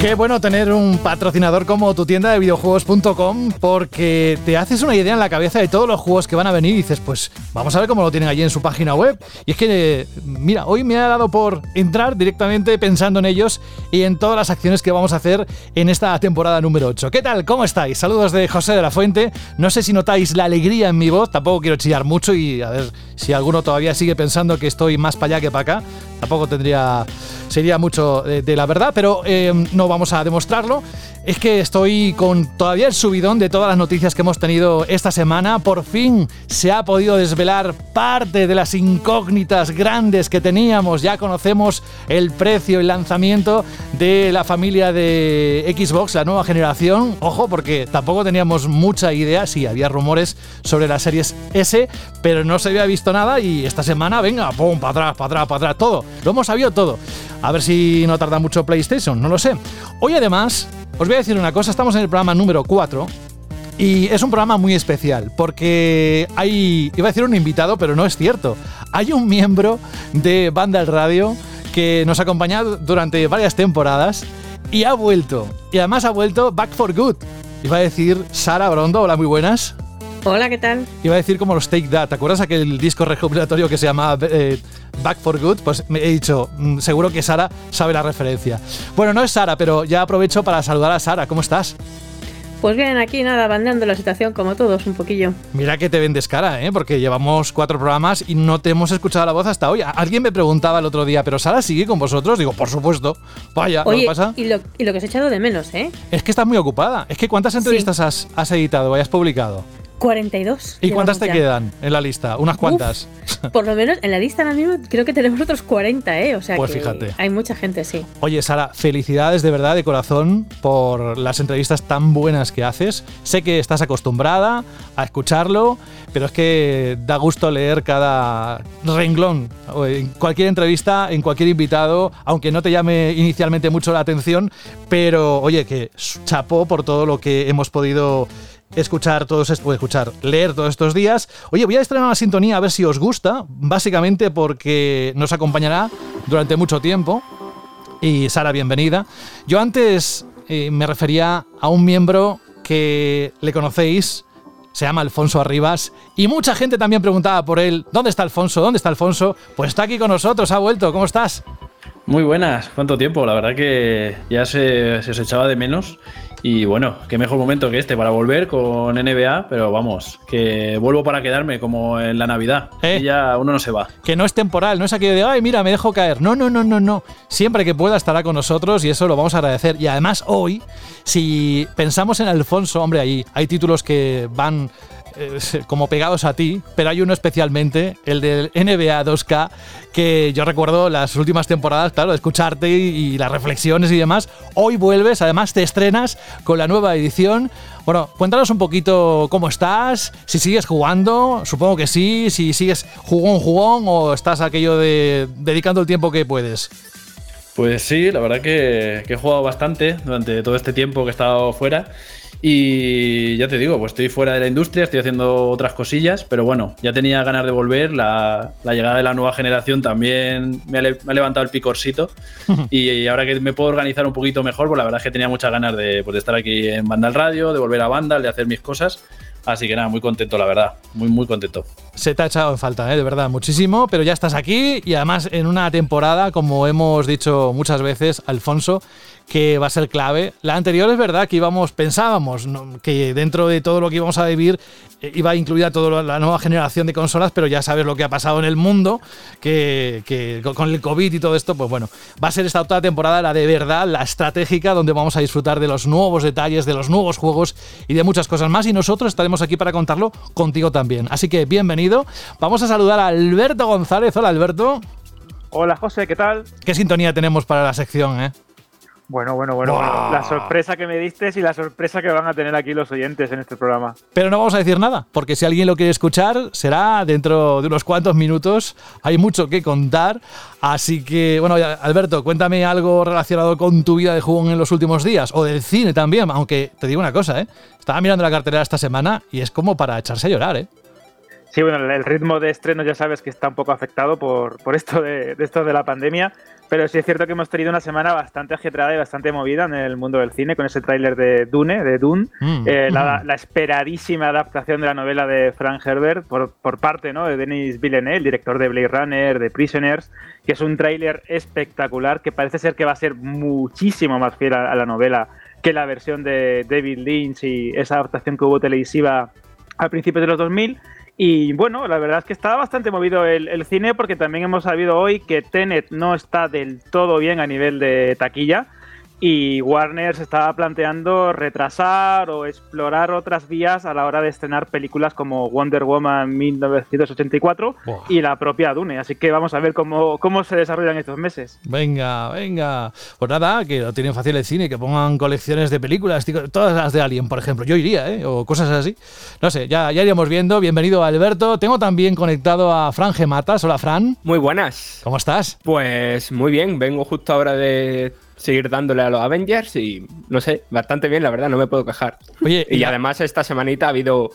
Qué bueno tener un patrocinador como tu tienda de videojuegos.com porque te haces una idea en la cabeza de todos los juegos que van a venir y dices, pues vamos a ver cómo lo tienen allí en su página web. Y es que, mira, hoy me ha dado por entrar directamente pensando en ellos y en todas las acciones que vamos a hacer en esta temporada número 8. ¿Qué tal? ¿Cómo estáis? Saludos de José de la Fuente. No sé si notáis la alegría en mi voz, tampoco quiero chillar mucho y a ver si alguno todavía sigue pensando que estoy más para allá que para acá. Tampoco tendría sería mucho de, la verdad, pero eh, no vamos a demostrarlo. Es que estoy con todavía el subidón de todas las noticias que hemos tenido esta semana. Por fin se ha podido desvelar parte de las incógnitas grandes que teníamos. Ya conocemos el precio y lanzamiento de la familia de Xbox, la nueva generación. Ojo, porque tampoco teníamos mucha idea. Sí, había rumores sobre las series S, pero no se había visto nada. Y esta semana, venga, pum, para atrás, para atrás, para atrás, todo. Lo hemos sabido todo. A ver si no tarda mucho PlayStation, no lo sé. Hoy además, os voy a decir una cosa, estamos en el programa número 4 y es un programa muy especial porque hay, iba a decir un invitado, pero no es cierto. Hay un miembro de Banda del Radio que nos ha acompañado durante varias temporadas y ha vuelto. Y además ha vuelto back for good. Iba a decir Sara Brondo, hola, muy buenas. Hola, ¿qué tal? Iba a decir como los Take That. ¿Te acuerdas aquel disco recopilatorio que se llamaba eh, Back for Good? Pues me he dicho, mm, seguro que Sara sabe la referencia. Bueno, no es Sara, pero ya aprovecho para saludar a Sara. ¿Cómo estás? Pues bien, aquí nada, bandeando la situación como todos, un poquillo. Mira que te vendes cara, ¿eh? Porque llevamos cuatro programas y no te hemos escuchado la voz hasta hoy. Alguien me preguntaba el otro día, ¿pero Sara sigue con vosotros? Digo, por supuesto. Vaya, Oye, pasa? Y lo, y lo que has echado de menos, ¿eh? Es que estás muy ocupada. Es que ¿cuántas entrevistas has, has editado o hayas publicado? 42. ¿Y cuántas te quedan en la lista? Unas cuantas. por lo menos en la lista ahora mismo creo que tenemos otros 40, ¿eh? O sea pues que fíjate. hay mucha gente, sí. Oye, Sara, felicidades de verdad, de corazón, por las entrevistas tan buenas que haces. Sé que estás acostumbrada a escucharlo, pero es que da gusto leer cada renglón. En cualquier entrevista, en cualquier invitado, aunque no te llame inicialmente mucho la atención, pero oye, que chapó por todo lo que hemos podido escuchar todos estos, escuchar, leer todos estos días. Oye, voy a estrenar una sintonía a ver si os gusta, básicamente porque nos acompañará durante mucho tiempo. Y Sara, bienvenida. Yo antes eh, me refería a un miembro que le conocéis, se llama Alfonso Arribas, y mucha gente también preguntaba por él, ¿dónde está Alfonso? ¿Dónde está Alfonso? Pues está aquí con nosotros, ha vuelto, ¿cómo estás? Muy buenas, ¿cuánto tiempo? La verdad que ya se, se os echaba de menos y bueno, qué mejor momento que este para volver con NBA, pero vamos, que vuelvo para quedarme como en la Navidad. ¿Eh? Y ya uno no se va. Que no es temporal, no es aquello de, ay, mira, me dejo caer. No, no, no, no, no. Siempre que pueda estará con nosotros y eso lo vamos a agradecer. Y además hoy, si pensamos en Alfonso, hombre, ahí hay títulos que van eh, como pegados a ti, pero hay uno especialmente, el del NBA 2K, que yo recuerdo las últimas temporadas, claro, de escucharte y, las reflexiones y demás. Hoy vuelves, además te estrenas con la nueva edición. Bueno, cuéntanos un poquito cómo estás, si sigues jugando, supongo que sí, si sigues jugón, jugón o estás aquello de dedicando el tiempo que puedes. Pues sí, la verdad que he jugado bastante durante todo este tiempo que he estado fuera. Y ya te digo, pues estoy fuera de la industria, estoy haciendo otras cosillas, pero bueno, ya tenía ganas de volver. La, la llegada de la nueva generación también me ha, me ha levantado el picorcito. y ahora que me puedo organizar un poquito mejor, pues la verdad es que tenía muchas ganas de, pues de estar aquí en Vandal Radio, de volver a Vandal, de hacer mis cosas. Así que nada, muy contento, la verdad. Muy, muy contento. Se te ha echado en falta, ¿eh? de verdad, muchísimo. Pero ya estás aquí y además en una temporada, como hemos dicho muchas veces, Alfonso, que va a ser clave. La anterior es verdad que íbamos, pensábamos ¿no? que dentro de todo lo que íbamos a vivir eh, iba incluida toda la nueva generación de consolas, pero ya sabes lo que ha pasado en el mundo, que, que, con el COVID y todo esto, pues bueno, va a ser esta otra temporada la de verdad, la estratégica, donde vamos a disfrutar de los nuevos detalles, de los nuevos juegos y de muchas cosas más. Y nosotros estaremos aquí para contarlo contigo también. Así que bienvenido. Vamos a saludar a Alberto González. Hola Alberto. Hola José, ¿qué tal? ¿Qué sintonía tenemos para la sección, eh? Bueno, bueno, bueno, bueno. La sorpresa que me diste y la sorpresa que van a tener aquí los oyentes en este programa. Pero no vamos a decir nada, porque si alguien lo quiere escuchar, será dentro de unos cuantos minutos. Hay mucho que contar. Así que, bueno, Alberto, cuéntame algo relacionado con tu vida de juego en los últimos días, o del cine también, aunque te digo una cosa, ¿eh? Estaba mirando la cartelera esta semana y es como para echarse a llorar, ¿eh? Sí, bueno, el ritmo de estreno ya sabes que está un poco afectado por, por esto, de, de esto de la pandemia, pero sí es cierto que hemos tenido una semana bastante ajetreada y bastante movida en el mundo del cine con ese tráiler de Dune, de Dune, Mm. eh, la, la esperadísima adaptación de la novela de Frank Herbert por, por parte ¿no? de Denis Villeneuve, el director de Blade Runner, de Prisoners, que es un tráiler espectacular que parece ser que va a ser muchísimo más fiel a, a la novela que la versión de David Lynch y esa adaptación que hubo televisiva a principios de los 2000. Y bueno, la verdad es que está bastante movido el, el cine porque también hemos sabido hoy que Tenet no está del todo bien a nivel de taquilla y Warner se estaba planteando retrasar o explorar otras vías a la hora de estrenar películas como Wonder Woman 1984 Buah. y la propia Dune. Así que vamos a ver cómo, cómo se desarrollan estos meses. Venga, venga. Pues nada, que lo tienen fácil el cine, que pongan colecciones de películas, todas las de Alien, por ejemplo. Yo iría, ¿eh? O cosas así. No sé, ya, ya iremos viendo. Bienvenido, Alberto. Tengo también conectado a Fran Gematas. Hola, Fran. Muy buenas. ¿Cómo estás? Pues muy bien, vengo justo ahora de seguir dándole a los Avengers y no sé, bastante bien, la verdad, no me puedo quejar. Oye, Y además esta semanita ha habido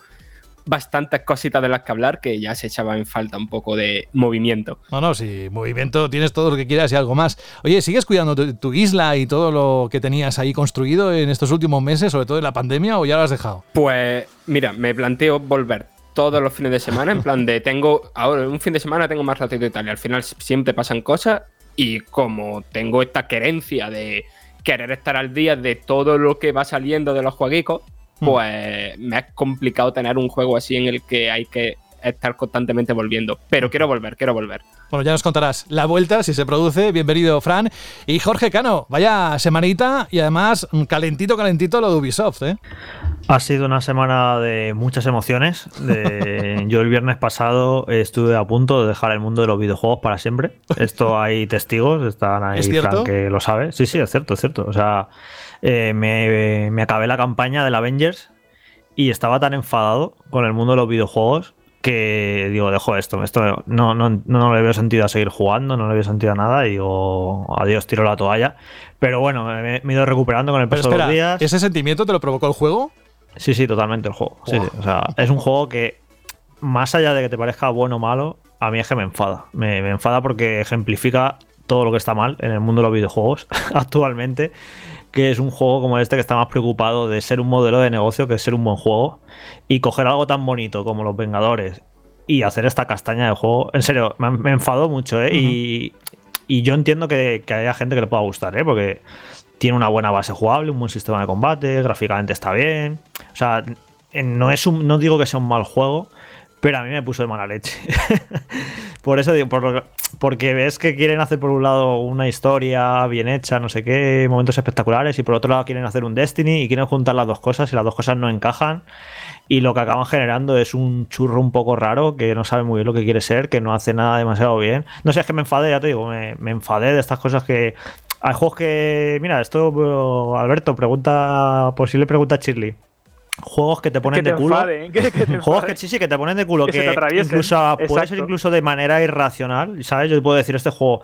bastantes cositas de las que hablar que ya se echaba en falta un poco de movimiento. No, no, si movimiento tienes todo lo que quieras y algo más. Oye, ¿sigues cuidando tu, tu isla y todo lo que tenías ahí construido en estos últimos meses, sobre todo en la pandemia, o ya lo has dejado? Pues mira, me planteo volver todos los fines de semana, en plan de tengo, ahora un fin de semana tengo más ratito y tal, y al final siempre pasan cosas y como tengo esta querencia de querer estar al día de todo lo que va saliendo de los jueguicos, pues me es complicado tener un juego así en el que hay que estar constantemente volviendo. Pero quiero volver, quiero volver. Bueno, ya nos contarás la vuelta si se produce. Bienvenido, Fran. Y Jorge Cano, vaya semanita y además mm, calentito, calentito lo de Ubisoft, ¿eh? Ha sido una semana de muchas emociones. De- Yo el viernes pasado estuve a punto de dejar el mundo de los videojuegos para siempre. Esto hay testigos, están ahí. Fran que lo sabe. Sí, sí, es cierto, es cierto. O sea, eh, me, me acabé la campaña del Avengers y estaba tan enfadado con el mundo de los videojuegos que digo, dejo esto, esto no, no, no le veo sentido a seguir jugando, no le veo sentido a nada y digo, adiós, tiro la toalla. Pero bueno, me, me he ido recuperando con el paso de espera, los días. ¿ese sentimiento te lo provocó el juego? Sí, sí, totalmente el juego. Sí, Buah. sí. O sea, es un juego que, más allá de que te parezca bueno o malo, a mí es que me enfada. Me, me enfada porque ejemplifica todo lo que está mal en el mundo de los videojuegos actualmente. Que es un juego como este que está más preocupado de ser un modelo de negocio que ser un buen juego. Y coger algo tan bonito como Los Vengadores y hacer esta castaña de juego. En serio, me, me enfadó mucho, ¿eh? y, y yo entiendo que, que haya gente que le pueda gustar, ¿eh? Porque tiene una buena base jugable, un buen sistema de combate, gráficamente está bien. O sea, no, es un, no digo que sea un mal juego, pero a mí me puso de mala leche. por eso digo, por porque ves que quieren hacer por un lado una historia bien hecha, no sé qué, momentos espectaculares, y por otro lado quieren hacer un Destiny y quieren juntar las dos cosas y las dos cosas no encajan. Y lo que acaban generando es un churro un poco raro que no sabe muy bien lo que quiere ser, que no hace nada demasiado bien. No sé, es que me enfadé, ya te digo, me, me enfadé de estas cosas que. Hay juegos que. Mira, esto, Alberto, pregunta. Posible pregunta a Shirley. Juegos que te ponen que te de culo. enfaden, que- que te Juegos que sí, sí, que te ponen de culo. Que incluso puede ser incluso de manera irracional. ¿Sabes? Yo puedo decir, este juego.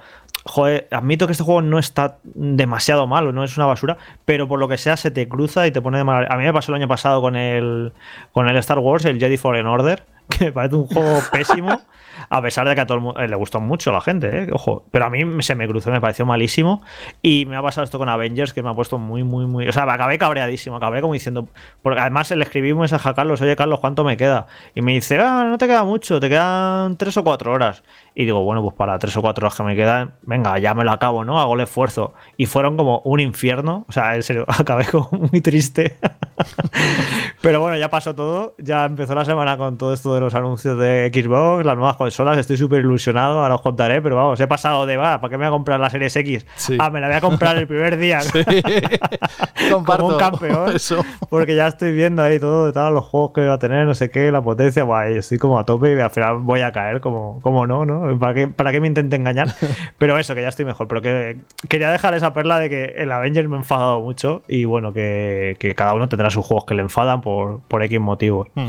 Joder, admito que este juego no está demasiado malo, no es una basura, pero por lo que sea se te cruza y te pone de mala. A mí me pasó el año pasado con el, con el Star Wars, el Jedi Fallen Order, que me parece un juego pésimo, a pesar de que a todo el mundo le gustó mucho a la gente, ¿eh? ojo. Pero a mí se me cruzó, me pareció malísimo. Y me ha pasado esto con Avengers, que me ha puesto muy, muy, muy. O sea, me acabé cabreadísimo, acabé como diciendo. Porque además le escribí un mensaje a Carlos, oye Carlos, ¿cuánto me queda? Y me dice, ah, no te queda mucho, te quedan tres o cuatro horas. Y digo, bueno, pues para tres o cuatro horas que me quedan, venga, ya me lo acabo, ¿no? Hago el esfuerzo. Y fueron como un infierno. O sea, en serio, acabé como muy triste. Pero bueno, ya pasó todo. Ya empezó la semana con todo esto de los anuncios de Xbox, las nuevas consolas. Estoy súper ilusionado, ahora os contaré. Pero vamos, he pasado de va, ¿para qué me voy a comprar la Series X? Sí. Ah, me la voy a comprar el primer día. Comparto Como un campeón. eso. Porque ya estoy viendo ahí todo, tal, los juegos que va a tener, no sé qué, la potencia. Buah, y estoy como a tope y al final voy a caer, como, como no, ¿no? ¿Para qué, ¿Para qué me intente engañar? Pero eso, que ya estoy mejor. Pero que quería dejar esa perla de que el Avengers me ha enfadado mucho y bueno, que, que cada uno tendrá sus juegos que le enfadan por, por X motivos. Hmm.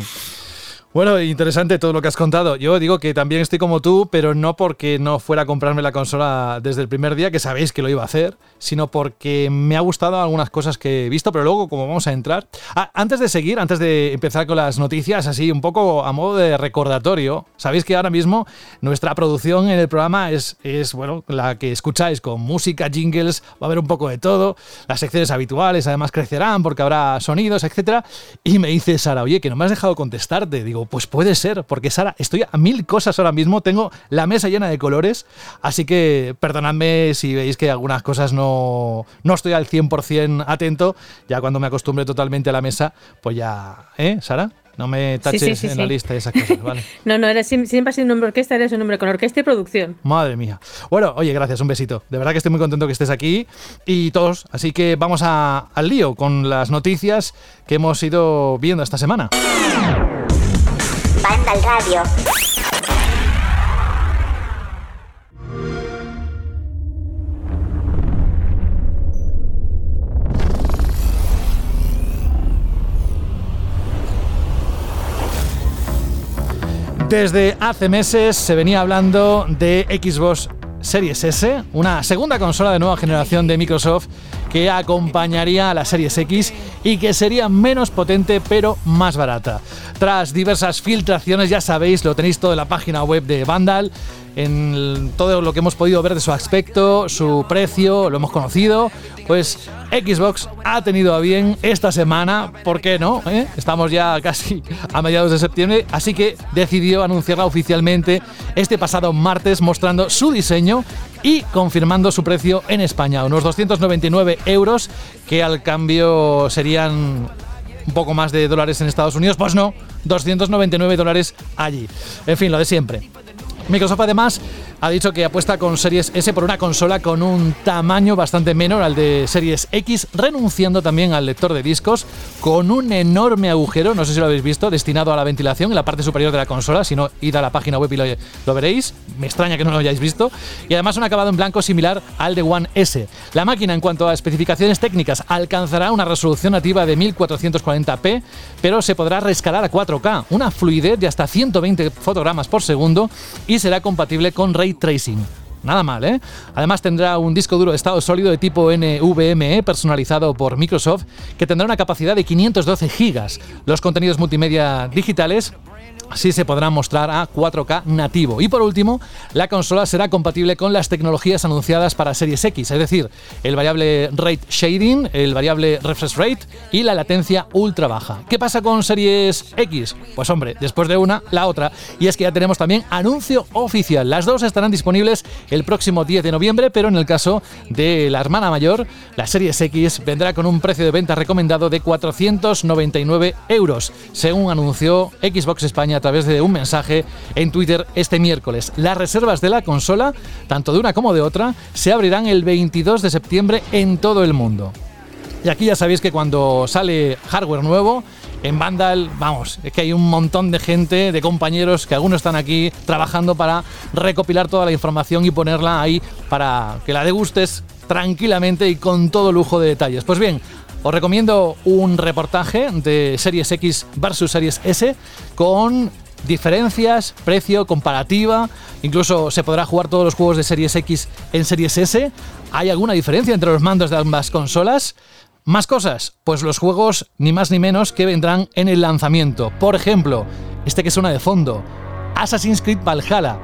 Bueno, interesante todo lo que has contado. Yo digo que también estoy como tú, pero no porque no fuera a comprarme la consola desde el primer día, que sabéis que lo iba a hacer, sino porque me ha gustado algunas cosas que he visto, pero luego como vamos a entrar... Ah, antes de seguir, antes de empezar con las noticias, así un poco a modo de recordatorio, sabéis que ahora mismo nuestra producción en el programa es, es bueno, la que escucháis con música, jingles, va a haber un poco de todo, las secciones habituales además crecerán porque habrá sonidos, etcétera, y me dice Sara, oye, que no me has dejado contestarte, digo, pues puede ser, porque Sara, estoy a mil cosas ahora mismo, tengo la mesa llena de colores, así que perdonadme si veis que algunas cosas no, no estoy al 100% atento, ya cuando me acostumbre totalmente a la mesa, pues ya, ¿eh, Sara? No me taches sí, sí, en la lista y esas cosas, ¿vale? No, no, eres, siempre has sido un hombre orquesta, eres un hombre con orquesta y producción. Madre mía. Bueno, oye, gracias, un besito. De verdad que estoy muy contento que estés aquí y todos. Así que vamos a- al lío con las noticias que hemos ido viendo esta semana. Vandal Radio. Desde hace meses se venía hablando de Xbox Series S, una segunda consola de nueva generación de Microsoft que acompañaría a la Series X y que sería menos potente pero más barata. Tras diversas filtraciones, ya sabéis, lo tenéis todo en la página web de Vandal, en todo lo que hemos podido ver de su aspecto, su precio, lo hemos conocido, pues Xbox ha tenido a bien esta semana, ¿por qué no? eh? Estamos ya casi a mediados de septiembre, así que decidió anunciarla oficialmente este pasado martes mostrando su diseño y confirmando su precio en España, unos 299 euros, que al cambio serían un poco más de dólares en Estados Unidos, pues no, 299 dólares allí. En fin, lo de siempre. Microsoft además ha dicho que apuesta con Series S por una consola con un tamaño bastante menor al de Series X, renunciando también al lector de discos, con un enorme agujero, no sé si lo habéis visto, destinado a la ventilación en la parte superior de la consola, si no, id a la página web y lo, veréis, me extraña que no lo hayáis visto, y además un acabado en blanco similar al de One S. La máquina en cuanto a especificaciones técnicas alcanzará una resolución nativa de 1440p, pero se podrá rescalar a 4K, una fluidez de hasta 120 fotogramas por segundo y será compatible con ray tracing. Nada mal, ¿eh? Además tendrá un disco duro de estado sólido de tipo NVMe personalizado por Microsoft que tendrá una capacidad de 512 GB. Los contenidos multimedia digitales sí se podrán mostrar a 4K nativo. Y por último, la consola será compatible con las tecnologías anunciadas para Series X, es decir, el variable rate shading, el variable refresh rate y la latencia ultra baja. ¿Qué pasa con Series X? Pues hombre, después de una, la otra. Y es que ya tenemos también anuncio oficial. Las dos estarán disponibles el próximo 10 de noviembre, pero en el caso de la hermana mayor, la Series X vendrá con un precio de venta recomendado de 499 euros, según anunció Xbox España a través de un mensaje en Twitter este miércoles. Las reservas de la consola, tanto de una como de otra, se abrirán el 22 de septiembre en todo el mundo. Y aquí ya sabéis que cuando sale hardware nuevo, en Vandal, vamos, es que hay un montón de gente, de compañeros, que algunos están aquí trabajando para recopilar toda la información y ponerla ahí para que la degustes tranquilamente y con todo lujo de detalles. Pues bien, os recomiendo un reportaje de Series X versus Series S con diferencias, precio, comparativa. Incluso se podrá jugar todos los juegos de Series X en Series S. ¿Hay alguna diferencia entre los mandos de ambas consolas? Más cosas, pues los juegos ni más ni menos que vendrán en el lanzamiento. Por ejemplo, este que suena de fondo, Assassin's Creed Valhalla.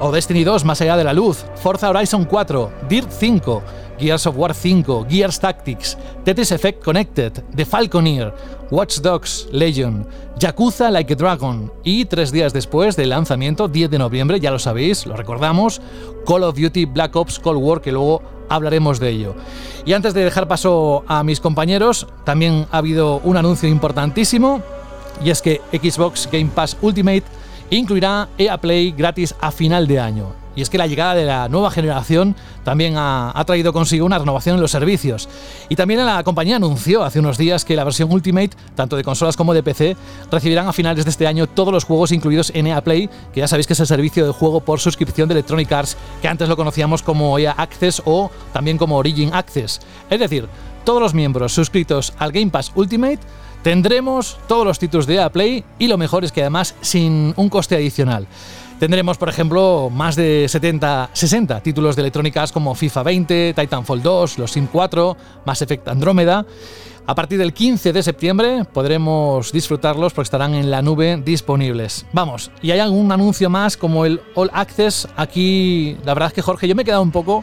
o Destiny 2 más allá de la luz, Forza Horizon 4, Dirt 5, Gears of War 5, Gears Tactics, Tetris Effect Connected, The Falconeer, Watch Dogs Legion, Yakuza Like a Dragon y tres días después del lanzamiento, 10 de noviembre, ya lo sabéis, lo recordamos, Call of Duty Black Ops Cold War, que luego hablaremos de ello. Y antes de dejar paso a mis compañeros, también ha habido un anuncio importantísimo y es que Xbox Game Pass Ultimate incluirá EA Play gratis a final de año. Y es que la llegada de la nueva generación también ha, traído consigo una renovación en los servicios. Y también la compañía anunció hace unos días que la versión Ultimate, tanto de consolas como de PC, recibirán a finales de este año todos los juegos incluidos en EA Play, que ya sabéis que es el servicio de juego por suscripción de Electronic Arts, que antes lo conocíamos como EA Access o también como Origin Access. Es decir, todos los miembros suscritos al Game Pass Ultimate tendremos todos los títulos de EA Play y lo mejor es que además sin un coste adicional. Tendremos, por ejemplo, más de 70, 60 títulos de electrónicas como FIFA 20, Titanfall 2, Los Sim 4, Mass Effect Andrómeda. A partir del 15 de septiembre podremos disfrutarlos porque estarán en la nube disponibles. Vamos, y hay algún anuncio más como el All Access. Aquí, la verdad es que Jorge, yo me he quedado un poco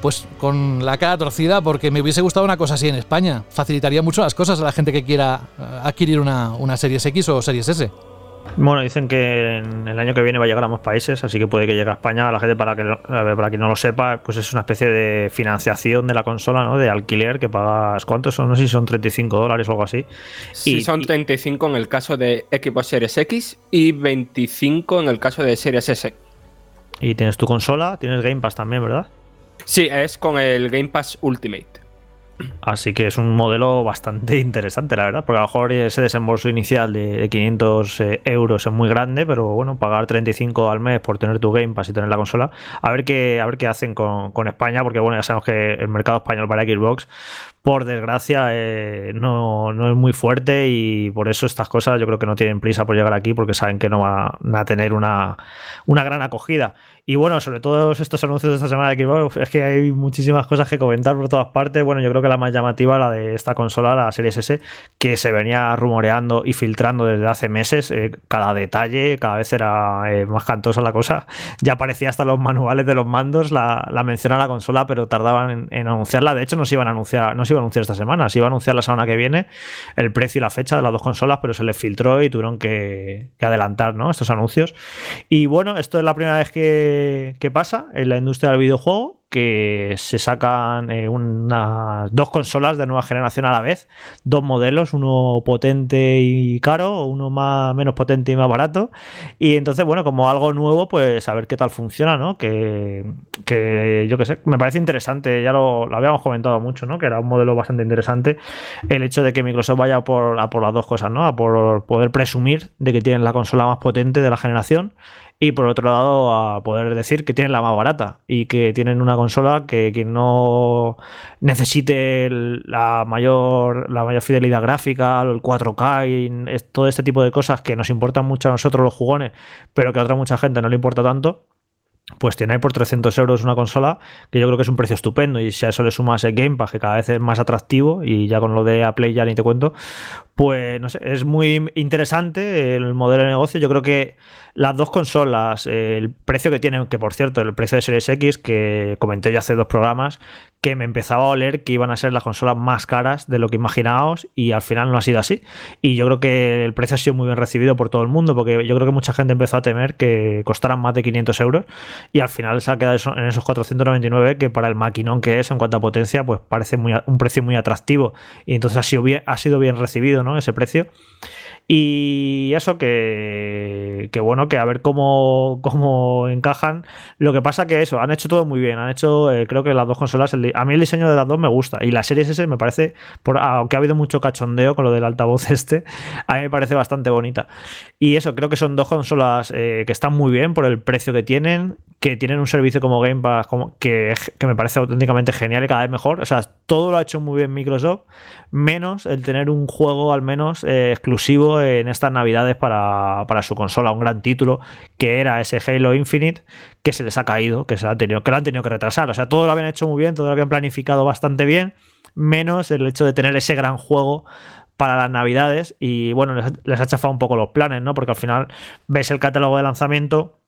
pues con la cara torcida porque me hubiese gustado una cosa así en España. Facilitaría mucho las cosas a la gente que quiera adquirir una, una Series X o Series S. Bueno, dicen que en el año que viene va a llegar a más países, así que puede que llegue a España. La gente, para que para quien no lo sepa, pues es una especie de financiación de la consola, ¿no? De alquiler que pagas. ¿Cuántos son? No sé si son 35 dólares o algo así. Sí, y, son 35 en el caso de Xbox Series X y 25 en el caso de Series S. Y tienes tu consola, tienes Game Pass también, ¿verdad? Sí, es con el Game Pass Ultimate. Así que es un modelo bastante interesante, la verdad, porque a lo mejor ese desembolso inicial de 500 eh, euros es muy grande, pero bueno, pagar 35 al mes por tener tu Game Pass y tener la consola, a ver qué, a ver qué hacen con, España, porque bueno, ya sabemos que el mercado español para Xbox por desgracia, eh, no, no, es muy fuerte y por eso estas cosas yo creo que no tienen prisa por llegar aquí porque saben que no van a tener una, una gran acogida. Y bueno, sobre todos estos anuncios de esta semana de Xbox, es que hay muchísimas cosas que comentar por todas partes. Bueno, yo creo que la más llamativa, la de esta consola, la Series S, que se venía rumoreando y filtrando desde hace meses. Eh, cada detalle, cada vez era eh, más cantosa la cosa. Ya aparecía hasta los manuales de los mandos la, la mención a la consola, pero tardaban en, en, anunciarla. De hecho, no se iban a anunciar, no se iba a anunciar esta semana, se iba a anunciar la semana que viene el precio y la fecha de las dos consolas, pero se les filtró y tuvieron que, que adelantar ¿no? estos anuncios. Y bueno, esto es la primera vez que qué pasa en la industria del videojuego que se sacan eh, unas dos consolas de nueva generación a la vez, dos modelos, uno potente y caro, uno más menos potente y más barato. Y entonces, bueno, como algo nuevo, pues a ver qué tal funciona, ¿no? Que, que yo qué sé, me parece interesante, ya lo, lo, habíamos comentado mucho, ¿no? Que era un modelo bastante interesante el hecho de que Microsoft vaya por, a por las dos cosas, ¿no? A por poder presumir de que tienen la consola más potente de la generación y por otro lado a poder decir que tienen la más barata y que tienen una consola que no necesite la mayor la mayor fidelidad gráfica, el 4K y todo este tipo de cosas que nos importan mucho a nosotros los jugones, pero que a otra mucha gente no le importa tanto, pues tiene ahí por 300 euros una consola que yo creo que es un precio estupendo y si a eso le sumas el Game Pass que cada vez es más atractivo y ya con lo de A Play ya ni te cuento, pues no sé, es muy interesante el modelo de negocio. Yo creo que las dos consolas, el precio que tienen, que por cierto, el precio de Series X, que comenté ya hace dos programas, que me empezaba a oler que iban a ser las consolas más caras de lo que imaginábamos y al final no ha sido así. Y yo creo que el precio ha sido muy bien recibido por todo el mundo porque yo creo que mucha gente empezó a temer que costaran más de 500 euros y al final se ha quedado en esos 499 que para el maquinón que es en cuanto a potencia pues parece un precio muy atractivo y entonces ha sido bien, ha sido bien recibido ¿no? ese precio. Y eso que, que bueno, que a ver cómo, cómo, encajan. Lo que pasa que eso, han hecho todo muy bien. Han hecho, eh, creo que las dos consolas, a mí el diseño de las dos me gusta. Y la serie S me parece, por, aunque ha habido mucho cachondeo con lo del altavoz este, a mí me parece bastante bonita. Y eso, creo que son dos consolas eh, que están muy bien por el precio que tienen, que tienen un servicio como Game Pass como, que, que me parece auténticamente genial y cada vez mejor. O sea, todo lo ha hecho muy bien Microsoft, menos el tener un juego al menos eh, exclusivo en estas navidades para, para, su consola, un gran título que era ese Halo Infinite que se les ha caído, que se ha tenido, que lo han tenido que retrasar. O sea, todo lo habían hecho muy bien, todo lo habían planificado bastante bien, menos el hecho de tener ese gran juego para las navidades y bueno, les, les ha chafado un poco los planes, ¿no? Porque al final ves el catálogo de lanzamiento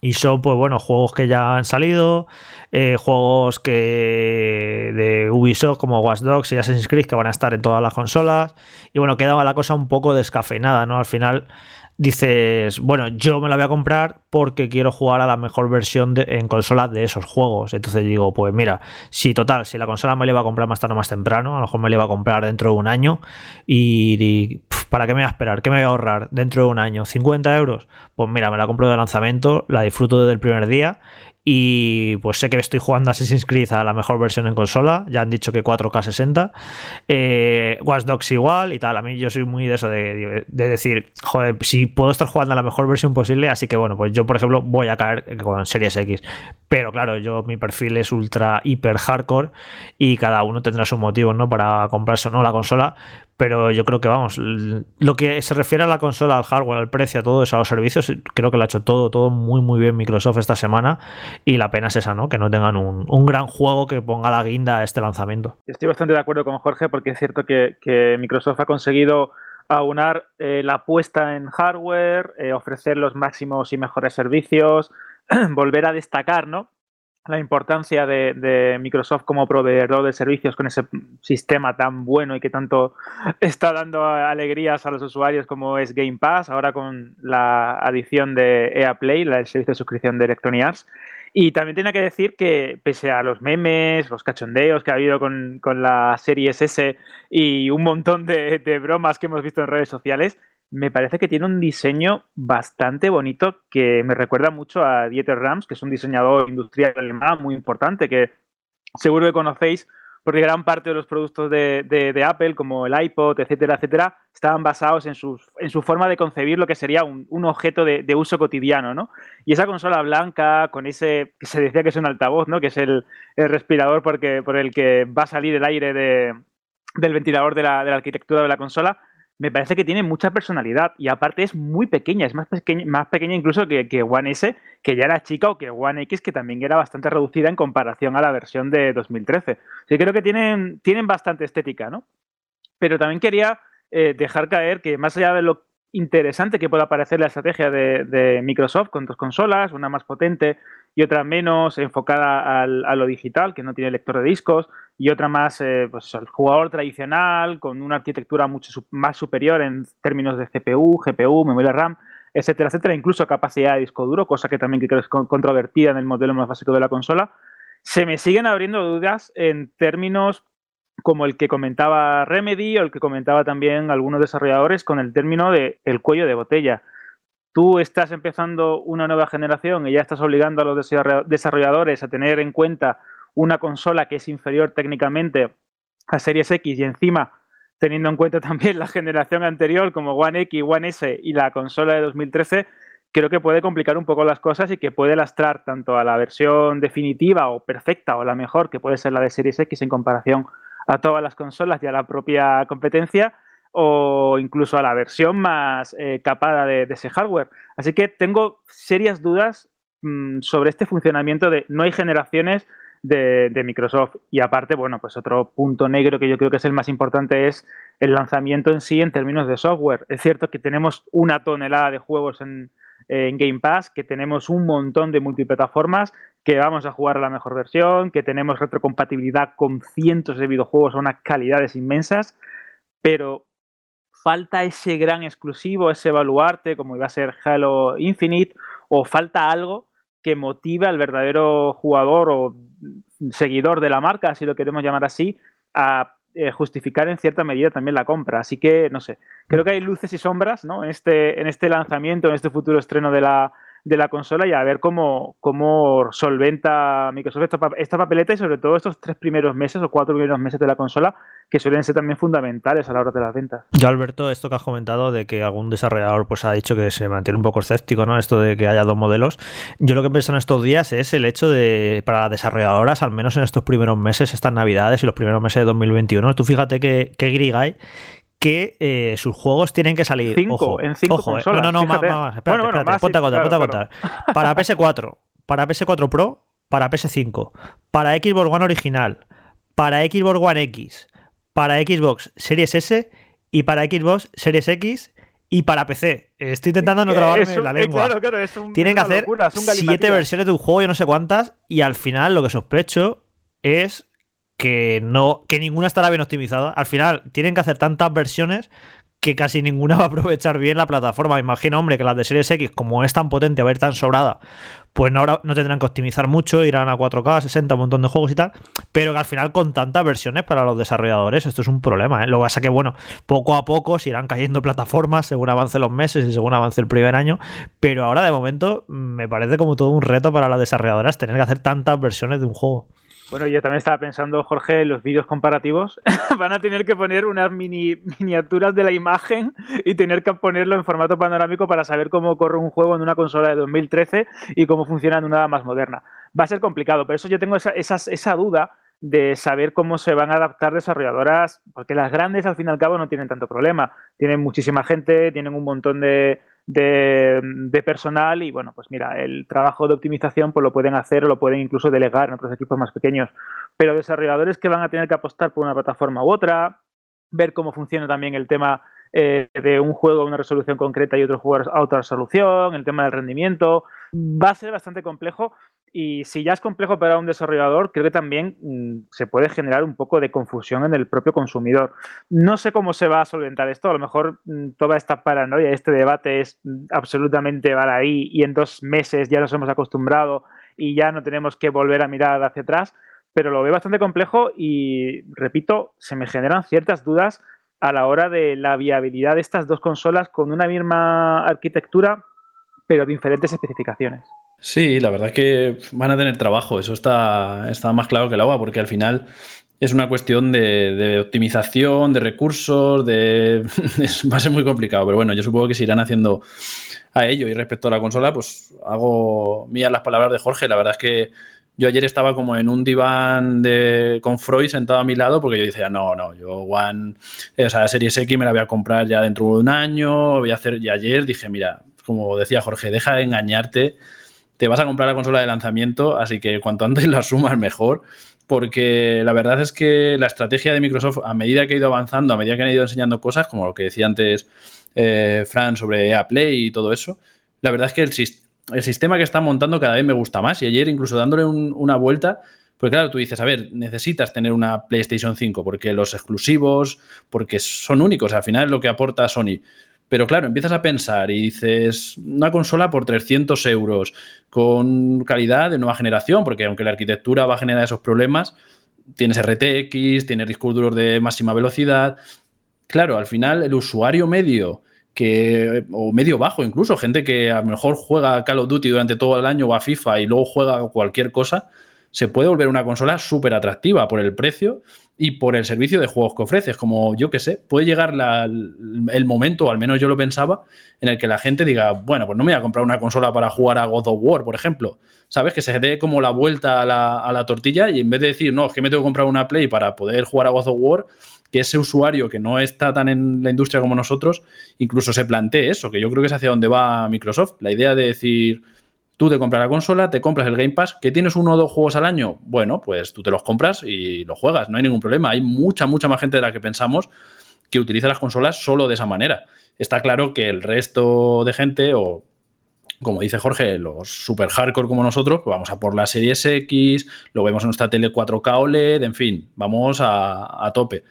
Y son, pues bueno, juegos que ya han salido, eh, juegos que de Ubisoft como Watch Dogs y Assassin's Creed que van a estar en todas las consolas. Y bueno, quedaba la cosa un poco descafeinada, ¿no? Al final dices, bueno, yo me la voy a comprar porque quiero jugar a la mejor versión en consola de esos juegos. Entonces digo, pues mira, si total, si la consola me la iba a comprar más tarde o más temprano, a lo mejor me la iba a comprar dentro de un año y, ¿para qué me voy a esperar? ¿Qué me voy a ahorrar dentro de un año? ¿50 euros? Pues mira, me la compro de lanzamiento, la disfruto desde el primer día y pues sé que estoy jugando Assassin's Creed a la mejor versión en consola. Ya han dicho que 4K 60. Eh, Watch Dogs igual y tal. A mí yo soy muy de eso, de, de, decir, joder, si puedo estar jugando a la mejor versión posible. Así que bueno, pues yo, por ejemplo, voy a caer con Series X. Pero claro, yo mi perfil es ultra hiper hardcore y cada uno tendrá su motivo, ¿no? Para comprarse o no la consola pero yo creo que vamos, lo que se refiere a la consola, al hardware, al precio, a todo eso, a los servicios, creo que lo ha hecho todo, todo muy muy bien Microsoft esta semana y la pena es esa, ¿no? Que no tengan un, un gran juego que ponga la guinda a este lanzamiento. Estoy bastante de acuerdo con Jorge porque es cierto que, Microsoft ha conseguido aunar eh, la apuesta en hardware, eh, ofrecer los máximos y mejores servicios, volver a destacar, ¿no? La importancia de, Microsoft como proveedor de servicios con ese sistema tan bueno y que tanto está dando alegrías a los usuarios como es Game Pass, ahora con la adición de EA Play, el servicio de suscripción de Electronic Arts. Y también tiene que decir que pese a los memes, los cachondeos que ha habido con, con la Series S y un montón de bromas que hemos visto en redes sociales, me parece que tiene un diseño bastante bonito que me recuerda mucho a Dieter Rams, que es un diseñador industrial alemán muy importante, que seguro que conocéis, porque gran parte de los productos de, Apple, como el iPod, etcétera, etcétera, estaban basados en, su forma de concebir lo que sería un, objeto de, uso cotidiano, ¿no? Y esa consola blanca, con ese, se decía que es un altavoz, ¿no? Que es el, respirador porque, por el que va a salir el aire de, del ventilador de la, de la arquitectura de la consola, me parece que tiene mucha personalidad y aparte es muy pequeña, es más pequeña, más pequeña incluso que, que, One S, que ya era chica, o que One X, que también era bastante reducida en comparación a la versión de 2013. Sí, creo que tienen, tienen bastante estética, ¿no? Pero también quería eh, dejar caer que más allá de lo interesante que pueda parecer la estrategia de, Microsoft con dos consolas, una más potente y otra menos enfocada al, a lo digital, que no tiene lector de discos, y otra más eh, pues, al jugador tradicional, con una arquitectura mucho más superior en términos de CPU, GPU, memoria RAM, etcétera, etcétera, incluso capacidad de disco duro, cosa que también creo que es controvertida en el modelo más básico de la consola. Se me siguen abriendo dudas en términos como el que comentaba Remedy o el que comentaba también algunos desarrolladores con el término de el cuello de botella tú estás empezando una nueva generación y ya estás obligando a los desarrolladores a tener en cuenta una consola que es inferior técnicamente a Series X y encima teniendo en cuenta también la generación anterior como One X, One S y la consola de 2013, creo que puede complicar un poco las cosas y que puede lastrar tanto a la versión definitiva o perfecta o la mejor que puede ser la de Series X en comparación a todas las consolas y a la propia competencia, o incluso a la versión más eh, capada de, ese hardware. Así que tengo serias dudas mmm, sobre este funcionamiento de no hay generaciones de, Microsoft. Y aparte, bueno, pues otro punto negro que yo creo que es el más importante es el lanzamiento en sí en términos de software. Es cierto que tenemos una tonelada de juegos en, en Game Pass, que tenemos un montón de multiplataformas, que vamos a jugar a la mejor versión, que tenemos retrocompatibilidad con cientos de videojuegos a unas calidades inmensas, pero falta ese gran exclusivo, ese baluarte, como iba a ser Halo Infinite, o falta algo que motive al verdadero jugador o seguidor de la marca, si lo queremos llamar así, a eh, justificar en cierta medida también la compra. Así que, no sé, creo que hay luces y sombras ¿no? en, este, en este lanzamiento, en este futuro estreno de la, de la consola y a ver cómo, cómo solventa Microsoft esta, esta, papeleta y sobre todo estos tres primeros meses o cuatro primeros meses de la consola que suelen ser también fundamentales a la hora de las ventas. Yo, Alberto, esto que has comentado de que algún desarrollador pues ha dicho que se mantiene un poco escéptico, ¿no? Esto de que haya dos modelos. Yo lo que pienso en estos días es el hecho de, para desarrolladoras, al menos en estos primeros meses, estas navidades y los primeros meses de 2021, tú fíjate que, que Grigai que eh, sus juegos tienen que salir. Cinco, ojo, en cinco ojo, consolas, no, no, no, más, más, espérate, bueno, espérate, ponte a contar, ponte a contar. Para PS4, para PS4 Pro, para PS5, para Xbox One original, para Xbox One X, para Xbox Series S y para Xbox Series X y para PC. Estoy intentando no trabarme la lengua. Claro, claro, es un, Tienen que hacer locura, un siete versiones de un juego, yo no sé cuántas, y al final lo que sospecho es que no que ninguna estará bien optimizada. Al final tienen que hacer tantas versiones que casi ninguna va a aprovechar bien la plataforma. Imagino, hombre, que las de Series X, como es tan potente, a ir tan sobrada, pues no, habrá- no tendrán que optimizar mucho, irán a 4K, 60, un montón de juegos y tal, pero que al final con tantas versiones para los desarrolladores esto es un problema. ¿eh? Lo que pasa que, bueno, poco a poco se irán cayendo plataformas según avancen los meses y según avance el primer año, pero ahora de momento me parece como todo un reto para las desarrolladoras tener que hacer tantas versiones de un juego. Bueno, yo también estaba pensando, Jorge, en los vídeos comparativos. Van a tener que poner unas mini miniaturas de la imagen y tener que ponerlo en formato panorámico para saber cómo corre un juego en una consola de 2013 y cómo funciona en una más moderna. Va a ser complicado, por eso yo tengo esa, esas- esa duda de saber cómo se van a adaptar desarrolladoras, porque las grandes al fin y al cabo no tienen tanto problema. Tienen muchísima gente, tienen un montón de, de, personal y bueno, pues mira, el trabajo de optimización pues lo pueden hacer o lo pueden incluso delegar en otros equipos más pequeños. Pero desarrolladores que van a tener que apostar por una plataforma u otra, ver cómo funciona también el tema eh, de un juego a una resolución concreta y otro juego a otra resolución, el tema del rendimiento, va a ser bastante complejo y si ya es complejo para un desarrollador, creo que también mm, se puede generar un poco de confusión en el propio consumidor. No sé cómo se va a solventar esto, a lo mejor mm, toda esta paranoia, este debate es mm, absolutamente baladí y en dos meses ya nos hemos acostumbrado y ya no tenemos que volver a mirar hacia atrás, pero lo veo bastante complejo y, repito, se me generan ciertas dudas a la hora de la viabilidad de estas dos consolas con una misma arquitectura, pero diferentes especificaciones. Sí, la verdad es que van a tener trabajo, eso está, está más claro que el agua, porque al final es una cuestión de, de optimización, de recursos, de... es- va a ser muy complicado, pero bueno, yo supongo que se irán haciendo a ello. Y respecto a la consola, pues hago mías las palabras de Jorge, la verdad es que yo ayer estaba como en un diván de, con Freud sentado a mi lado porque yo decía, no, no, yo One, eh, o sea, Series X me la voy a comprar ya dentro de un año, voy a hacer, y ayer dije, mira, como decía Jorge, deja de engañarte, te vas a comprar la consola de lanzamiento, así que cuanto antes la sumas mejor, porque la verdad es que la estrategia de Microsoft, a medida que ha ido avanzando, a medida que han ido enseñando cosas, como lo que decía antes eh, Fran sobre EA Play y todo eso, la verdad es que el, sis- el sistema que están montando cada vez me gusta más y ayer incluso dándole un- una vuelta, pues claro, tú dices, a ver, necesitas tener una PlayStation 5 porque los exclusivos, porque son únicos, al final es lo que aporta Sony. Pero claro, empiezas a pensar y dices, una consola por 300 euros, con calidad de nueva generación, porque aunque la arquitectura va a generar esos problemas, tienes RTX, tienes discos duros de máxima velocidad. Claro, al final el usuario medio que o medio bajo incluso, gente que a lo mejor juega Call of Duty durante todo el año o a FIFA y luego juega cualquier cosa, se puede volver una consola súper atractiva por el precio y por el servicio de juegos que ofreces. Como yo que sé, puede llegar el momento, o al menos yo lo pensaba, en el que la gente diga, bueno, pues no me voy a comprar una consola para jugar a God of War, por ejemplo. ¿Sabes? Que se dé como la vuelta a la, a la tortilla y en vez de decir, no, es que me tengo que comprar una Play para poder jugar a God of War, que ese usuario que no está tan en la industria como nosotros, incluso se plantee eso, que yo creo que es hacia donde va Microsoft. La idea de decir, tú te compras la consola, te compras el Game Pass, que tienes uno o dos juegos al año, bueno, pues tú te los compras y los juegas, no hay ningún problema. Hay mucha, mucha más gente de la que pensamos que utiliza las consolas solo de esa manera. Está claro que el resto de gente, o como dice Jorge, los super hardcore como nosotros, pues vamos a por la Series X, lo vemos en nuestra tele 4K OLED, en fin, vamos a, a tope.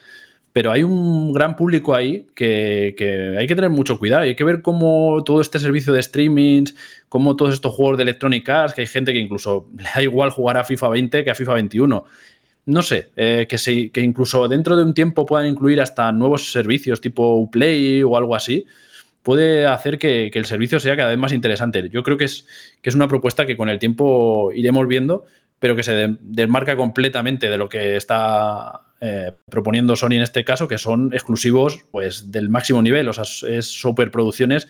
Pero hay un gran público ahí que, hay que tener mucho cuidado. Hay que ver cómo todo este servicio de streamings, cómo todos estos juegos de Electronic Arts, que hay gente que incluso le da igual jugar a FIFA 20 que a FIFA 21. No sé, eh, que, incluso dentro de un tiempo puedan incluir hasta nuevos servicios tipo Uplay o algo así, puede hacer que, que el servicio sea cada vez más interesante. Yo creo que es, que es una propuesta que con el tiempo iremos viendo, pero que se de- desmarca completamente de lo que está eh, proponiendo Sony en este caso, que son exclusivos pues, del máximo nivel, o sea, es- es superproducciones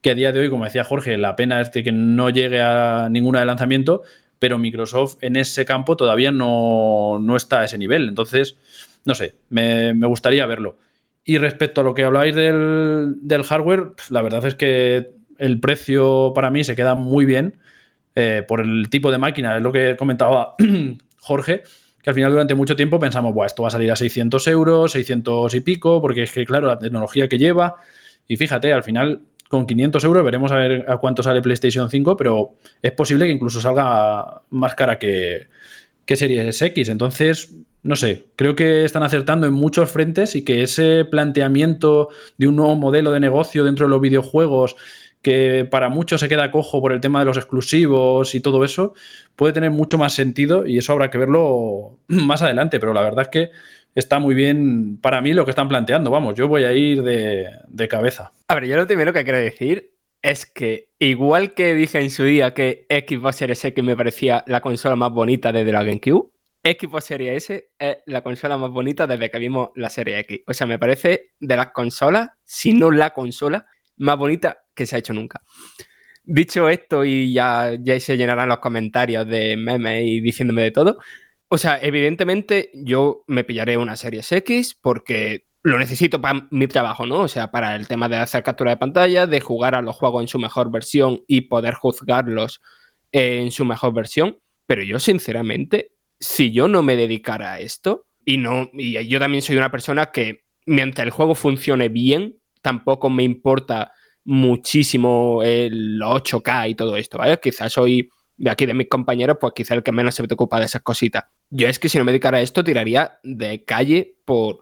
que a día de hoy, como decía Jorge, la pena es que no llegue a ninguna de lanzamiento, pero Microsoft en ese campo todavía no, no está a ese nivel. Entonces, no sé, me, gustaría verlo. Y respecto a lo que hablabais del, del hardware, la verdad es que el precio para mí se queda muy bien eh, por el tipo de máquina, es lo que comentaba Jorge, al final durante mucho tiempo pensamos, Buah, esto va a salir a 600 euros, 600 y pico, porque es que, claro, la tecnología que lleva Y fíjate, al final, con 500 euros veremos a ver a cuánto sale PlayStation 5, pero es posible que incluso salga más cara que, que Series X. Entonces, no sé, creo que están acertando en muchos frentes y que ese planteamiento de un nuevo modelo de negocio dentro de los videojuegos que para muchos se queda cojo por el tema de los exclusivos y todo eso, puede tener mucho más sentido y eso habrá que verlo más adelante, pero la verdad es que está muy bien para mí lo que están planteando, vamos, yo voy a ir de, cabeza. A ver, yo lo primero que quiero decir es que igual que dije en su día que Xbox Series X me parecía la consola más bonita desde la GameCube, Xbox Series S es la consola más bonita desde que vimos la Serie X. O sea, me parece de las consolas, si no la consola, más bonita que se ha hecho nunca. Dicho esto, y ya, ya se llenarán los comentarios de memes y diciéndome de todo. O sea, evidentemente yo me pillaré una Series X porque lo necesito para mi trabajo, ¿no? O sea, para el tema de hacer captura de pantalla, de jugar a los juegos en su mejor versión y poder juzgarlos en su mejor versión. Pero yo, sinceramente, si yo no me dedicara a esto, y no, y yo también soy una persona que mientras el juego funcione bien, tampoco me importa muchísimo el 8K y todo esto, ¿vale? Quizás soy de aquí de mis compañeros, pues quizás el que menos se preocupa de esas cositas. Yo es que si no me dedicara a esto, tiraría de calle por,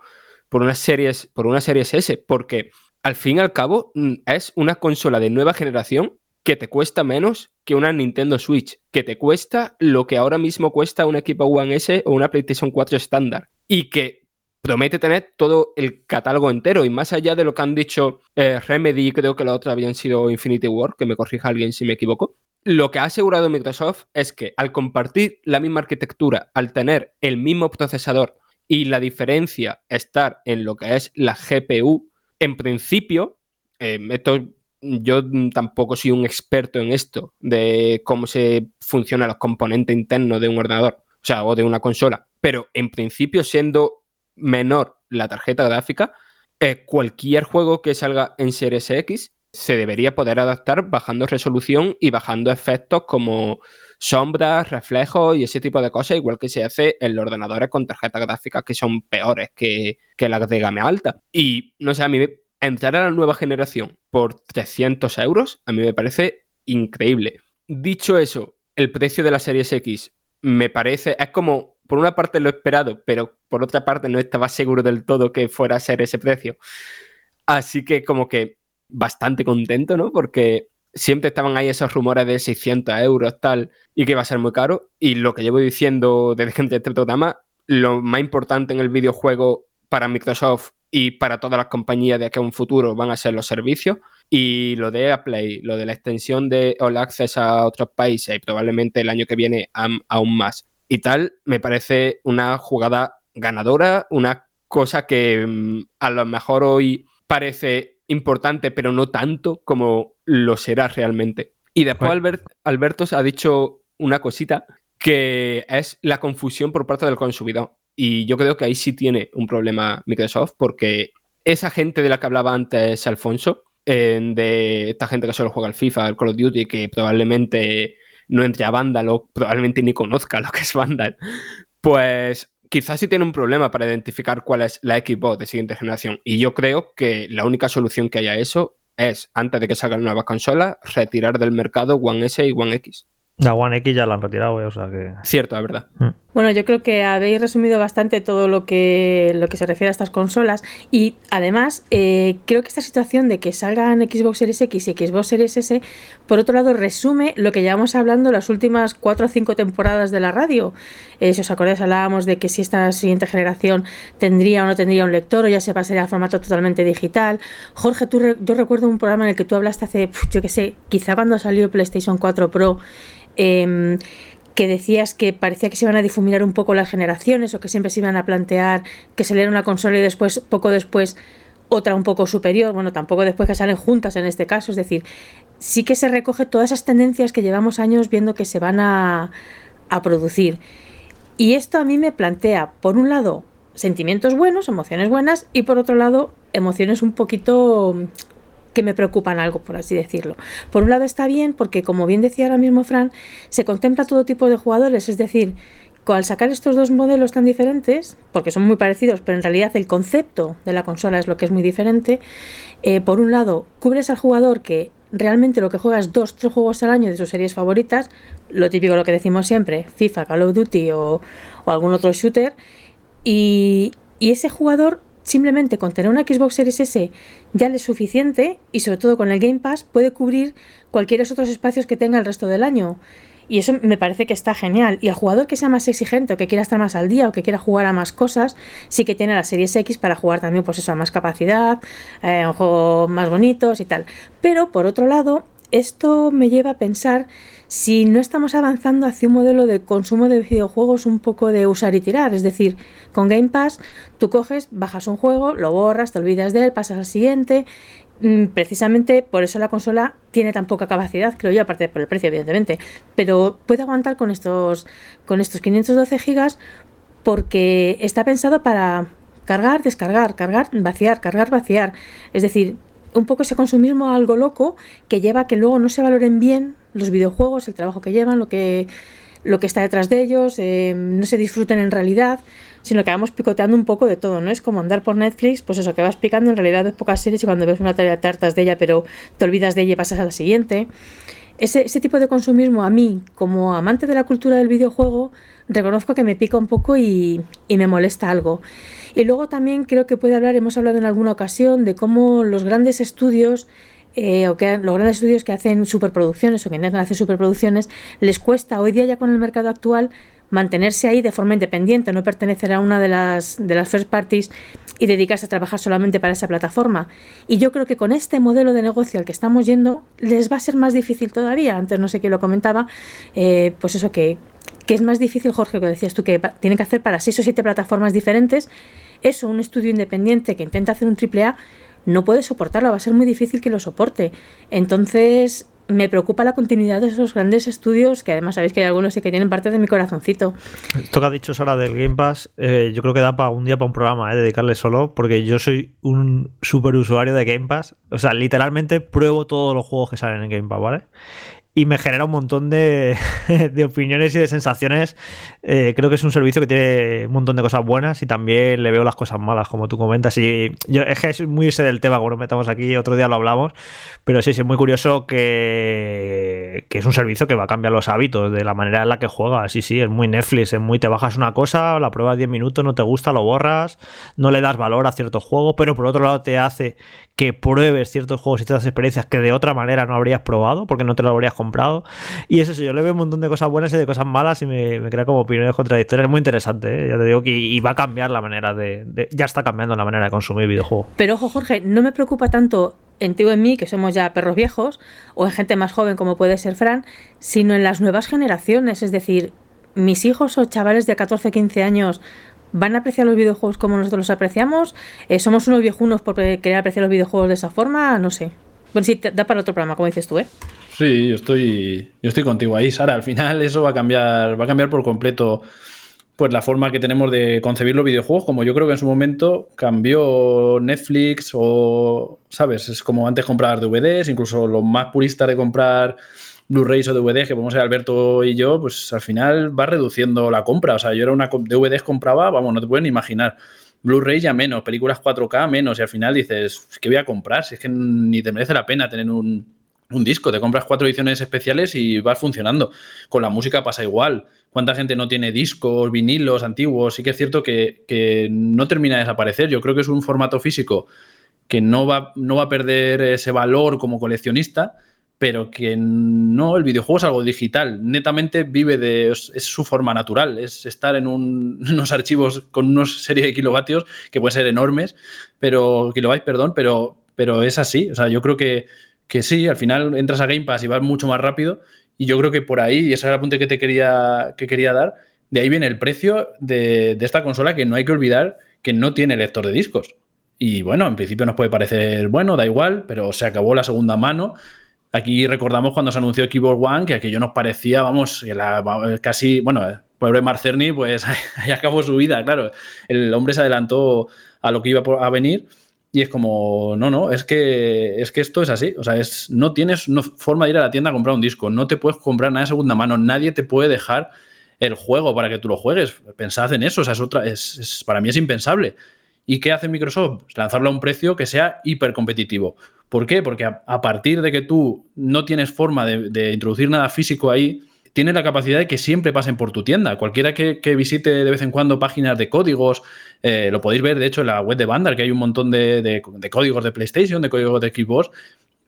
por unas series, por una serie S, porque al fin y al cabo mm, es una consola de nueva generación que te cuesta menos que una Nintendo Switch, que te cuesta lo que ahora mismo cuesta un equipo One S o una PlayStation 4 estándar, y que promete tener todo el catálogo entero y más allá de lo que han dicho eh, Remedy, creo que la otra habían sido Infinity War, que me corrija alguien si me equivoco, lo que ha asegurado Microsoft es que al compartir la misma arquitectura, al tener el mismo procesador y la diferencia estar en lo que es la GPU, en principio, eh, yo tampoco soy un experto en esto, de cómo se funcionan los componentes internos de un ordenador, o sea, o de una consola, pero en principio siendo menor la tarjeta gráfica, eh, cualquier juego que salga en Series X se debería poder adaptar bajando resolución y bajando efectos como sombras, reflejos y ese tipo de cosas, igual que se hace en los ordenadores con tarjetas gráficas que son peores que, que las de gama alta. Y no sé, a mí entrar a la nueva generación por 300 euros, a mí me parece increíble. Dicho eso, el precio de la Series X me parece, es como por una parte lo esperado, pero por otra parte no estaba seguro del todo que fuera a ser ese precio. Así que como que bastante contento, ¿no? Porque siempre estaban ahí esos rumores de 600 euros, tal, y que iba a ser muy caro. Y lo que llevo diciendo desde que entré este programa, lo más importante en el videojuego para Microsoft y para todas las compañías de aquí a un futuro van a ser los servicios. Y lo de Play, lo de la extensión de All Access a otros países y probablemente el año que viene aún más y tal, me parece una jugada ganadora, una cosa que mm, a lo mejor hoy parece importante, pero no tanto como lo será realmente. Y después Alberto ha dicho una cosita que es la confusión por parte del consumidor. Y yo creo que ahí sí tiene un problema Microsoft, porque esa gente de la que hablaba antes Alfonso, de esta gente que solo juega al FIFA, al Call of Duty, que probablemente no entre a Vandal o probablemente ni conozca lo que es Vandal, pues quizás sí tiene un problema para identificar cuál es la Xbox de siguiente generación. Y yo creo que la única solución que haya eso es, antes de que salgan nuevas consolas, retirar del mercado One S y One X. La One X ya la han retirado, eh, o sea que. Cierto, es verdad. Mm. Bueno, yo creo que habéis resumido bastante todo lo que, lo que se refiere a estas consolas. Y además, eh, creo que esta situación de que salgan Xbox Series X y Xbox Series S, por otro lado, resume lo que llevamos hablando las últimas cuatro o cinco temporadas de la radio. Eh, si os acordáis, hablábamos de que si esta siguiente generación tendría o no tendría un lector o ya se pasaría al formato totalmente digital. Jorge, tú yo recuerdo un programa en el que tú hablaste hace, yo qué sé, quizá cuando salió PlayStation 4 Pro Em, que decías que parecía que se iban a difuminar un poco las generaciones o que siempre se iban a plantear que saliera una consola y después, poco después, otra un poco superior. Bueno, tampoco después que salen juntas en este caso. Es decir, sí que se recoge todas esas tendencias que llevamos años viendo que se van a, a producir. Y esto a mí me plantea, por un lado, sentimientos buenos, emociones buenas, y por otro lado, emociones un poquito que me preocupan algo, por así decirlo. Por un lado está bien porque, como bien decía ahora mismo Fran, se contempla todo tipo de jugadores, es decir, al sacar estos dos modelos tan diferentes, porque son muy parecidos, pero en realidad el concepto de la consola es lo que es muy diferente, eh, por un lado, cubres al jugador que realmente lo que juega es dos, tres juegos al año de sus series favoritas, lo típico, lo que decimos siempre, FIFA, Call of Duty o, algún otro shooter, y, y ese jugador simplemente con tener una Xbox Series S ya le es suficiente y sobre todo con el Game Pass puede cubrir cualquiera otros espacios que tenga el resto del año. Y eso me parece que está genial. Y al jugador que sea más exigente o que quiera estar más al día o que quiera jugar a más cosas, sí que tiene la Series X para jugar también pues eso, a más capacidad, eh, un juego más bonitos y tal. Pero por otro lado, esto me lleva a pensar si no estamos avanzando hacia un modelo de consumo de videojuegos un poco de usar y tirar. Es decir, con Game Pass tú coges, bajas un juego, lo borras, te olvidas de él, pasas al siguiente Mm, precisamente por eso la consola tiene tan poca capacidad, creo yo, aparte por el precio, evidentemente. Pero puede aguantar con estos, con estos 512 gigas porque está pensado para cargar, descargar, cargar, vaciar, cargar, vaciar. Es decir, un poco ese consumismo algo loco que lleva a que luego no se valoren bien los videojuegos, el trabajo que llevan, lo que, lo que está detrás de ellos, eh, no se disfruten en realidad sino que vamos picoteando un poco de todo, ¿no? Es como andar por Netflix, pues eso, que vas picando en realidad de pocas series y cuando ves una tarea tartas de ella, pero te olvidas de ella y pasas a la siguiente. Ese, ese tipo de consumismo a mí, como amante de la cultura del videojuego, reconozco que me pica un poco y, y me molesta algo. Y luego también creo que puede hablar, hemos hablado en alguna ocasión, de cómo los grandes estudios eh, o que los grandes estudios que hacen superproducciones o que intentan hacer superproducciones, les cuesta hoy día ya con el mercado actual mantenerse ahí de forma independiente, no pertenecer a una de las, de las first parties y dedicarse a trabajar solamente para esa plataforma. Y yo creo que con este modelo de negocio al que estamos yendo les va a ser más difícil todavía. Antes no sé quién lo comentaba, eh, pues eso que, que es más difícil, Jorge, que decías tú, que tienen que hacer para seis o siete plataformas diferentes. Eso, un estudio independiente que intenta hacer un triple A, no puede soportarlo, va a ser muy difícil que lo soporte. Entonces, me preocupa la continuidad de esos grandes estudios, que además sabéis que hay algunos que tienen parte de mi corazoncito. Esto que ha dicho Sara del Game Pass, eh, yo creo que da para un día para un programa, eh, dedicarle solo, porque yo soy un super usuario de Game Pass. O sea, literalmente pruebo todos los juegos que salen en Game Pass, ¿vale? Y me genera un montón de, opiniones y de sensaciones. Eh, creo que es un servicio que tiene un montón de cosas buenas y también le veo las cosas malas, como tú comentas. Y yo, es que es muy ese del tema, nos metamos aquí, otro día lo hablamos, pero sí, sí, es muy curioso que, que es un servicio que va a cambiar los hábitos de la manera en la que juegas. Sí, sí, es muy Netflix, es muy te bajas una cosa, la pruebas 10 minutos, no te gusta, lo borras, no le das valor a ciertos juegos, pero por otro lado te hace que pruebes ciertos juegos y ciertas experiencias que de otra manera no habrías probado porque no te lo habrías comprado. Y eso sí, yo le veo un montón de cosas buenas y de cosas malas y me, crea como opiniones contradictorias. Es muy interesante, ¿eh? ya te digo que y va a cambiar la manera de, Ya está cambiando la manera de consumir videojuegos. Pero ojo, Jorge, no me preocupa tanto en ti o en mí, que somos ya perros viejos, o en gente más joven como puede ser Fran, sino en las nuevas generaciones. Es decir, mis hijos o chavales de 14, 15 años ¿Van a apreciar los videojuegos como nosotros los apreciamos? Eh, ¿Somos unos viejunos por querer apreciar los videojuegos de esa forma? No sé. Bueno, sí, da para otro programa, como dices tú, ¿eh? Sí, yo estoy, yo estoy contigo ahí, Sara. Al final eso va a cambiar, va a cambiar por completo pues la forma que tenemos de concebir los videojuegos, como yo creo que en su momento cambió Netflix o, ¿sabes? Es como antes comprar DVDs, incluso los más puristas de comprar Blu-rays o DVDs que podemos ser Alberto y yo, pues al final va reduciendo la compra. O sea, yo era una DVDs compraba, vamos, no te pueden imaginar. Blu-ray ya menos, películas 4K menos, y al final dices, ¿qué voy a comprar? Si es que ni te merece la pena tener un, un disco, te compras cuatro ediciones especiales y vas funcionando. Con la música pasa igual. ¿Cuánta gente no tiene discos, vinilos antiguos? Sí que es cierto que, que, no termina de desaparecer. Yo creo que es un formato físico que no va, no va a perder ese valor como coleccionista, pero que no, el videojuego es algo digital, netamente vive de, es, su forma natural, es estar en unos archivos con una serie de kilovatios que pueden ser enormes, pero, kilobytes, perdón, pero, pero es así, o sea, yo creo que, que sí, al final entras a Game Pass y vas mucho más rápido, y yo creo que por ahí, y ese era el apunte que te quería, que quería dar, de ahí viene el precio de, de esta consola que no hay que olvidar que no tiene lector de discos. Y bueno, en principio nos puede parecer, bueno, da igual, pero se acabó la segunda mano Aquí recordamos cuando se anunció Keyboard One, que aquello nos parecía, vamos, casi, bueno, pobre Marcerni, pues ahí acabó su vida, claro. El hombre se adelantó a lo que iba a venir y es como, no, no, es que, es que esto es así. O sea, es, no tienes forma de ir a la tienda a comprar un disco, no te puedes comprar nada de segunda mano, nadie te puede dejar el juego para que tú lo juegues. Pensad en eso, o sea, es otra, es, para mí es impensable. ¿Y qué hace Microsoft? Lanzarlo a un precio que sea hiper competitivo. ¿Por qué? Porque a, partir de que tú no tienes forma de, introducir nada físico ahí, tienes la capacidad de que siempre pasen por tu tienda. Cualquiera que, visite de vez en cuando páginas de códigos, eh, lo podéis ver, de hecho, en la web de Vandal, que hay un montón de, de códigos de PlayStation, de códigos de Xbox,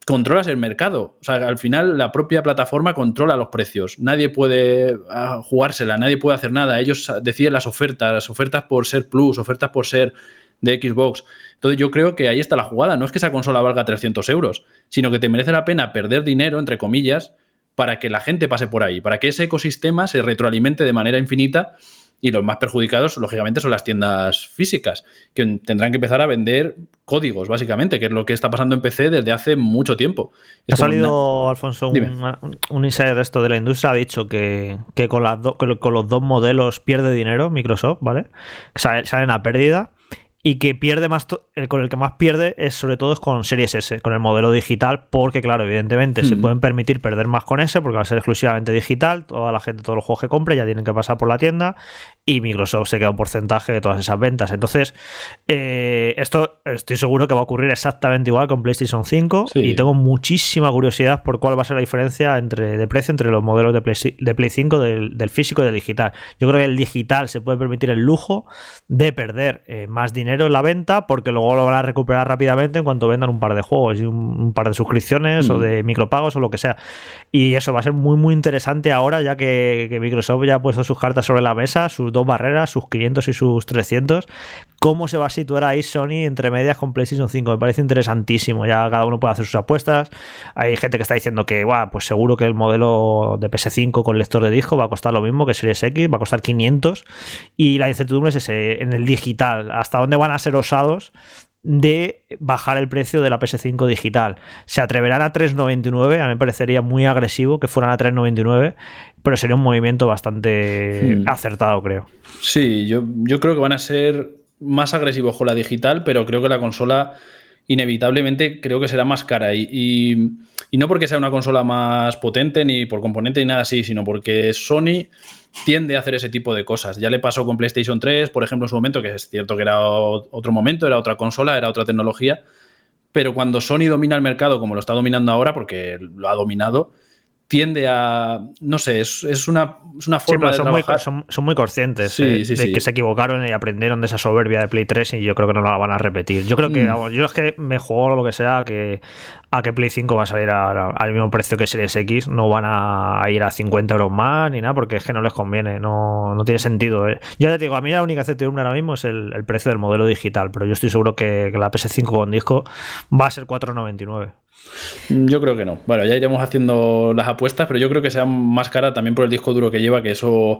controlas el mercado. O sea, al final la propia plataforma controla los precios. Nadie puede ah, jugársela, nadie puede hacer nada. Ellos deciden las ofertas, las ofertas por ser Plus, ofertas por ser de Xbox. Entonces yo creo que ahí está la jugada. No es que esa consola valga 300 euros, sino que te merece la pena perder dinero, entre comillas, para que la gente pase por ahí, para que ese ecosistema se retroalimente de manera infinita y los más perjudicados, lógicamente, son las tiendas físicas, que tendrán que empezar a vender códigos, básicamente, que es lo que está pasando en PC desde hace mucho tiempo. Ha salido, Alfonso, un, un, insider de esto de la industria, ha dicho que, con, las con los dos modelos pierde dinero Microsoft, ¿vale? Salen a pérdida y que pierde más, el, con el que más pierde es sobre todo es con Series S, con el modelo digital, porque claro, evidentemente se mm. pueden permitir perder más con ese, porque va a ser exclusivamente digital, toda la gente, todos los juegos que compre ya tienen que pasar por la tienda y Microsoft se queda un porcentaje de todas esas ventas. Entonces, eh, esto estoy seguro que va a ocurrir exactamente igual con PlayStation 5 y tengo muchísima curiosidad por cuál va a ser la diferencia entre, de precio entre los modelos de Play, de Play 5 del, físico y del digital. Yo creo que el digital se puede permitir el lujo de perder eh, más dinero en la venta porque luego lo van a recuperar rápidamente en cuanto vendan un par de juegos y un, par de suscripciones o mm. de micropagos o lo que sea. Y eso va a ser muy, muy interesante ahora ya que, Microsoft ya ha puesto sus cartas sobre la mesa, sus dos barreras, sus 500 y sus 300. ¿Cómo se va a situar ahí Sony entre medias con PlayStation 5? Me parece interesantísimo. Ya cada uno puede hacer sus apuestas. Hay gente que está diciendo que, pues seguro que el modelo de PS5 con lector de disco va a costar lo mismo que Series X, va a costar 500. Y la incertidumbre es ese, en el digital. ¿Hasta dónde van a ser osados de bajar el precio de la PS5 digital. Se atreverán a 3.99, a mí me parecería muy agresivo que fueran a 3.99, pero sería un movimiento bastante hmm. acertado, creo. Sí, yo, yo creo que van a ser más agresivos con la digital, pero creo que la consola inevitablemente creo que será más cara. Y, y, no porque sea una consola más potente, ni por componente, ni nada así, sino porque Sony tiende a hacer ese tipo de cosas. Ya le pasó con PlayStation 3, por ejemplo, en su momento, que es cierto que era otro momento, era otra consola, era otra tecnología, pero cuando Sony domina el mercado como lo está dominando ahora, porque lo ha dominado, tiende a, no sé, es, una, una, forma de son Muy, son, muy conscientes eh, de que se equivocaron y aprendieron de esa soberbia de Play 3 y yo creo que no la van a repetir. Yo creo que, mm. yo es que me juego lo que sea que a que Play 5 va a salir al mismo precio que Series X, no van a, ir a 50 euros más ni nada, porque es que no les conviene, no, no tiene sentido. Eh. Ya te digo, a mí la única certidumbre ahora mismo es el, precio del modelo digital, pero yo estoy seguro que, que la PS5 con disco va a ser 499. Yo creo que no. Bueno, ya iremos haciendo las apuestas, pero yo creo que sea más cara también por el disco duro que lleva, que eso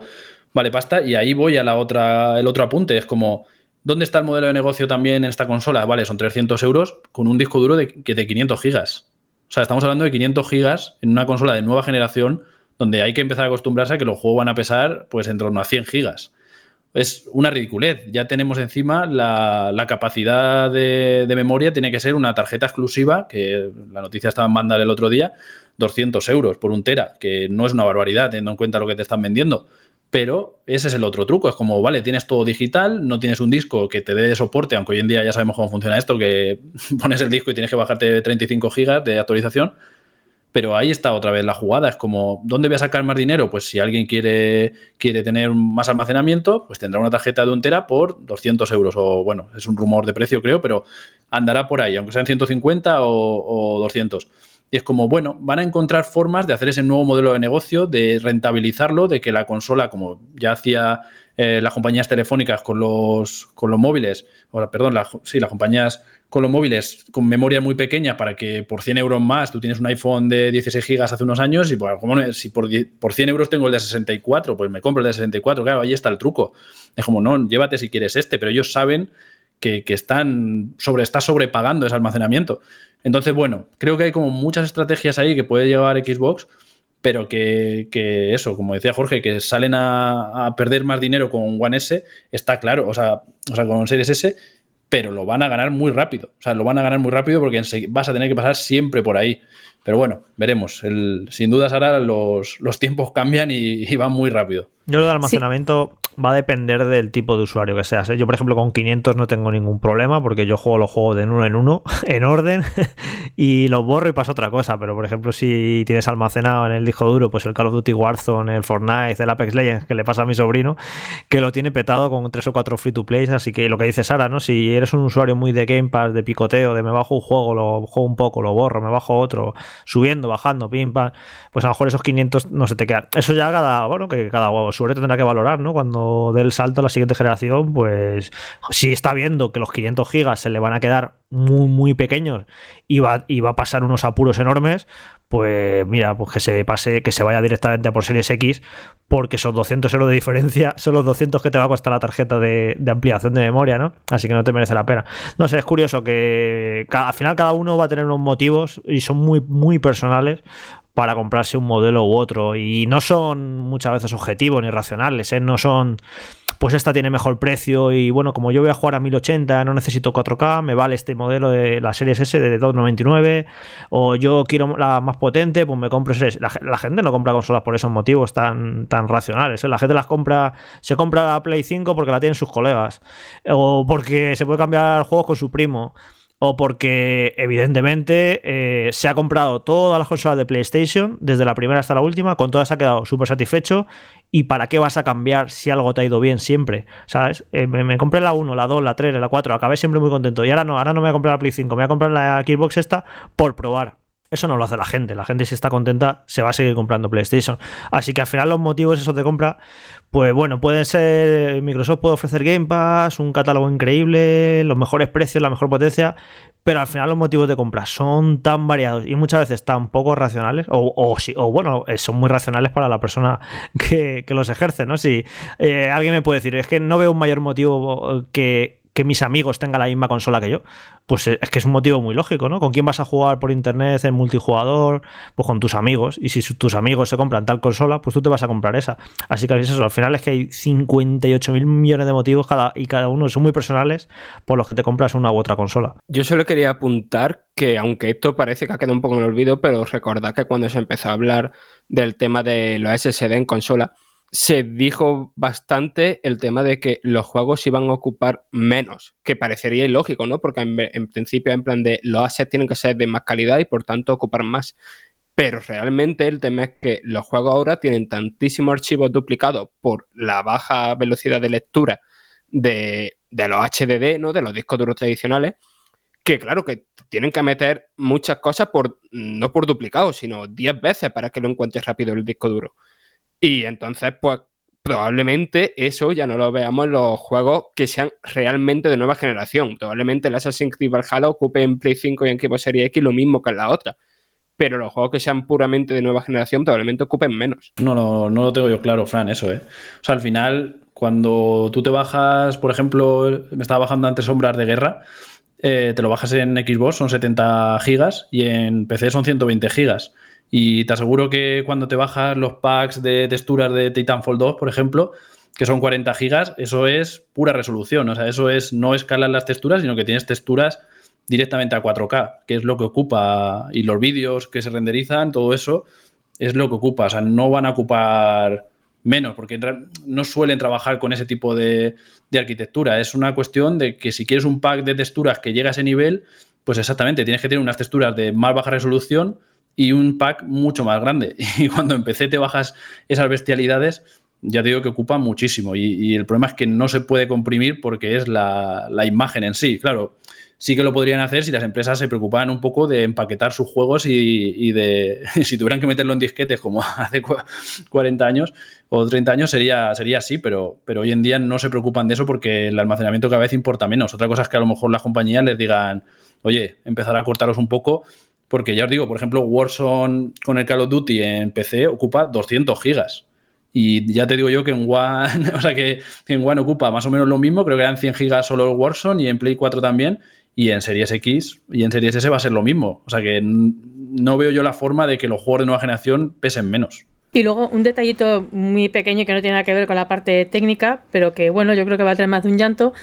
vale pasta. Y ahí voy a la otra, el otro apunte. Es como, ¿dónde está el modelo de negocio también en esta consola? Vale, son 300 euros con un disco duro de, de 500 gigas. O sea, estamos hablando de 500 gigas en una consola de nueva generación donde hay que empezar a acostumbrarse a que los juegos van a pesar pues en torno a 100 gigas es una ridiculez. Ya tenemos encima la, capacidad de, memoria, tiene que ser una tarjeta exclusiva, que la noticia estaba en mandar el otro día, 200 euros por un tera, que no es una barbaridad teniendo en cuenta lo que te están vendiendo. Pero ese es el otro truco, es como, vale, tienes todo digital, no tienes un disco que te dé soporte, aunque hoy en día ya sabemos cómo funciona esto, que pones el disco y tienes que bajarte 35 gigas de actualización, pero ahí está otra vez la jugada. Es como, ¿dónde voy a sacar más dinero? Pues si alguien quiere, quiere tener más almacenamiento, pues tendrá una tarjeta de un tera por 200 euros. O bueno, es un rumor de precio, creo, pero andará por ahí, aunque sean 150 o, o 200. Y es como, bueno, van a encontrar formas de hacer ese nuevo modelo de negocio, de rentabilizarlo, de que la consola, como ya hacía eh, las compañías telefónicas con los, con los móviles, o perdón, sí, las compañías con los móviles con memoria muy pequeña para que por 100 euros más tú tienes un iPhone de 16 gigas hace unos años y pues, si por, por 100 euros tengo el de 64, pues me compro el de 64. Claro, ahí está el truco. Es como, no, llévate si quieres este, pero ellos saben que, están sobre, está sobrepagando ese almacenamiento. Entonces, bueno, creo que hay como muchas estrategias ahí que puede llevar Xbox, pero que, eso, como decía Jorge, que salen a, a, perder más dinero con One S, está claro, o sea, o sea, con Series S pero lo van a ganar muy rápido. O sea, lo van a ganar muy rápido porque vas a tener que pasar siempre por ahí. Pero bueno, veremos. El, sin dudas ahora los, los tiempos cambian y, y van muy rápido. Yo lo de almacenamiento va a depender del tipo de usuario que seas. ¿eh? Yo, por ejemplo, con 500 no tengo ningún problema porque yo juego los juegos de uno en uno, en orden, y los borro y pasa otra cosa. Pero, por ejemplo, si tienes almacenado en el disco duro, pues el Call of Duty Warzone, el Fortnite, el Apex Legends, que le pasa a mi sobrino, que lo tiene petado con tres o cuatro free to play. Así que lo que dice Sara, ¿no? Si eres un usuario muy de Game Pass, de picoteo, de me bajo un juego, lo juego un poco, lo borro, me bajo otro, subiendo, bajando, pim, pam, pues a lo mejor esos 500 no se te quedan. Eso ya cada, bueno, que cada usuario tendrá que valorar, ¿no? Cuando dé el salto a la siguiente generación, pues si está viendo que los 500 gigas se le van a quedar muy, muy pequeños y va, y va a pasar unos apuros enormes, pues mira, pues que se pase, que se vaya directamente a por Series X, porque esos 200 euros de diferencia son los 200 que te va a costar la tarjeta de, de ampliación de memoria, ¿no? Así que no te merece la pena. No sé, es curioso que al final cada uno va a tener unos motivos y son muy, muy personales para comprarse un modelo u otro. Y no son muchas veces objetivos ni racionales, ¿eh? no son, pues esta tiene mejor precio y bueno, como yo voy a jugar a 1080, no necesito 4K, me vale este modelo de la serie S de 299, o yo quiero la más potente, pues me compro ese. La, la gente no compra consolas por esos motivos tan, tan racionales. ¿eh? La gente las compra, se compra la Play 5 porque la tienen sus colegas, o porque se puede cambiar juegos con su primo o porque evidentemente eh, se ha comprado todas las consolas de PlayStation, desde la primera hasta la última, con todas ha quedado súper satisfecho. ¿Y para qué vas a cambiar si algo te ha ido bien siempre? ¿Sabes? Eh, me, me, compré la 1, la 2, la 3, la 4, acabé siempre muy contento. Y ahora no, ahora no me voy a comprar la Play 5, me voy a comprar la Xbox esta por probar. Eso no lo hace la gente. La gente si está contenta se va a seguir comprando PlayStation. Así que al final los motivos esos de compra, pues bueno, pueden ser Microsoft puede ofrecer Game Pass, un catálogo increíble, los mejores precios, la mejor potencia, pero al final los motivos de compra son tan variados y muchas veces tan poco racionales, o, o, bueno, eh, son muy racionales para la persona que, que los ejerce, ¿no? Si eh, alguien me puede decir, es que no veo un mayor motivo que, que mis amigos tengan la misma consola que yo, pues es que es un motivo muy lógico, ¿no? ¿Con quién vas a jugar por internet en multijugador? Pues con tus amigos. Y si tus amigos se compran tal consola, pues tú te vas a comprar esa. Así que al final es que hay 58 mil millones de motivos cada, y cada uno son muy personales por los que te compras una u otra consola. Yo solo quería apuntar que, aunque esto parece que ha quedado un poco en el olvido, pero recordad que cuando se empezó a hablar del tema de los SSD en consola, se dijo bastante el tema de que los juegos iban a ocupar menos, que parecería ilógico, ¿no? Porque en, en, principio, en plan de los assets tienen que ser de más calidad y por tanto ocupar más. Pero realmente el tema es que los juegos ahora tienen tantísimos archivos duplicados por la baja velocidad de lectura de, de los HDD, ¿no? De los discos duros tradicionales, que claro, que tienen que meter muchas cosas por, no por duplicado, sino 10 veces para que lo encuentres rápido el disco duro. Y entonces, pues probablemente eso ya no lo veamos en los juegos que sean realmente de nueva generación. Probablemente el Assassin's Creed Valhalla ocupe en Play 5 y en Xbox Series X lo mismo que en la otra. Pero los juegos que sean puramente de nueva generación probablemente ocupen menos. No, no, no lo tengo yo claro, Fran, eso, ¿eh? O sea, al final, cuando tú te bajas, por ejemplo, me estaba bajando antes Sombras de Guerra, eh, te lo bajas en Xbox, son 70 gigas, y en PC son 120 gigas. Y te aseguro que cuando te bajas los packs de texturas de Titanfall 2, por ejemplo, que son 40 gigas, eso es pura resolución. O sea, eso es no escalar las texturas, sino que tienes texturas directamente a 4K, que es lo que ocupa, y los vídeos que se renderizan, todo eso es lo que ocupa. O sea, no van a ocupar menos, porque no suelen trabajar con ese tipo de, de arquitectura. Es una cuestión de que si quieres un pack de texturas que llegue a ese nivel, pues exactamente, tienes que tener unas texturas de más baja resolución y un pack mucho más grande. Y cuando empecé te bajas esas bestialidades, ya te digo que ocupa muchísimo. Y, el problema es que no se puede comprimir porque es la, la, imagen en sí. Claro, sí que lo podrían hacer si las empresas se preocupaban un poco de empaquetar sus juegos y, y de si tuvieran que meterlo en disquetes como hace 40 años o 30 años sería, sería así, pero, pero hoy en día no se preocupan de eso porque el almacenamiento cada vez importa menos. Otra cosa es que a lo mejor las compañías les digan, oye, empezar a cortaros un poco porque ya os digo, por ejemplo, Warzone con el Call of Duty en PC ocupa 200 gigas. Y ya te digo yo que en One, o sea que en One ocupa más o menos lo mismo, creo que eran 100 gigas solo el Warzone y en Play 4 también. Y en Series X y en Series S va a ser lo mismo. O sea que no veo yo la forma de que los juegos de nueva generación pesen menos. Y luego un detallito muy pequeño que no tiene nada que ver con la parte técnica, pero que bueno, yo creo que va a tener más de un llanto,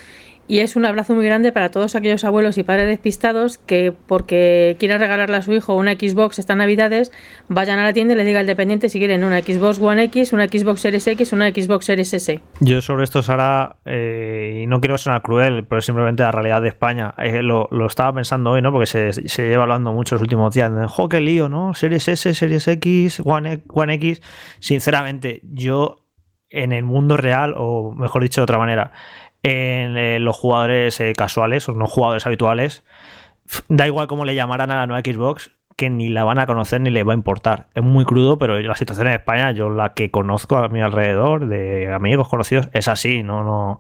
Y es un abrazo muy grande para todos aquellos abuelos y padres despistados que porque quieren regalarle a su hijo una Xbox estas navidades, vayan a la tienda y le diga al dependiente si quieren una Xbox One X, una Xbox Series X, una Xbox Series S. Yo sobre esto, Sara, eh, y no quiero sonar cruel, pero simplemente la realidad de España, lo, estaba pensando hoy, ¿no? Porque se, se, lleva hablando mucho los últimos días. ¡Jo, qué lío, ¿no? Series S, Series X, One X. Sinceramente, yo en el mundo real, o mejor dicho de otra manera, en eh, los jugadores eh, casuales o no jugadores habituales, da igual cómo le llamaran a la nueva Xbox, que ni la van a conocer ni le va a importar. Es muy crudo, pero la situación en España, yo la que conozco a mi alrededor, de amigos conocidos, es así, no, no.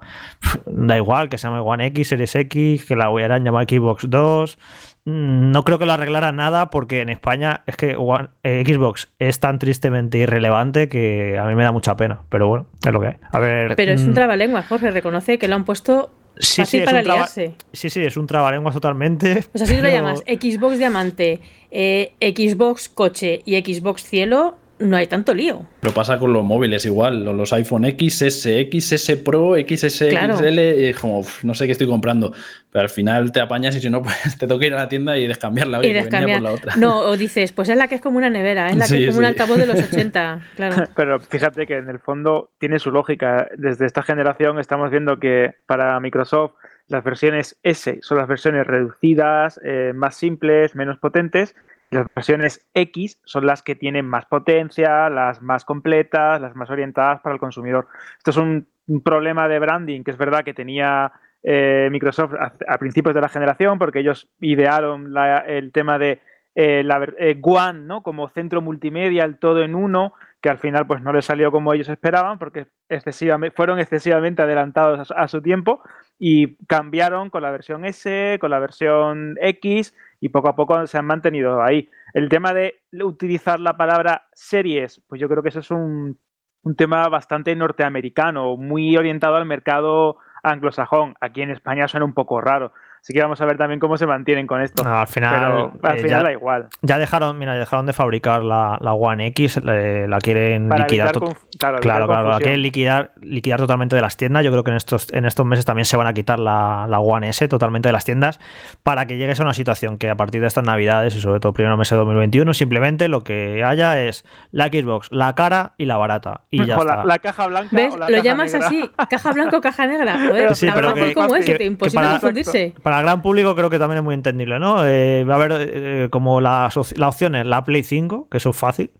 Da igual que se llame One X, Series X, que la a llamar Xbox 2. Mm, no creo que lo arreglara nada porque en España es que One, eh, Xbox es tan tristemente irrelevante que a mí me da mucha pena. Pero bueno, es lo que hay. A ver, pero es un mm, trabalengua, Jorge, reconoce que lo han puesto Sí, Así sí, para liarse. sí, sí, es un trabalenguas totalmente. Pues así lo pero- llamas, Xbox Diamante, eh, Xbox Coche y Xbox Cielo, no hay tanto lío. Lo pasa con los móviles igual, los- iPhone X, S, XS Pro, XS, Claro. XL, y es como, uf, no sé qué estoy comprando. Pero al final te apañas y si no, pues te toca ir a la tienda y descambiarla. oye, y venía descambiar. por la otra. No, o dices, pues es la que es como una nevera, es la que Sí, es como un sí. altavoz de los 80, claro. Pero fíjate que en el fondo tiene su lógica. Desde esta generación estamos viendo que para Microsoft las versiones S son las versiones reducidas, eh, más simples, menos potentes. Las versiones X son las que tienen más potencia, las más completas, las más orientadas para el consumidor. Esto es un, problema de branding que es verdad que tenía eh, Microsoft a, principios de la generación porque ellos idearon la- el tema de eh, la eh, One, ¿no? Como centro multimedia, el todo en uno, que al final pues no les salió como ellos esperaban porque excesivamente, fueron excesivamente adelantados a a su tiempo y cambiaron con la versión S, con la versión X y poco a poco se han mantenido ahí. El tema de utilizar la palabra series, pues yo creo que eso es un, un tema bastante norteamericano, muy orientado al mercado anglosajón. Aquí en España suena un poco raro. Así que vamos a ver también cómo se mantienen con esto. No, al final, Pero al eh, final ya- da igual. Ya dejaron, mira, dejaron de fabricar la, la One X, le- la quieren Para liquidar. claro, claro, claro, la quieren liquidar, liquidar totalmente de las tiendas. Yo creo que en estos, en estos meses también se van a quitar la, la One S totalmente de las tiendas para que llegues a una situación que a partir de estas navidades y sobre todo primer mes de 2021, simplemente lo que haya es la Xbox, la cara y la barata. Y ya O está. la, la caja blanca ¿Ves? o la Lo caja llamas negra. así, caja blanca o caja negra. Joder, Sí, tan pero que- como es, que- imposible para- confundirse. Para el gran público creo que también es muy entendible, ¿no? Eh, va a haber eh, como las, las opciones, la Play 5, que eso es fácil,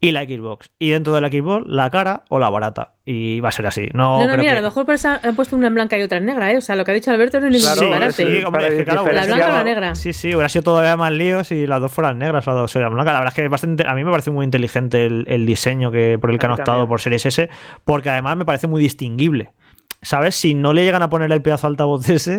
y la Xbox. Y dentro de la Xbox, la cara o la barata. Y va a ser así. No, No, no, creo mira, que- a lo mejor han puesto una en blanca y otra en negra, ¿eh? O sea, lo que ha dicho Alberto no es ningún Claro, disparate. sí, hombre, para es que claro, La blanca o la negra. Sí, sí, hubiera sido todavía más lío si las dos fueran negras o las dos fueran blancas. La verdad es que es bastante, a mí me parece muy inteligente el, el diseño que, por el que han optado por Series S, porque además me parece muy distinguible. ¿Sabes? Si no le llegan a poner el pedazo altavoz ese,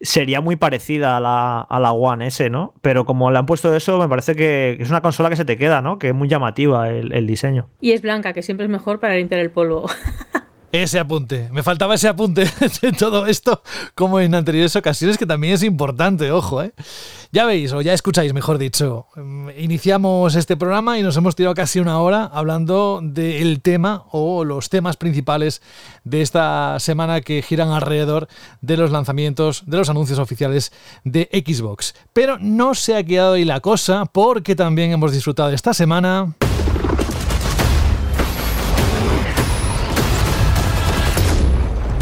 sería muy parecida a la, a la One S, ¿no? Pero como le han puesto eso, me parece que es una consola que se te queda, ¿no? Que es muy llamativa el, el diseño. Y es blanca, que siempre es mejor para limpiar el polvo. Ese apunte. Me faltaba ese apunte de todo esto, como en anteriores ocasiones, que también es importante, ojo, ¿eh? Ya veis, o ya escucháis, mejor dicho. mm, Iniciamos este programa y nos hemos tirado casi una hora hablando del tema o los temas principales de esta semana que giran alrededor de los lanzamientos, de los anuncios oficiales de Xbox. Pero no se ha quedado ahí la cosa, porque también hemos disfrutado esta semana.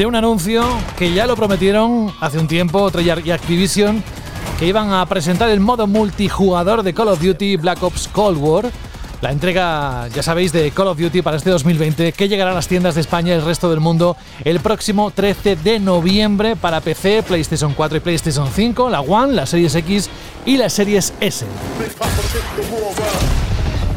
De un anuncio que ya lo prometieron hace un tiempo Treyarch y Activision que iban a presentar el modo multijugador de Call of Duty Black Ops Cold War. La entrega, ya sabéis, de Call of Duty para este 2020 que llegará a las tiendas de España y el resto del mundo el próximo 13 de noviembre para PC, PlayStation 4 y PlayStation 5, la One, la Series X y la Series S.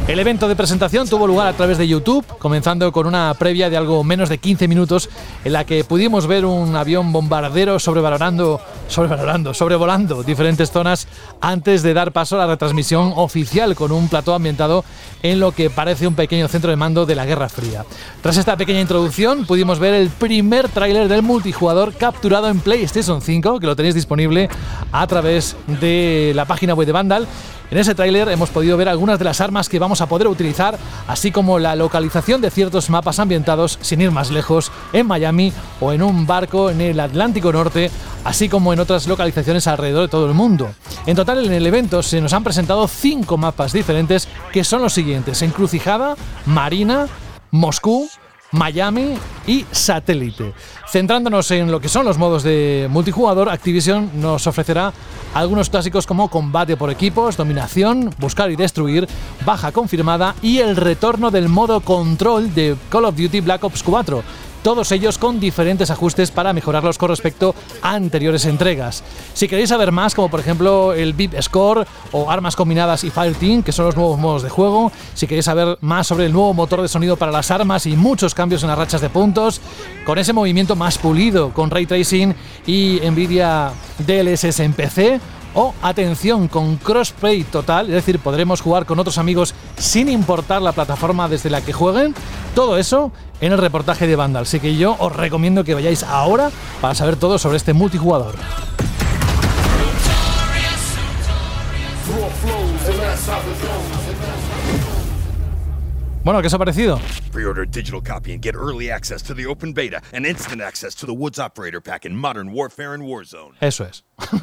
El evento de presentación tuvo lugar a través de YouTube, comenzando con una previa de algo menos de 15 minutos en la que pudimos ver un avión bombardero sobrevolando, sobrevalorando, sobrevolando diferentes zonas antes de dar paso a la retransmisión oficial con un plató ambientado en lo que parece un pequeño centro de mando de la Guerra Fría. Tras esta pequeña introducción pudimos ver el primer tráiler del multijugador capturado en PlayStation 5, que lo tenéis disponible a través de la página web de Vandal en ese tráiler hemos podido ver algunas de las armas que vamos a poder utilizar, así como la localización de ciertos mapas ambientados, sin ir más lejos, en Miami o en un barco en el Atlántico Norte, así como en otras localizaciones alrededor de todo el mundo. En total en el evento se nos han presentado cinco mapas diferentes que son los siguientes: Encrucijada, Marina, Moscú, Miami y Satélite. Centrándonos en lo que son los modos de multijugador, Activision nos ofrecerá algunos clásicos como combate por equipos, dominación, buscar y destruir, baja confirmada y el retorno del modo control de Call of Duty Black Ops 4 todos ellos con diferentes ajustes para mejorarlos con respecto a anteriores entregas. Si queréis saber más, como por ejemplo el VIP Score o armas combinadas y Fire Team, que son los nuevos modos de juego, si queréis saber más sobre el nuevo motor de sonido para las armas y muchos cambios en las rachas de puntos, con ese movimiento más pulido, con ray tracing y Nvidia DLSS en PC, o atención con crossplay total, es decir, podremos jugar con otros amigos sin importar la plataforma desde la que jueguen. Todo eso en el reportaje de Vandal. Así que yo os recomiendo que vayáis ahora para saber todo sobre este multijugador. Bueno, ¿qué os ha parecido? Pre-order digital copy and get early access to the open beta and instant access to the Woods Operator Pack in Modern Warfare and Warzone. Eso es.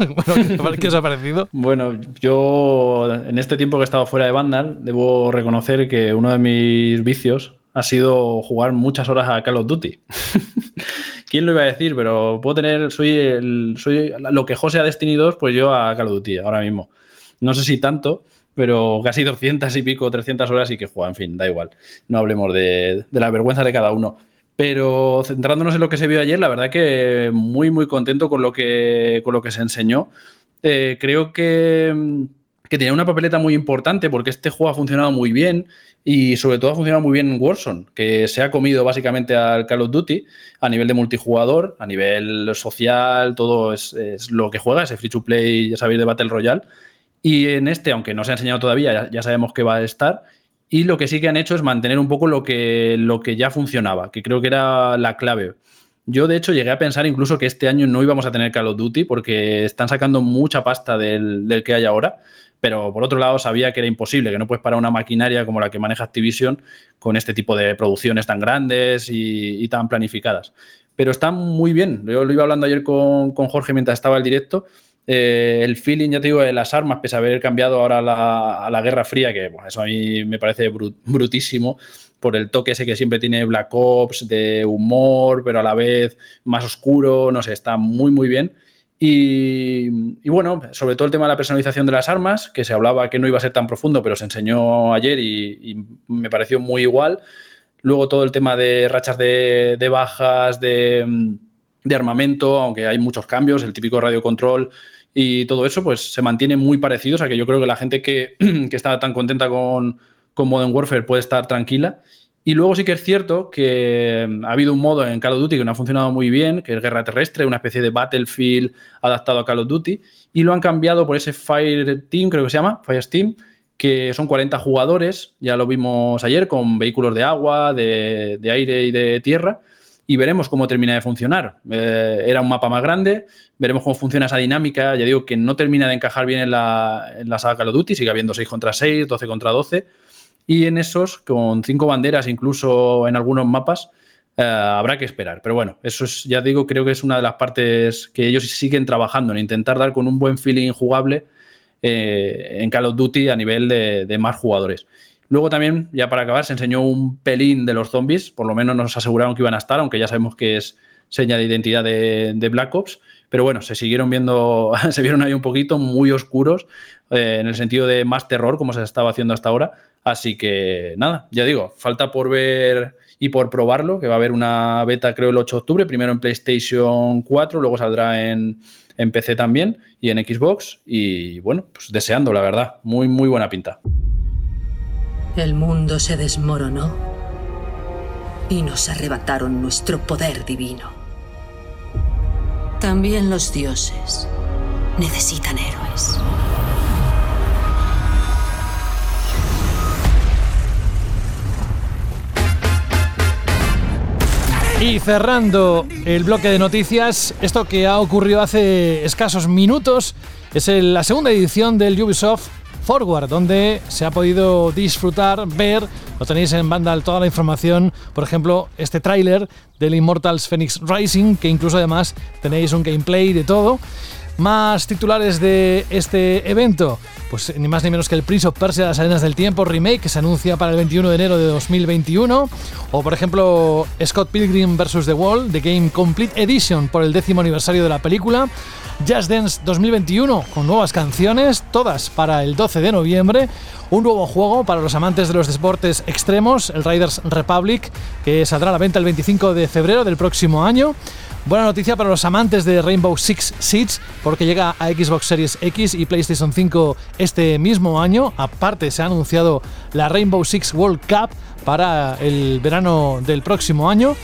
bueno, ¿qué os ha parecido? Bueno, yo en este tiempo que he estado fuera de Vandal, debo reconocer que uno de mis vicios ha sido jugar muchas horas a Call of Duty. ¿Quién lo iba a decir? Pero puedo tener, soy, el, soy lo que José a Destiny 2, pues yo a Call of Duty ahora mismo. No sé si tanto, pero casi 200 y pico, 300 horas y que juega, en fin, da igual. No hablemos de, la vergüenza de cada uno. Pero centrándonos en lo que se vio ayer, la verdad que muy, muy contento con lo que, con lo que se enseñó. Eh, creo que, que tenía una papeleta muy importante porque este juego ha funcionado muy bien y sobre todo ha funcionado muy bien en Warzone, que se ha comido básicamente al Call of Duty a nivel de multijugador, a nivel social, todo es, es lo que juega, ese free to play, ya sabéis, de Battle Royale. Y en este, aunque no se ha enseñado todavía, ya, sabemos que va a estar. Y lo que sí que han hecho es mantener un poco lo que, lo que ya funcionaba, que creo que era la clave. Yo, de hecho, llegué a pensar incluso que este año no íbamos a tener Call of Duty porque están sacando mucha pasta del, que hay ahora. Pero por otro lado, sabía que era imposible, que no puedes parar una maquinaria como la que maneja Activision con este tipo de producciones tan grandes y, tan planificadas. Pero está muy bien. Yo lo iba hablando ayer con, con Jorge mientras estaba el directo eh, el feeling, ya te digo, de las armas, pese a haber cambiado ahora a la Guerra Fría, que eso a mí me parece brutísimo, por el toque ese que siempre tiene Black Ops, de humor, pero a la vez más oscuro, no sé, está muy, muy bien. Y, bueno, sobre todo el tema de la personalización de las armas, que se hablaba que no iba a ser tan profundo, pero se enseñó ayer y, me pareció muy igual. Luego todo el tema de rachas de, bajas, de de armamento, aunque hay muchos cambios, el típico radio control y todo eso, pues se mantiene muy parecido. O sea que yo creo que la gente que, que está tan contenta con, con, Modern Warfare puede estar tranquila. Y luego sí que es cierto que ha habido un modo en Call of Duty que no ha funcionado muy bien, que es guerra terrestre, una especie de Battlefield adaptado a Call of Duty, y lo han cambiado por ese Fire Team, creo que se llama, Fire Team, que son 40 jugadores, ya lo vimos ayer, con vehículos de agua, de, de aire y de tierra, y veremos cómo termina de funcionar. Eh, era un mapa más grande, veremos cómo funciona esa dinámica. Ya digo que no termina de encajar bien en la, en la saga Call of Duty, sigue habiendo 6 contra 6, 12 contra 12. Y en esos, con cinco banderas, incluso en algunos mapas, eh, habrá que esperar. Pero bueno, eso es, ya digo, creo que es una de las partes que ellos siguen trabajando en intentar dar con un buen feeling jugable eh, en Call of Duty a nivel de más jugadores. Luego también, ya para acabar, se enseñó un pelín de los zombies, por lo menos nos aseguraron que iban a estar, aunque ya sabemos que es seña de identidad de, Black Ops. Pero bueno, se siguieron viendo, se vieron ahí un poquito muy oscuros, eh, en el sentido de más terror, como se estaba haciendo hasta ahora. Así que nada, ya digo, falta por ver y por probarlo, que va a haber una beta creo el 8 de octubre, primero en PlayStation 4, luego saldrá en, en PC también y en Xbox. Y bueno, pues deseando, la verdad, muy, muy buena pinta. El mundo se desmoronó y nos arrebataron nuestro poder divino. También los dioses necesitan héroes. Y cerrando el bloque de noticias, esto que ha ocurrido hace escasos minutos es la segunda edición del Ubisoft Forward, donde se ha podido disfrutar, ver, lo tenéis en Vandal toda la información, por ejemplo, este tráiler del Immortals Phoenix Rising, que incluso además tenéis un gameplay de todo. Más titulares de este evento, pues ni más ni menos que el Prince of Persia Las Arenas del Tiempo remake que se anuncia para el 21 de enero de 2021, o por ejemplo Scott Pilgrim vs. The Wall, The Game Complete Edition por el décimo aniversario de la película, Just Dance 2021 con nuevas canciones, todas para el 12 de noviembre, un nuevo juego para los amantes de los deportes extremos, el Riders Republic, que saldrá a la venta el 25 de febrero del próximo año. Buena noticia para los amantes de Rainbow Six Siege, porque llega a Xbox Series X y PlayStation 5 este mismo año. Aparte, se ha anunciado la Rainbow Six World Cup para el verano del próximo año.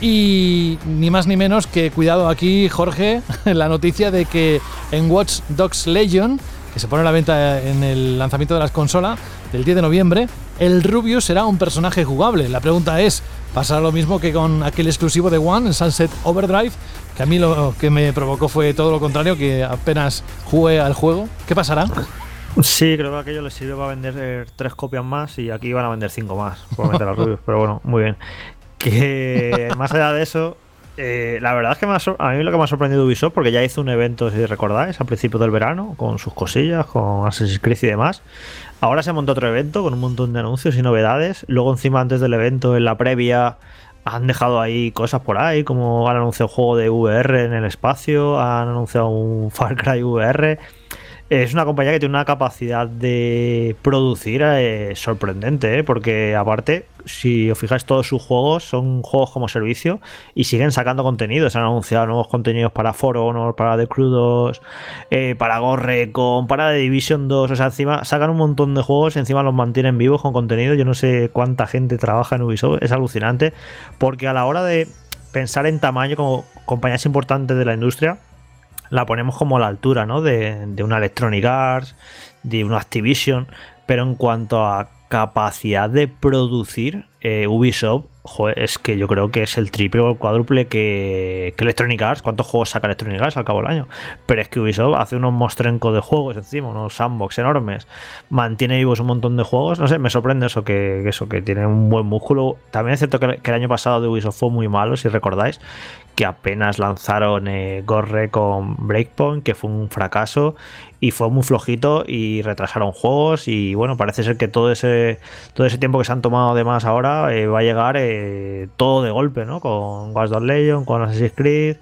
Y ni más ni menos que, cuidado aquí, Jorge, la noticia de que en Watch Dogs Legion, que se pone a la venta en el lanzamiento de las consolas del 10 de noviembre, el Rubius será un personaje jugable. La pregunta es, ¿pasará lo mismo que con aquel exclusivo de One, el Sunset Overdrive? Que a mí lo que me provocó fue todo lo contrario, que apenas jugué al juego. ¿Qué pasará? Sí, creo que aquello les sirve para vender eh, tres copias más y aquí van a vender cinco más por meter a Rubius, pero bueno, muy bien. Que más allá de eso, eh, la verdad es que me ha a mí lo que me ha sorprendido Ubisoft, porque ya hizo un evento, si recordáis, a principios del verano, con sus cosillas, con Assassin's Creed y demás. Ahora se montó otro evento con un montón de anuncios y novedades. Luego, encima, antes del evento, en la previa, han dejado ahí cosas por ahí, como han anunciado un juego de VR en el espacio, han anunciado un Far Cry VR. Es una compañía que tiene una capacidad de producir eh, sorprendente, ¿eh? porque aparte, si os fijáis, todos sus juegos son juegos como servicio y siguen sacando contenido. Se han anunciado nuevos contenidos para For Honor, para The Crew 2, eh, para Gorrecon, para The Division 2. O sea, encima sacan un montón de juegos y encima los mantienen vivos con contenido. Yo no sé cuánta gente trabaja en Ubisoft, es alucinante, porque a la hora de pensar en tamaño como compañías importantes de la industria, la ponemos como a la altura, ¿no? De, de una Electronic Arts, de una Activision, pero en cuanto a capacidad de producir, eh, Ubisoft, es que yo creo que es el triple o el cuádruple que, que Electronic Arts. ¿Cuántos juegos saca Electronic Arts al cabo del año? Pero es que Ubisoft hace unos mostrencos de juegos encima, unos sandbox enormes, mantiene vivos un montón de juegos. No sé, me sorprende eso, que, que eso, que tiene un buen músculo. También es cierto que, que el año pasado de Ubisoft fue muy malo, si recordáis que apenas lanzaron eh, Gorre con Breakpoint, que fue un fracaso y fue muy flojito y retrasaron juegos y bueno, parece ser que todo ese todo ese tiempo que se han tomado además ahora eh, va a llegar eh, todo de golpe, ¿no? Con Watch Dogs Legion, con Assassin's Creed,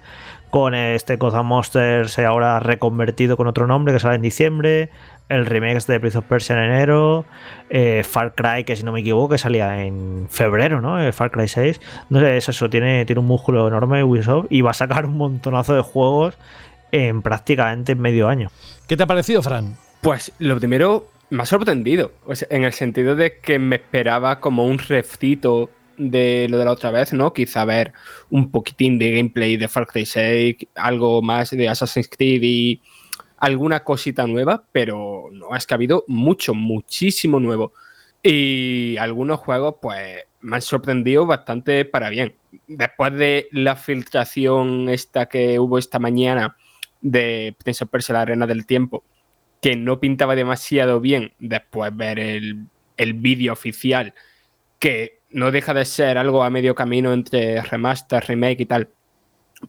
con este Gotham Monsters ahora reconvertido con otro nombre que sale en diciembre, el remake de Prince of Persia en enero, eh, Far Cry, que si no me equivoco, que salía en febrero, ¿no? Eh, Far Cry 6. No sé, es eso, tiene, tiene un músculo enorme Ubisoft y va a sacar un montonazo de juegos en prácticamente medio año. ¿Qué te ha parecido, Fran? Pues lo primero me ha sorprendido, o sea, en el sentido de que me esperaba como un refcito de lo de la otra vez, ¿no? Quizá ver un poquitín de gameplay de Far Cry 6, algo más de Assassin's Creed y alguna cosita nueva, pero no, es que ha habido mucho, muchísimo nuevo. Y algunos juegos, pues, me han sorprendido bastante para bien. Después de la filtración esta que hubo esta mañana de Prince of Persia, la Arena del Tiempo, que no pintaba demasiado bien, después ver el, el vídeo oficial, que no deja de ser algo a medio camino entre remaster, remake y tal,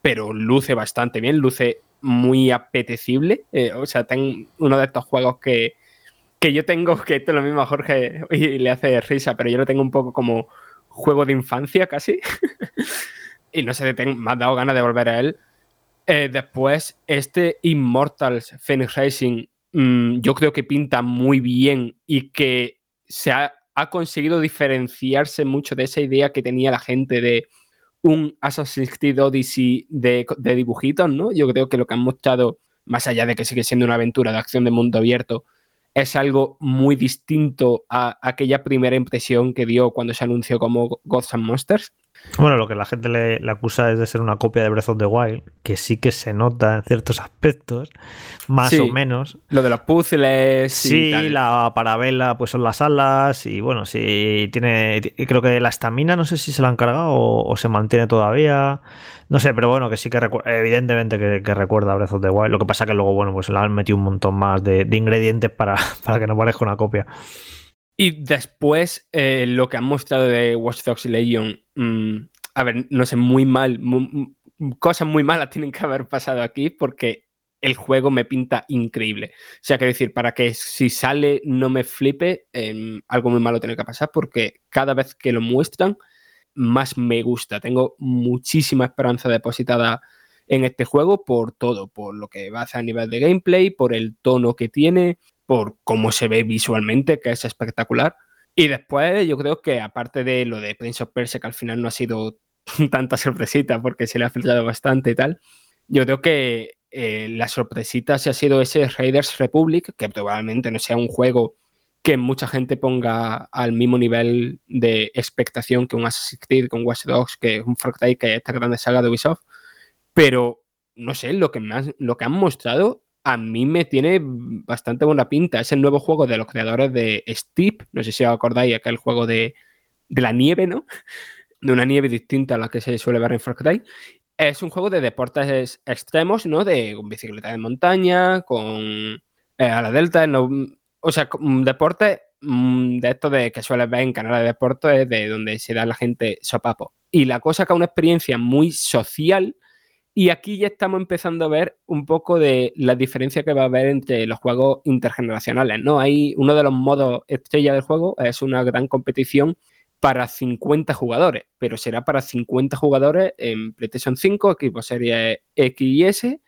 pero luce bastante bien, luce muy apetecible. eh, o sea, tengo uno de estos juegos que, que yo tengo, que esto es lo mismo a Jorge y le hace risa, pero yo lo tengo un poco como juego de infancia casi. y no sé, tengo- me ha dado ganas de volver a él. Eh, después, este Immortals Phoenix Racing, mm, yo creo que pinta muy bien y que se ha, ha conseguido diferenciarse mucho de esa idea que tenía la gente de un Assassin's Creed Odyssey de, de dibujitos, ¿no? Yo creo que lo que han mostrado, más allá de que sigue siendo una aventura de acción de mundo abierto, es algo muy distinto a aquella primera impresión que dio cuando se anunció como Gods and Monsters. Bueno, lo que la gente le, le acusa es de ser una copia de Breath of the Wild, que sí que se nota en ciertos aspectos, más Sí. o menos. Lo de los puzzles. y Sí, tal. la parabela pues son las alas y bueno, sí tiene, y creo que la estamina no sé si se la han cargado o, o se mantiene todavía, no sé, pero bueno, que sí que evidentemente que, que recuerda Breath of the Wild, lo que pasa que luego bueno, pues le han metido un montón más de, ingredientes para, para que no parezca una copia. Y después, eh, lo que han mostrado de Watch Dogs Legion, mm, a ver, no sé, muy mal, mu- cosas muy malas tienen que haber pasado aquí porque el juego me pinta increíble. O sea, quiero decir, para que si sale no me flipe, em, algo muy malo tiene que pasar porque cada vez que lo muestran, más me gusta. Tengo muchísima esperanza depositada en este juego por todo, por lo que va a hacer a nivel de gameplay, por el tono que tiene, por cómo se ve visualmente, que es espectacular. Y después yo creo que aparte de lo de Prince of Persia, que al final no ha sido tanta sorpresita porque se le ha filtrado bastante y tal, yo creo que eh, la sorpresita sí ha sido ese Raiders Republic, que probablemente no sea un juego que mucha gente ponga al mismo nivel de expectación que un Assassin's Creed, que un Watch Dogs, que un Far Cry, que esta grande saga de Ubisoft. Pero, no sé, lo que, me han- lo que han mostrado a mí me tiene bastante buena pinta. Es el nuevo juego de los creadores de Steep. No sé si os acordáis, aquel juego de, de la nieve, ¿no? De una nieve distinta a la que se suele ver en Far Cry. Es un juego de deportes extremos, ¿no? De bicicleta de montaña, con eh, a la delta, no- o sea, con deportes mm, de esto de que sueles ver en canales de deportes de donde se da la gente sopapo. Y la cosa que es una experiencia muy social y aquí ya estamos empezando a ver un poco de la diferencia que va a haber entre los juegos intergeneracionales, ¿no? Hay uno de los modos estrella del juego es una gran competición para 50 jugadores, pero será para 50 jugadores en PlayStation 5, equipo Series X y S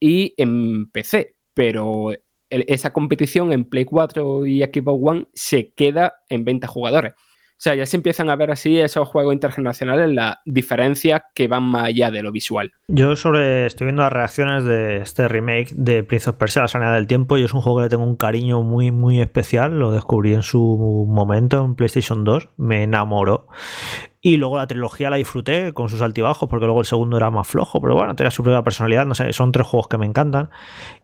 y en PC, pero esa competición en Play 4 y Xbox One se queda en 20 jugadores. O sea, ya se empiezan a ver así esos juegos internacionales, las diferencias que van más allá de lo visual. Yo sobre estoy viendo las reacciones de este remake de Prince of Persia, la sanidad del tiempo, y es un juego que le tengo un cariño muy muy especial, lo descubrí en su momento en PlayStation 2, me enamoró. Y luego la trilogía la disfruté con sus altibajos, porque luego el segundo era más flojo, pero bueno, tenía su propia personalidad, no sé, son tres juegos que me encantan.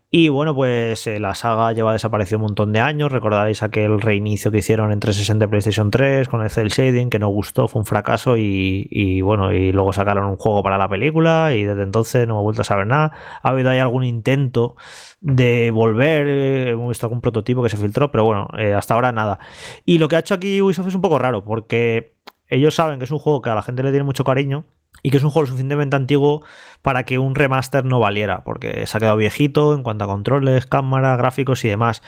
Y bueno, pues eh, la saga lleva desaparecido un montón de años. Recordaréis aquel reinicio que hicieron en 360 y PlayStation 3 con el cel shading, que no gustó, fue un fracaso. Y, y bueno, y luego sacaron un juego para la película. Y desde entonces no he vuelto a saber nada. Ha habido ahí algún intento de volver. eh, Hemos visto algún prototipo que se filtró, pero bueno, eh, hasta ahora nada. Y lo que ha hecho aquí Ubisoft es un poco raro, porque ellos saben que es un juego que a la gente le tiene mucho cariño y que es un juego suficientemente antiguo para que un remaster no valiera, porque se ha quedado viejito en cuanto a controles, cámara, gráficos y demás.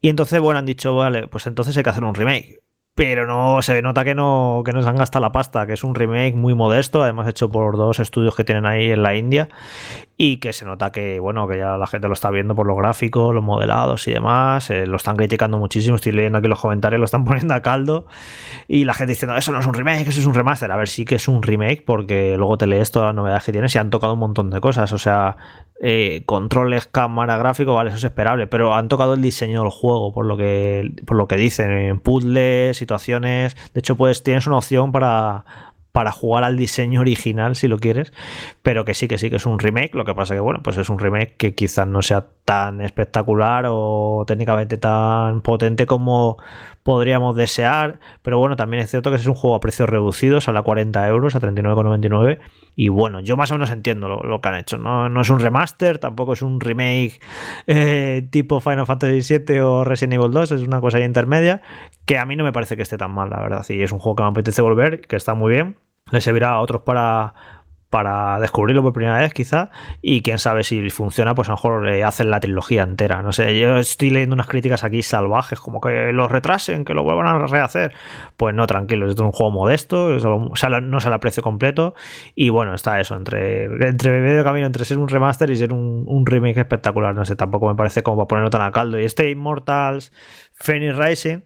Y entonces, bueno, han dicho, vale, pues entonces hay que hacer un remake. Pero no, se nota que no, que no se han gastado la pasta, que es un remake muy modesto, además hecho por dos estudios que tienen ahí en la India, y que se nota que, bueno, que ya la gente lo está viendo por los gráficos, los modelados y demás, eh, lo están criticando muchísimo, estoy leyendo aquí los comentarios, lo están poniendo a caldo, y la gente diciendo, eso no es un remake, eso es un remaster. A ver, sí que es un remake, porque luego te lees todas las novedades que tienes y han tocado un montón de cosas. O sea, eh, controles, cámara, gráfico, vale, eso es esperable. Pero han tocado el diseño del juego, por lo que, por lo que dicen, en puzzles, situaciones. De hecho, pues tienes una opción para. Para jugar al diseño original, si lo quieres, pero que sí, que sí, que es un remake. Lo que pasa que, bueno, pues es un remake que quizás no sea tan espectacular o técnicamente tan potente como, podríamos desear, pero bueno, también es cierto que es un juego a precios reducidos, a 40 euros, a 39,99. Y bueno, yo más o menos entiendo lo, lo que han hecho. ¿no? no es un remaster, tampoco es un remake eh, tipo Final Fantasy VII o Resident Evil 2, es una cosa ahí intermedia que a mí no me parece que esté tan mal, la verdad. Y es un juego que me apetece volver, que está muy bien. Le servirá a otros para, para descubrirlo por primera vez, quizá, y quién sabe si funciona, pues a lo mejor eh, hacen la trilogía entera. No sé, yo estoy leyendo unas críticas aquí salvajes, como que lo retrasen, que lo vuelvan a rehacer. Pues no, tranquilo, es un juego modesto, sale- no sale a precio completo, y bueno, está eso, entre, entre medio camino entre ser un remaster y ser un, un remake espectacular. No sé, tampoco me parece como para ponerlo tan a caldo. Y este Immortals Phoenix Rising.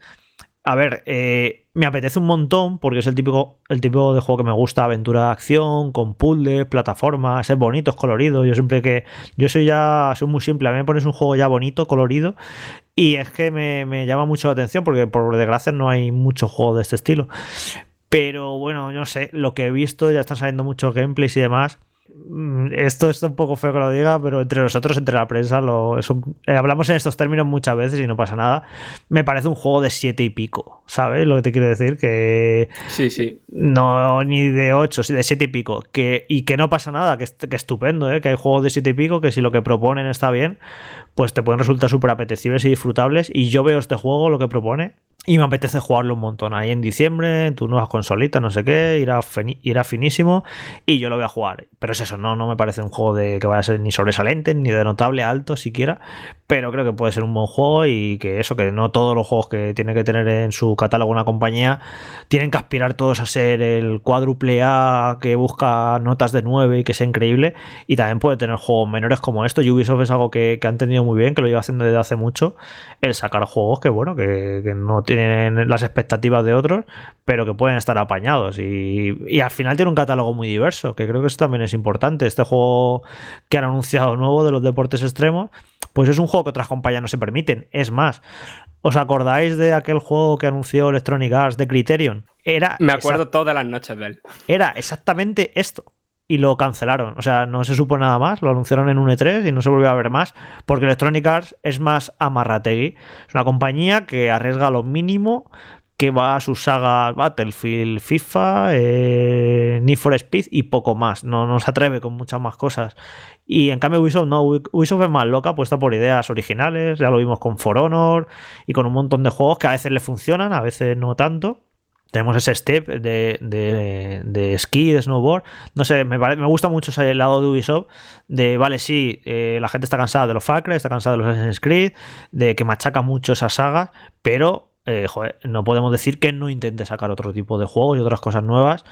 A ver, eh, me apetece un montón porque es el típico, el tipo de juego que me gusta, aventura de acción, con puzzles, plataformas, es bonito, es colorido. Yo siempre que. Yo soy ya. Soy muy simple. A mí me pones un juego ya bonito, colorido. Y es que me, me llama mucho la atención porque por desgracia no hay muchos juegos de este estilo. Pero bueno, yo no sé, lo que he visto, ya están saliendo muchos gameplays y demás. Mm, Esto es un poco feo que lo diga, pero entre nosotros, entre la prensa, lo, es un- eh, hablamos en estos términos muchas veces y no pasa nada. Me parece un juego de siete y pico, ¿sabes? Lo que te quiero decir, que Sí, sí. no ni de 8, de 7 y pico. Que, y que no pasa nada, que, que estupendo, ¿eh? que hay juegos de 7 y pico que si lo que proponen está bien, pues te pueden resultar súper apetecibles y disfrutables. Y yo veo este juego, lo que propone, y me apetece jugarlo un montón. Ahí en diciembre, en tus nuevas consolitas, no sé qué, irá, irá finísimo y yo lo voy a jugar. Pero es eso, no, no me parece un juego de que vaya a ser ni sobresaliente, ni de notable alto siquiera. Pero creo que puede ser un buen juego y que eso, que no todos los juegos que tiene que tener en su catálogo una compañía tienen que aspirar todos a ser el cuádruple A que busca notas de 9 y que sea increíble. Y también puede tener juegos menores como esto. Ubisoft es algo que, que han tenido muy bien, que lo lleva haciendo desde hace mucho. El sacar juegos que, bueno, que, que no tienen las expectativas de otros, pero que pueden estar apañados. Y, y al final tiene un catálogo muy diverso, que creo que eso también es importante. Este juego que han anunciado nuevo de los deportes extremos, pues es un juego que otras compañías no se permiten. Es más, ¿os acordáis de aquel juego que anunció Electronic Arts de Criterion? Era Me acuerdo todas las noches de él. era exactamente esto. Y lo cancelaron. O sea, no se supo nada más. Lo anunciaron en un E3 y no se volvió a ver más. Porque Electronic Arts es más amarrategui. Es una compañía que arriesga lo mínimo. Que va a sus sagas Battlefield, FIFA, eh, Need for Speed y poco más. No, no se atreve con muchas más cosas. Y en cambio Ubisoft no. Ubi- Ubisoft es más loca, apuesta por ideas originales. Ya lo vimos con For Honor y con un montón de juegos que a veces le funcionan, a veces no tanto. Tenemos ese step de, de, de esquí, de snowboard. No sé, me, me gusta mucho ese lado de Ubisoft. De, vale, sí, eh, la gente está cansada de los Far Cry, está cansada de los Assassin's Creed, de que machaca mucho esas sagas, pero, eh, joder, no podemos decir que no intente sacar otro tipo de juegos y otras cosas nuevas.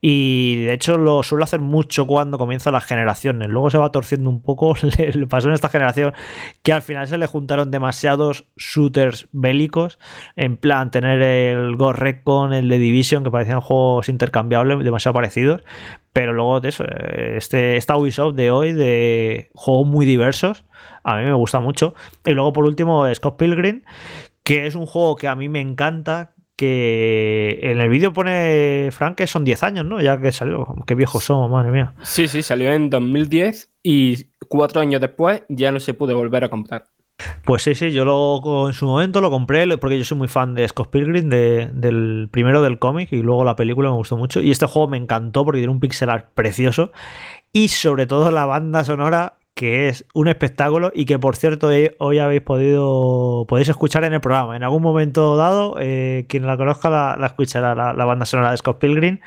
Y de hecho lo suele hacer mucho cuando comienzan las generaciones. Luego se va torciendo un poco. Le, pasó en esta generación que al final se le juntaron demasiados shooters bélicos. En plan, tener el Ghost Recon, el de Division, que parecían juegos intercambiables, demasiado parecidos. Pero luego de eso, este, esta Ubisoft de hoy, de juegos muy diversos, a mí me gusta mucho. Y luego por último, Scott Pilgrim, que es un juego que a mí me encanta. Que en el vídeo pone Frank que son 10 años, ¿no? Ya que salió. Qué viejos somos, madre mía. Sí, sí, salió en 2010 y cuatro años después ya no se pudo volver a comprar. Pues sí, sí, yo lo, en su momento lo compré porque yo soy muy fan de Scott Pilgrim, de- del primero del cómic y luego la película me gustó mucho. Y este juego me encantó porque tiene un pixel art precioso y sobre todo la banda sonora que es un espectáculo y que por cierto hoy habéis podido podéis escuchar en el programa. En algún momento dado, eh, quien la conozca la, la escuchará, la, la banda sonora de Scott Pilgrim.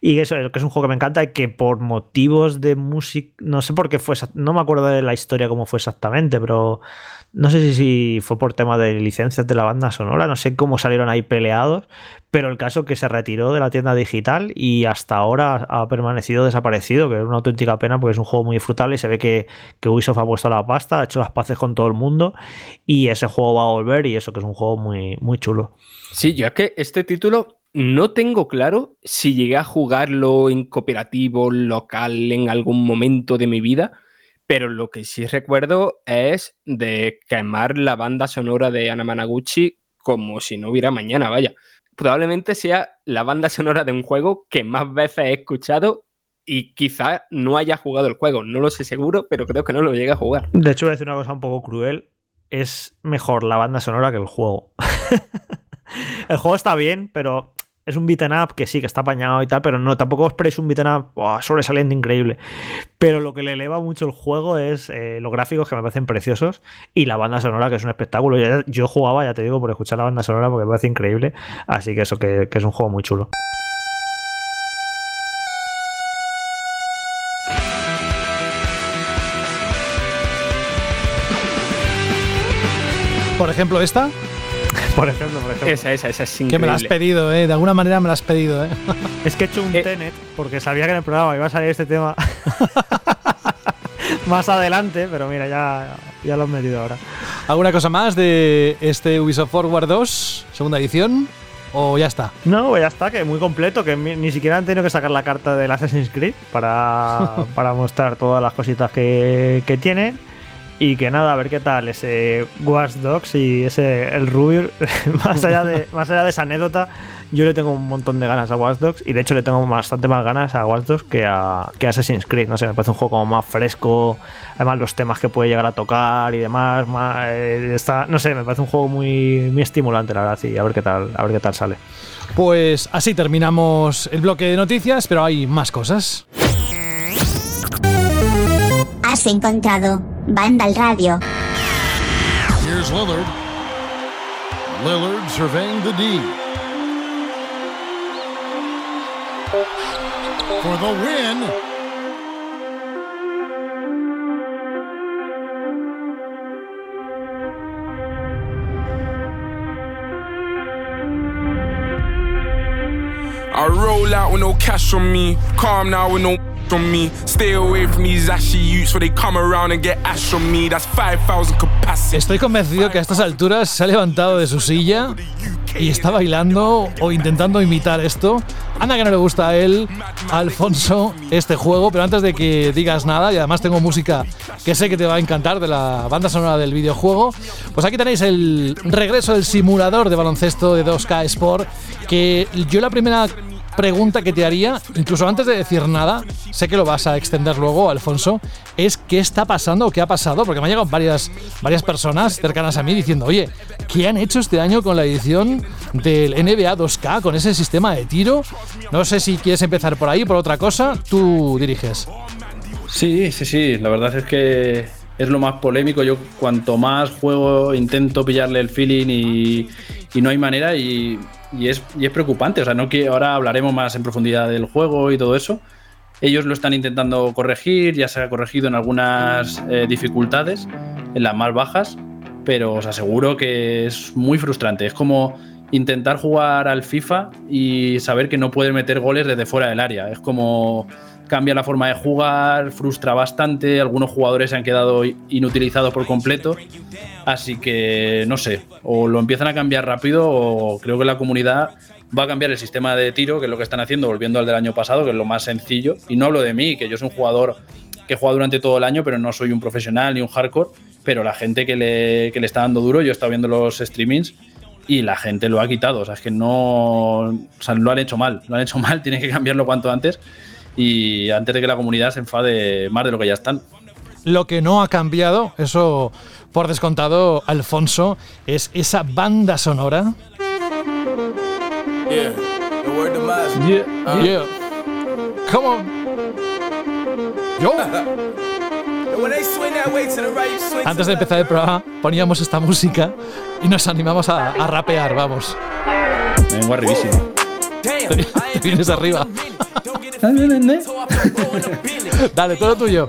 Y eso que es un juego que me encanta y que por motivos de música, no sé por qué fue, no me acuerdo de la historia cómo fue exactamente, pero no sé si, fue por tema de licencias de la banda sonora, no sé cómo salieron ahí peleados, pero el caso que se retiró de la tienda digital y hasta ahora ha permanecido desaparecido, que es una auténtica pena porque es un juego muy disfrutable y se ve que, que Ubisoft ha puesto la pasta, ha hecho las paces con todo el mundo y ese juego va a volver y eso que es un juego muy, muy chulo. Sí, yo es que este título no tengo claro si llegué a jugarlo en cooperativo, local, en algún momento de mi vida, pero lo que sí recuerdo es de quemar la banda sonora de Anamanaguchi como si no hubiera mañana, vaya. Probablemente sea la banda sonora de un juego que más veces he escuchado y quizá no haya jugado el juego, no lo sé seguro, pero creo que no lo llegué a jugar. De hecho, voy a decir una cosa un poco cruel. Es mejor la banda sonora que el juego. el juego está bien, pero es un beat'em up que sí, que está apañado y tal, pero no, tampoco os esperéis un beat'em up ¡buah! sobresaliente increíble. Pero lo que le eleva mucho el juego es eh, los gráficos que me parecen preciosos y la banda sonora que es un espectáculo. Yo, yo jugaba, ya te digo, por escuchar la banda sonora porque me parece increíble. Así que eso, que, que es un juego muy chulo. Por ejemplo, esta, Por ejemplo, por ejemplo. Esa, esa, esa es que increíble. me la has pedido, ¿eh? De alguna manera me la has pedido, ¿eh? Es que he hecho un Eh. Tenet porque sabía que en el programa iba a salir este tema más adelante, pero mira, ya, ya lo he metido ahora. ¿Alguna cosa más de este Ubisoft Forward 2, segunda edición? ¿O ya está? No, ya está, que muy completo, que ni siquiera han tenido que sacar la carta del Assassin's Creed para, para mostrar todas las cositas que, que tienen. Y que nada, a ver qué tal ese Watch Dogs y ese el Ruby. más, allá de, más allá de esa anécdota, yo le tengo un montón de ganas a Watch Dogs. Y de hecho le tengo bastante más ganas a Watch Dogs que a, que a Assassin's Creed. No sé, me parece un juego como más fresco. Además, los temas que puede llegar a tocar y demás. más, eh, no sé, me parece un juego muy, muy estimulante, la verdad. Y a ver qué tal, a ver qué tal sale. Pues así terminamos el bloque de noticias, pero hay más cosas. Has encontrado Vandal Radio. Here's Lillard. Lillard surveying the D. For the win. I roll out with no cash on me. Calm now with no me. Stay away from these ashy youths where they come around and get ash on me. That's 5,000 capacity. Estoy convencido que a estas alturas se ha levantado de su silla y está bailando o intentando imitar esto. Anda que no le gusta a él, Alfonso, este juego, pero antes de que digas nada, y además tengo música que sé que te va a encantar de la banda sonora del videojuego, pues aquí tenéis el regreso del simulador de baloncesto de 2K Sport, que yo la primera pregunta que te haría, incluso antes de decir nada, sé que lo vas a extender luego, Alfonso, es qué está pasando o qué ha pasado, porque me han llegado varias, varias personas cercanas a mí diciendo, oye, ¿qué han hecho este año con la edición del NBA 2K, con ese sistema de tiro? No sé si quieres empezar por ahí, por otra cosa, tú diriges. Sí, sí, sí, la verdad es que es lo más polémico. Yo cuanto más juego intento pillarle el feeling y, y no hay manera y, y, es, y es preocupante. O sea, no que ahora hablaremos más en profundidad del juego y todo eso. Ellos lo están intentando corregir, ya se ha corregido en algunas eh, dificultades, en las más bajas, pero os aseguro que es muy frustrante. Es como intentar jugar al FIFA y saber que no puedes meter goles desde fuera del área. Es como cambia la forma de jugar, frustra bastante, algunos jugadores se han quedado inutilizados por completo, así que no sé, o lo empiezan a cambiar rápido o creo que la comunidad va a cambiar el sistema de tiro, que es lo que están haciendo, volviendo al del año pasado, que es lo más sencillo, y no hablo de mí, que yo soy un jugador que jugado durante todo el año, pero no soy un profesional ni un hardcore, pero la gente que le, que le está dando duro, yo he estado viendo los streamings y la gente lo ha quitado. O sea, es que no. O sea, lo han hecho mal. Lo han hecho mal, tienen que cambiarlo cuanto antes. Y antes de que la comunidad se enfade más de lo que ya están. Lo que no ha cambiado, eso por descontado, Alfonso, es esa banda sonora. Yeah. The word demise. Yeah, yeah. Come on. Yo. And when they swing that way to the right, you swing Antes de the empezar el programa, poníamos esta música y nos animamos a, a rapear, vamos. Me vengo arribísimo. Te vienes arriba. Dale, todo tuyo.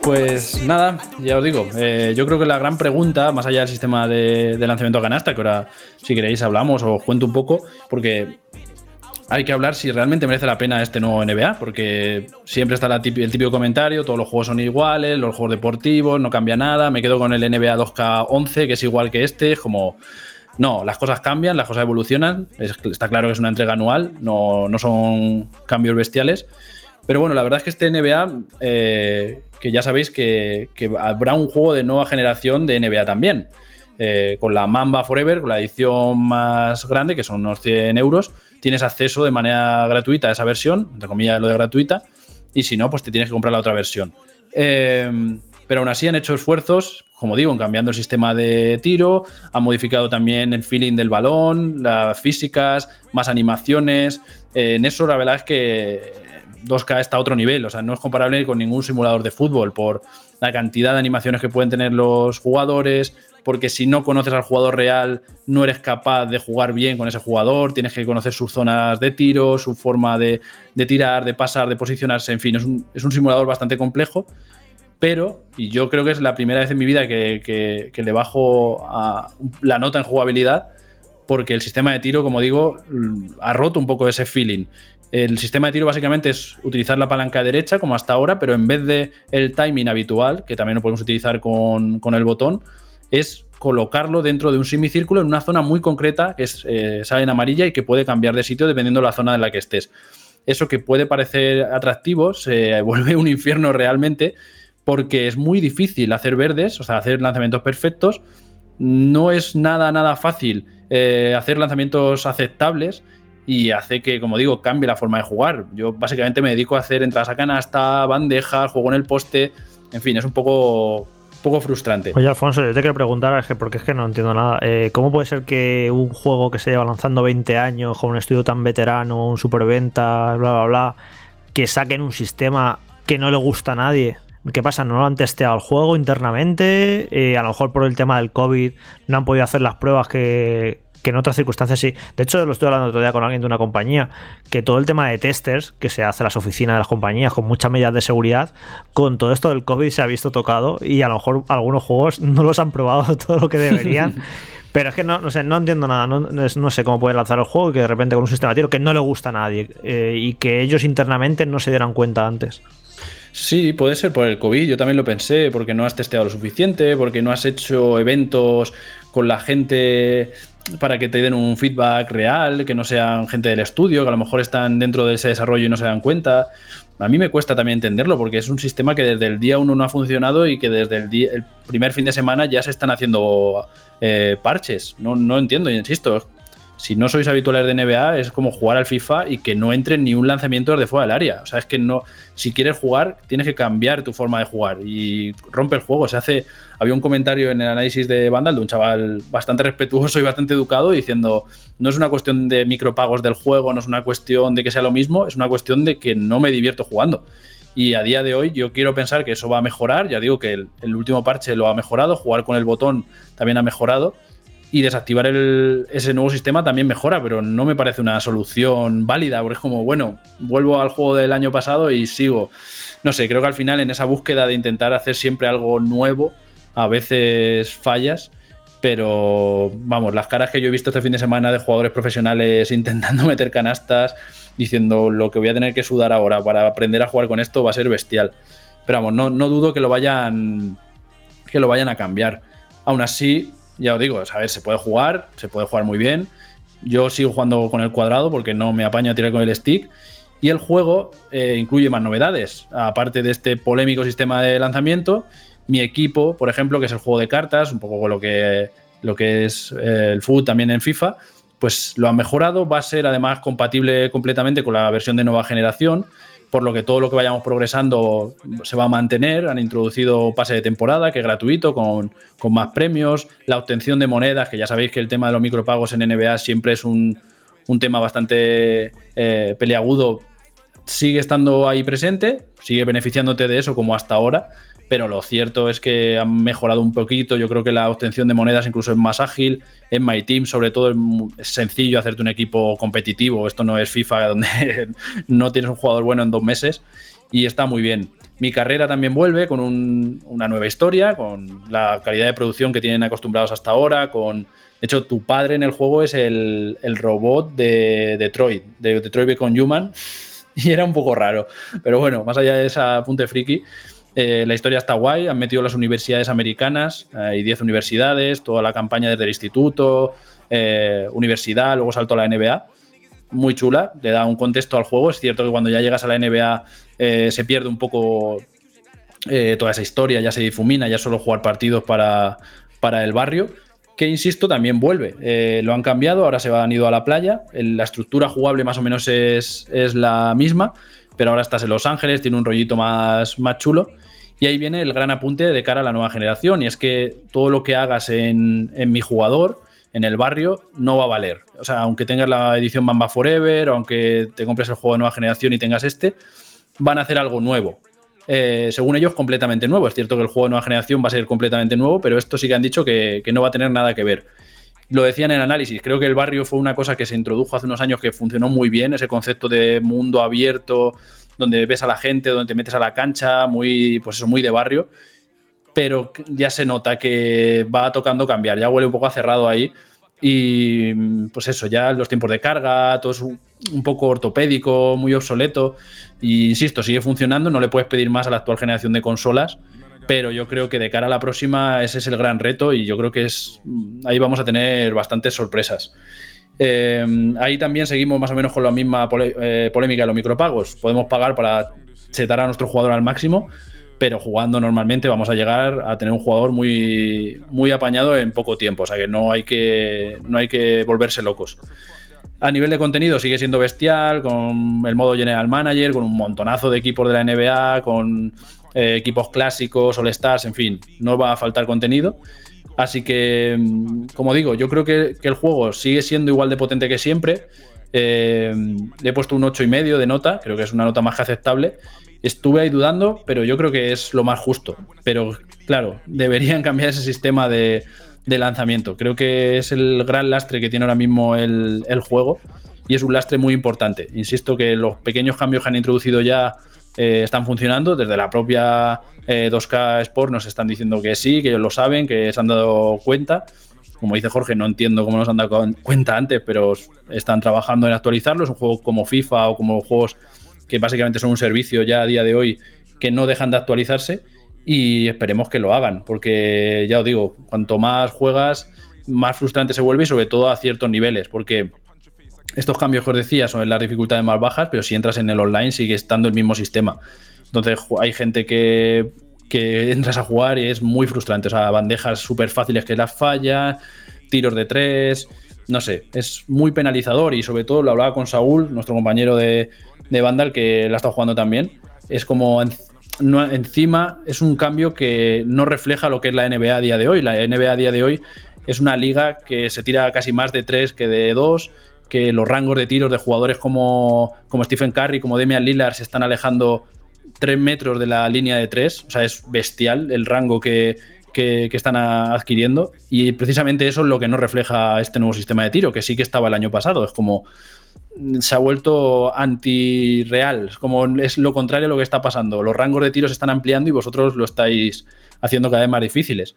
Pues nada, ya os digo, eh, yo creo que la gran pregunta, más allá del sistema de, lanzamiento a canasta, que ahora si queréis hablamos o os cuento un poco, porque hay que hablar si realmente merece la pena este nuevo NBA, porque siempre está el típico comentario, todos los juegos son iguales, los juegos deportivos, no cambia nada, me quedo con el NBA 2K11, que es igual que este, es como... No, las cosas cambian, las cosas evolucionan, es- está claro que es una entrega anual, no, no son cambios bestiales, pero bueno, la verdad es que este NBA, eh, que ya sabéis que, que habrá un juego de nueva generación de NBA también. Eh, con la Mamba Forever, con la edición más grande, que son unos 100 euros, tienes acceso de manera gratuita a esa versión, entre comillas lo de gratuita, y si no, pues te tienes que comprar la otra versión. Eh, pero aún así han hecho esfuerzos, como digo, cambiando el sistema de tiro, han modificado también el feeling del balón, las físicas, más animaciones. Eh, en eso la verdad es que 2K está a otro nivel, o sea, no es comparable con ningún simulador de fútbol por la cantidad de animaciones que pueden tener los jugadores, porque si no conoces al jugador real, no eres capaz de jugar bien con ese jugador, tienes que conocer sus zonas de tiro, su forma de, tirar, de pasar, de posicionarse, en fin, es un simulador bastante complejo, pero, y yo creo que es la primera vez en mi vida que, le bajo la nota en jugabilidad, porque el sistema de tiro, como digo, mm, ha roto un poco ese feeling. El sistema de tiro básicamente es utilizar la palanca derecha, como hasta ahora, pero en vez de el timing habitual, que también lo podemos utilizar con, con el botón, es colocarlo dentro de un semicírculo en una zona muy concreta, que es, eh, sale en amarilla y que puede cambiar de sitio dependiendo de la zona en la que estés. Eso que puede parecer atractivo se vuelve un infierno realmente, porque es muy difícil hacer verdes, o sea, hacer lanzamientos perfectos. No es nada, nada fácil eh, hacer lanzamientos aceptables y hace que, como digo, cambie la forma de jugar. Yo básicamente me dedico a hacer entradas a canasta, bandeja, juego en el poste, en fin, es un poco, poco frustrante. Oye, Alfonso, yo te quiero preguntar, porque es que no entiendo nada. Eh, ¿Cómo puede ser que un juego que se lleva lanzando 20 años, con un estudio tan veterano, un superventa, bla, bla, bla, que saquen un sistema que no le gusta a nadie? ¿Qué pasa? ¿No lo han testeado el juego internamente? Eh, a lo mejor por el tema del COVID no han podido hacer las pruebas que, que en otras circunstancias sí. De hecho, lo estoy hablando otro día con alguien de una compañía, que todo el tema de testers que se hace en las oficinas de las compañías con muchas medidas de seguridad, con todo esto del COVID se ha visto tocado y a lo mejor algunos juegos no los han probado todo lo que deberían. Pero es que no, no, sé, no entiendo nada, no, no, sé cómo puede lanzar el juego que de repente con un sistema de tiro que no le gusta a nadie eh, y que ellos internamente no se dieran cuenta antes. Sí, puede ser por el COVID, yo también lo pensé, porque no has testeado lo suficiente, porque no has hecho eventos con la gente para que te den un feedback real, que no sean gente del estudio, que a lo mejor están dentro de ese desarrollo y no se dan cuenta. A mí me cuesta también entenderlo porque es un sistema que desde el día uno no ha funcionado y que desde el, día, el primer fin de semana ya se están haciendo eh, parches. No, no entiendo, insisto. Si no sois habituales de NBA, es como jugar al FIFA y que no entre ni un lanzamiento desde fuera del área. O sea, es que no. Si quieres jugar, tienes que cambiar tu forma de jugar y rompe el juego. Se hace había un comentario en el análisis de Vandal de un chaval bastante respetuoso y bastante educado diciendo, no es una cuestión de micropagos del juego, no es una cuestión de que sea lo mismo, es una cuestión de que no me divierto jugando. Y a día de hoy yo quiero pensar que eso va a mejorar, ya digo que el, último parche lo ha mejorado, jugar con el botón también ha mejorado y desactivar ese nuevo sistema también mejora, pero no me parece una solución válida, porque es como, bueno, vuelvo al juego del año pasado y sigo. No sé, creo que al final en esa búsqueda de intentar hacer siempre algo nuevo, a veces fallas, pero vamos, las caras que yo he visto este fin de semana de jugadores profesionales intentando meter canastas, diciendo lo que voy a tener que sudar ahora para aprender a jugar con esto va a ser bestial. Pero vamos, no, no dudo que lo vayan que lo vayan a cambiar. Aún así, ya os digo, a ver, se puede jugar, se puede jugar muy bien. Yo sigo jugando con el cuadrado porque no me apaño a tirar con el stick. Y el juego eh, incluye más novedades, aparte de este polémico sistema de lanzamiento mi equipo, por ejemplo, que es el juego de cartas, un poco lo que, lo que es eh, el fútbol también en FIFA, pues lo han mejorado, va a ser además compatible completamente con la versión de nueva generación, por lo que todo lo que vayamos progresando se va a mantener. Han introducido pase de temporada, que es gratuito, con, más premios, la obtención de monedas, que ya sabéis que el tema de los micropagos en NBA siempre es un, tema bastante eh, peleagudo, sigue estando ahí presente, sigue beneficiándote de eso como hasta ahora pero lo cierto es que han mejorado un poquito. Yo creo que la obtención de monedas incluso es más ágil. En My Team, sobre todo, es sencillo hacerte un equipo competitivo. Esto no es FIFA donde no tienes un jugador bueno en dos meses y está muy bien. Mi carrera también vuelve con una nueva historia, con la calidad de producción que tienen acostumbrados hasta ahora, con... De hecho, tu padre en el juego es el, robot de Detroit, de Detroit Become Human, y era un poco raro. Pero bueno, más allá de esa apunte friki, eh, la historia está guay, han metido las universidades americanas, hay 10 universidades, toda la campaña desde el instituto, eh, universidad, luego saltó a la NBA. Muy chula, le da un contexto al juego. Es cierto que cuando ya llegas a la NBA eh, se pierde un poco toda esa historia, ya se difumina, ya solo jugar partidos para, para el barrio que insisto, también vuelve. lo han cambiado, ahora se han ido a la playa. La estructura jugable más o menos es, es, la misma, pero ahora estás en Los Ángeles, tiene un rollito más, más chulo. Y ahí viene el gran apunte de cara a la nueva generación, y es que todo lo que hagas en, mi jugador, en el barrio, no va a valer. O sea, aunque tengas la edición Mamba Forever, aunque te compres el juego de nueva generación y tengas este, van a hacer algo nuevo. Eh, según ellos, completamente nuevo. Es cierto que el juego de nueva generación va a ser completamente nuevo, pero esto sí que han dicho que, que no va a tener nada que ver. Lo decían en análisis, creo que el barrio fue una cosa que se introdujo hace unos años que funcionó muy bien, ese concepto de mundo abierto, donde ves a la gente, donde te metes a la cancha, muy, pues eso, muy de barrio, pero ya se nota que va tocando cambiar, ya huele un poco a cerrado ahí. Y pues eso, ya los tiempos de carga, todo es un, poco ortopédico, muy obsoleto. Y insisto, sigue funcionando, no le puedes pedir más a la actual generación de consolas, pero yo creo que de cara a la próxima ese es el gran reto y yo creo que es ahí vamos a tener bastantes sorpresas. Eh, ahí también seguimos más o menos con la misma eh, polémica de los micropagos. Podemos pagar para setar a nuestro jugador al máximo, pero jugando normalmente vamos a llegar a tener un jugador muy, muy apañado en poco tiempo, o sea que no hay que, no hay que volverse locos. A nivel de contenido sigue siendo bestial, con el modo General Manager, con un montonazo de equipos de la NBA, con eh, equipos clásicos, All Stars, en fin, no va a faltar contenido. Así que, mm, como digo, yo creo que, el juego sigue siendo igual de potente que siempre. Eh, le he puesto un 8,5 de nota, creo que es una nota más que aceptable. Estuve ahí dudando, pero yo creo que es lo más justo. Pero claro, deberían cambiar ese sistema de, lanzamiento. Creo que es el gran lastre que tiene ahora mismo el, juego y es un lastre muy importante. Insisto que los pequeños cambios que han introducido ya eh, están funcionando. Desde la propia eh, 2K Sport nos están diciendo que sí, que ellos lo saben, que se han dado cuenta. Como dice Jorge, no entiendo cómo nos han dado cuenta antes, pero están trabajando en actualizarlo. Es un juego como FIFA o como juegos que básicamente son un servicio ya a día de hoy que no dejan de actualizarse y esperemos que lo hagan, porque ya os digo, cuanto más juegas, más frustrante se vuelve y sobre todo a ciertos niveles, porque estos cambios que os decía son en las dificultades más bajas, pero si entras en el online sigue estando el mismo sistema. Entonces hay gente que, que entras a jugar y es muy frustrante, o sea, bandejas súper fáciles que las fallas, tiros de tres, no sé, es muy penalizador y sobre todo lo hablaba con Saúl, nuestro compañero de, de Vandal, que la está jugando también. Es como encima es un cambio que no refleja lo que es la NBA a día de hoy. La NBA a día de hoy es una liga que se tira casi más de tres que de dos, que los rangos de tiros de jugadores como, como Stephen Curry, como Damian Lillard se están alejando tres metros de la línea de tres. O sea, es bestial el rango que, que, están adquiriendo. Y precisamente eso es lo que no refleja este nuevo sistema de tiro, que sí que estaba el año pasado. Es como se ha vuelto antirreal, como es lo contrario a lo que está pasando. Los rangos de tiros se están ampliando y vosotros lo estáis haciendo cada vez más difíciles.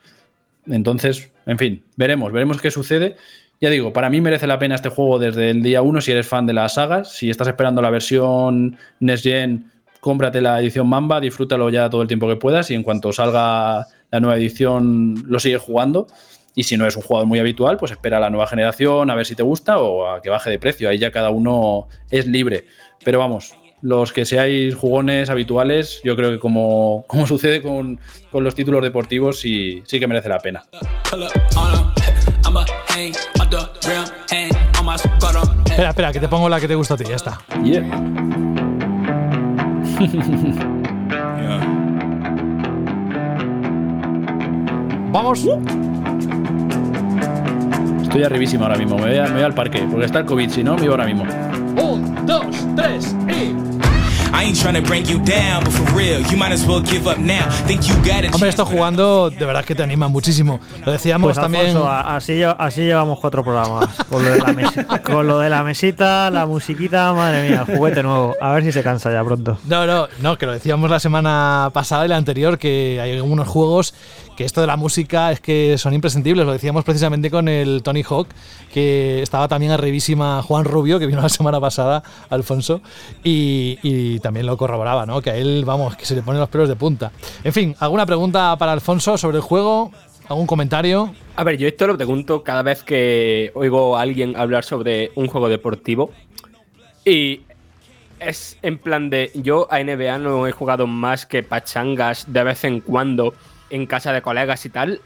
Entonces, en fin, veremos, veremos qué sucede. Ya digo, para mí merece la pena este juego desde el día 1 si eres fan de las sagas. Si estás esperando la versión Next Gen, cómprate la edición Mamba, disfrútalo ya todo el tiempo que puedas y en cuanto salga la nueva edición lo sigues jugando. Y si no es un jugador muy habitual, pues espera a la nueva generación a ver si te gusta o a que baje de precio. Ahí ya cada uno es libre. Pero vamos, los que seáis jugones habituales, yo creo que como, como sucede con, con, los títulos deportivos, sí, sí que merece la pena. Espera, espera, que te pongo la que te gusta a ti, ya está. Yeah. Vamos. Estoy arribísimo ahora mismo. Me voy, a, me voy, al parque. Porque está el COVID. Si no, me iba ahora mismo. Un, dos, tres y. Hombre, esto jugando de verdad que te anima muchísimo. Lo decíamos pues, también. Alfonso, así, así llevamos cuatro programas. Con lo, de la mesita, con lo de la mesita, la musiquita, madre mía, el juguete nuevo. A ver si se cansa ya pronto. No, no, no, que lo decíamos la semana pasada y la anterior, que hay algunos juegos que esto de la música es que son imprescindibles. Lo decíamos precisamente con el Tony Hawk, que estaba también arribísima Juan Rubio, que vino la semana pasada, Alfonso, y, y también lo corroboraba, ¿no? Que a él, vamos, que se le ponen los pelos de punta. En fin, ¿alguna pregunta para Alfonso sobre el juego? ¿Algún comentario? A ver, yo esto lo pregunto cada vez que oigo a alguien hablar sobre un juego deportivo. Y es en plan de, yo a NBA no he jugado más que pachangas de vez en cuando en casa de colegas y tal.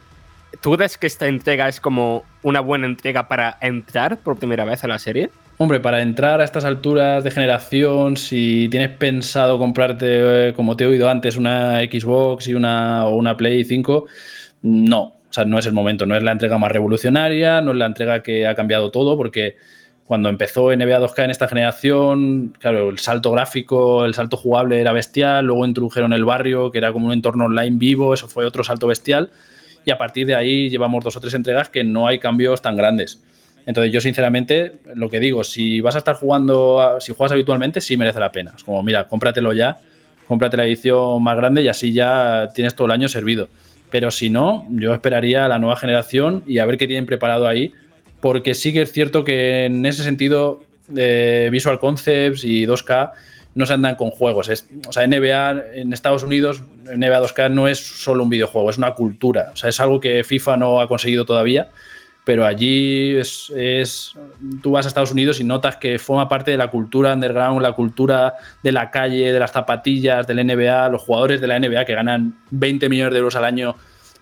¿Tú crees que esta entrega es como una buena entrega para entrar por primera vez a la serie? Hombre, para entrar a estas alturas de generación, si tienes pensado comprarte, como te he oído antes, una Xbox y una, o una Play 5, no. O sea, no es el momento, no es la entrega más revolucionaria, no es la entrega que ha cambiado todo, porque cuando empezó NBA 2K en esta generación, claro, el salto gráfico, el salto jugable era bestial, luego introdujeron el barrio, que era como un entorno online vivo, eso fue otro salto bestial, y a partir de ahí llevamos dos o tres entregas que no hay cambios tan grandes. Entonces yo sinceramente lo que digo, si vas a estar jugando, si juegas habitualmente, sí merece la pena. Es como, mira, cómpratelo ya, cómprate la edición más grande y así ya tienes todo el año servido. Pero si no, yo esperaría a la nueva generación y a ver qué tienen preparado ahí porque sí que es cierto que en ese sentido eh, Visual Concepts y 2K no se andan con juegos. Es, o sea, NBA en Estados Unidos, NBA 2K no es solo un videojuego, es una cultura. O sea, es algo que FIFA no ha conseguido todavía. pero allí es, es, tú vas a Estados Unidos y notas que forma parte de la cultura underground, la cultura de la calle, de las zapatillas, del NBA, los jugadores de la NBA que ganan 20 millones de euros al año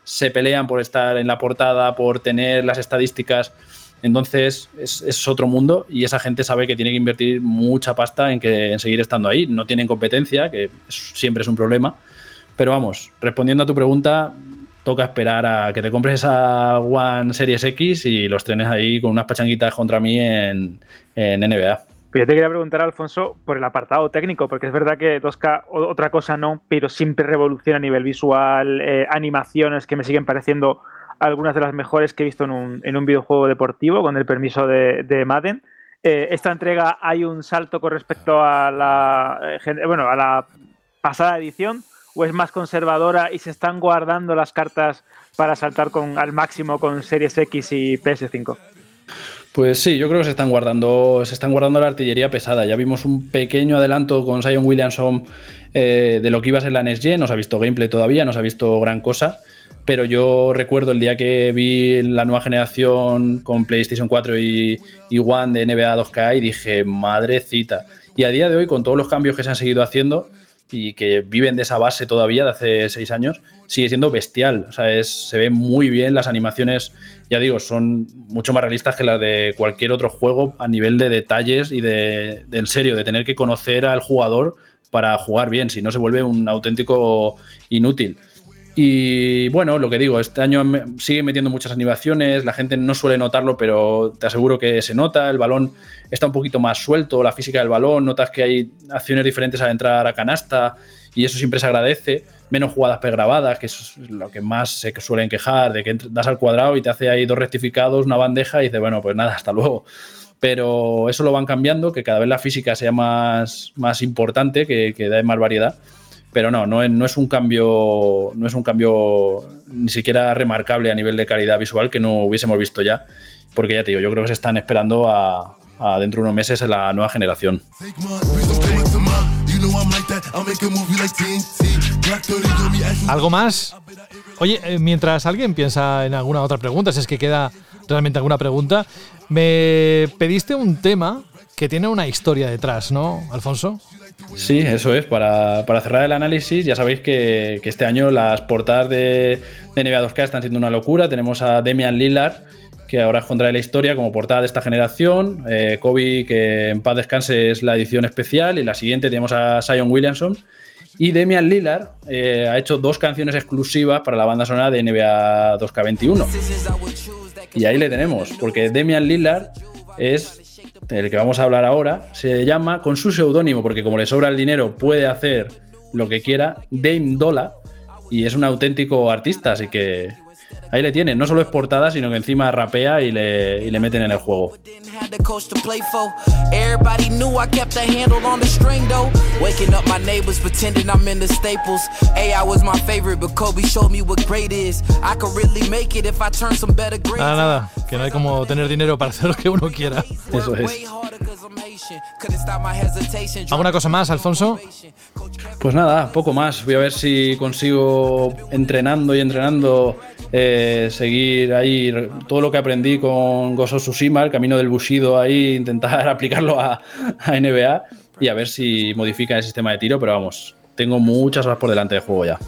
se pelean por estar en la portada, por tener las estadísticas. Entonces es, es, otro mundo y esa gente sabe que tiene que invertir mucha pasta en, que, en seguir estando ahí. No tienen competencia, que siempre es un problema. Pero vamos, respondiendo a tu pregunta, toca esperar a que te compres esa One Series X y los trenes ahí con unas pachanguitas contra mí en, en NBA. Pero yo te quería preguntar, Alfonso, por el apartado técnico, porque es verdad que 2K, otra cosa no, pero siempre revoluciona a nivel visual, eh, animaciones que me siguen pareciendo algunas de las mejores que he visto en un, en un videojuego deportivo, con el permiso de, de Madden. Eh, esta entrega hay un salto con respecto a la, eh, bueno, a la pasada edición, o es más conservadora y se están guardando las cartas para saltar con, al máximo con Series X y PS5? Pues sí, yo creo que se están guardando, se están guardando la artillería pesada. Ya vimos un pequeño adelanto con Zion Williamson eh, de lo que iba a ser la Next Gen. No se ha visto gameplay todavía, no se ha visto gran cosa. Pero yo recuerdo el día que vi la nueva generación con PlayStation 4 y, One de NBA 2K y dije, madrecita. Y a día de hoy, con todos los cambios que se han seguido haciendo, y que viven de esa base todavía de hace seis años, sigue siendo bestial. O sea, es, se ve muy bien, las animaciones, ya digo, son mucho más realistas que las de cualquier otro juego a nivel de detalles y de, de en serio, de tener que conocer al jugador para jugar bien, si no se vuelve un auténtico inútil. Y bueno, lo que digo, este año sigue metiendo muchas animaciones, la gente no suele notarlo, pero te aseguro que se nota, el balón está un poquito más suelto, la física del balón, notas que hay acciones diferentes al entrar a canasta y eso siempre se agradece, menos jugadas pregrabadas, que es lo que más se suelen quejar, de que das al cuadrado y te hace ahí dos rectificados, una bandeja y dices, bueno, pues nada, hasta luego. Pero eso lo van cambiando, que cada vez la física sea más, más importante, que, que dé más variedad pero no, no es, no es, un cambio, no es un cambio ni siquiera remarcable a nivel de calidad visual que no hubiésemos visto ya, porque ya te digo, yo creo que se están esperando a, a dentro de unos meses en la nueva generación. ¿Algo más? Oye, eh, mientras alguien piensa en alguna otra pregunta, si es que queda realmente alguna pregunta, me pediste un tema que tiene una historia detrás, ¿no, Alfonso? Sí, eso es. Para, para, cerrar el análisis, ya sabéis que, este año las portadas de, de, NBA 2K están siendo una locura. Tenemos a Demian Lillard, que ahora es contra la historia como portada de esta generación. Eh, Kobe, que en paz descanse, es la edición especial. Y la siguiente tenemos a Zion Williamson. Y Demian Lillard eh, ha hecho dos canciones exclusivas para la banda sonora de NBA 2K21. Y ahí le tenemos, porque Demian Lillard es el que vamos a hablar ahora, se llama con su seudónimo, porque como le sobra el dinero puede hacer lo que quiera, Dame Dola, y es un auténtico artista, así que ahí le tienen. No solo es portada, sino que encima rapea y le, y le meten en el juego. Nada, nada, que no hay como tener dinero para hacer lo que uno quiera. Eso es. ¿Alguna cosa más, Alfonso? Pues nada, poco más. Voy a ver si consigo entrenando y entrenando eh, seguir ahí todo lo que aprendí con Gozo Tsushima, el camino del Bushido ahí, intentar aplicarlo a, a, NBA y a ver si modifica el sistema de tiro, pero vamos, tengo muchas horas por delante de juego ya.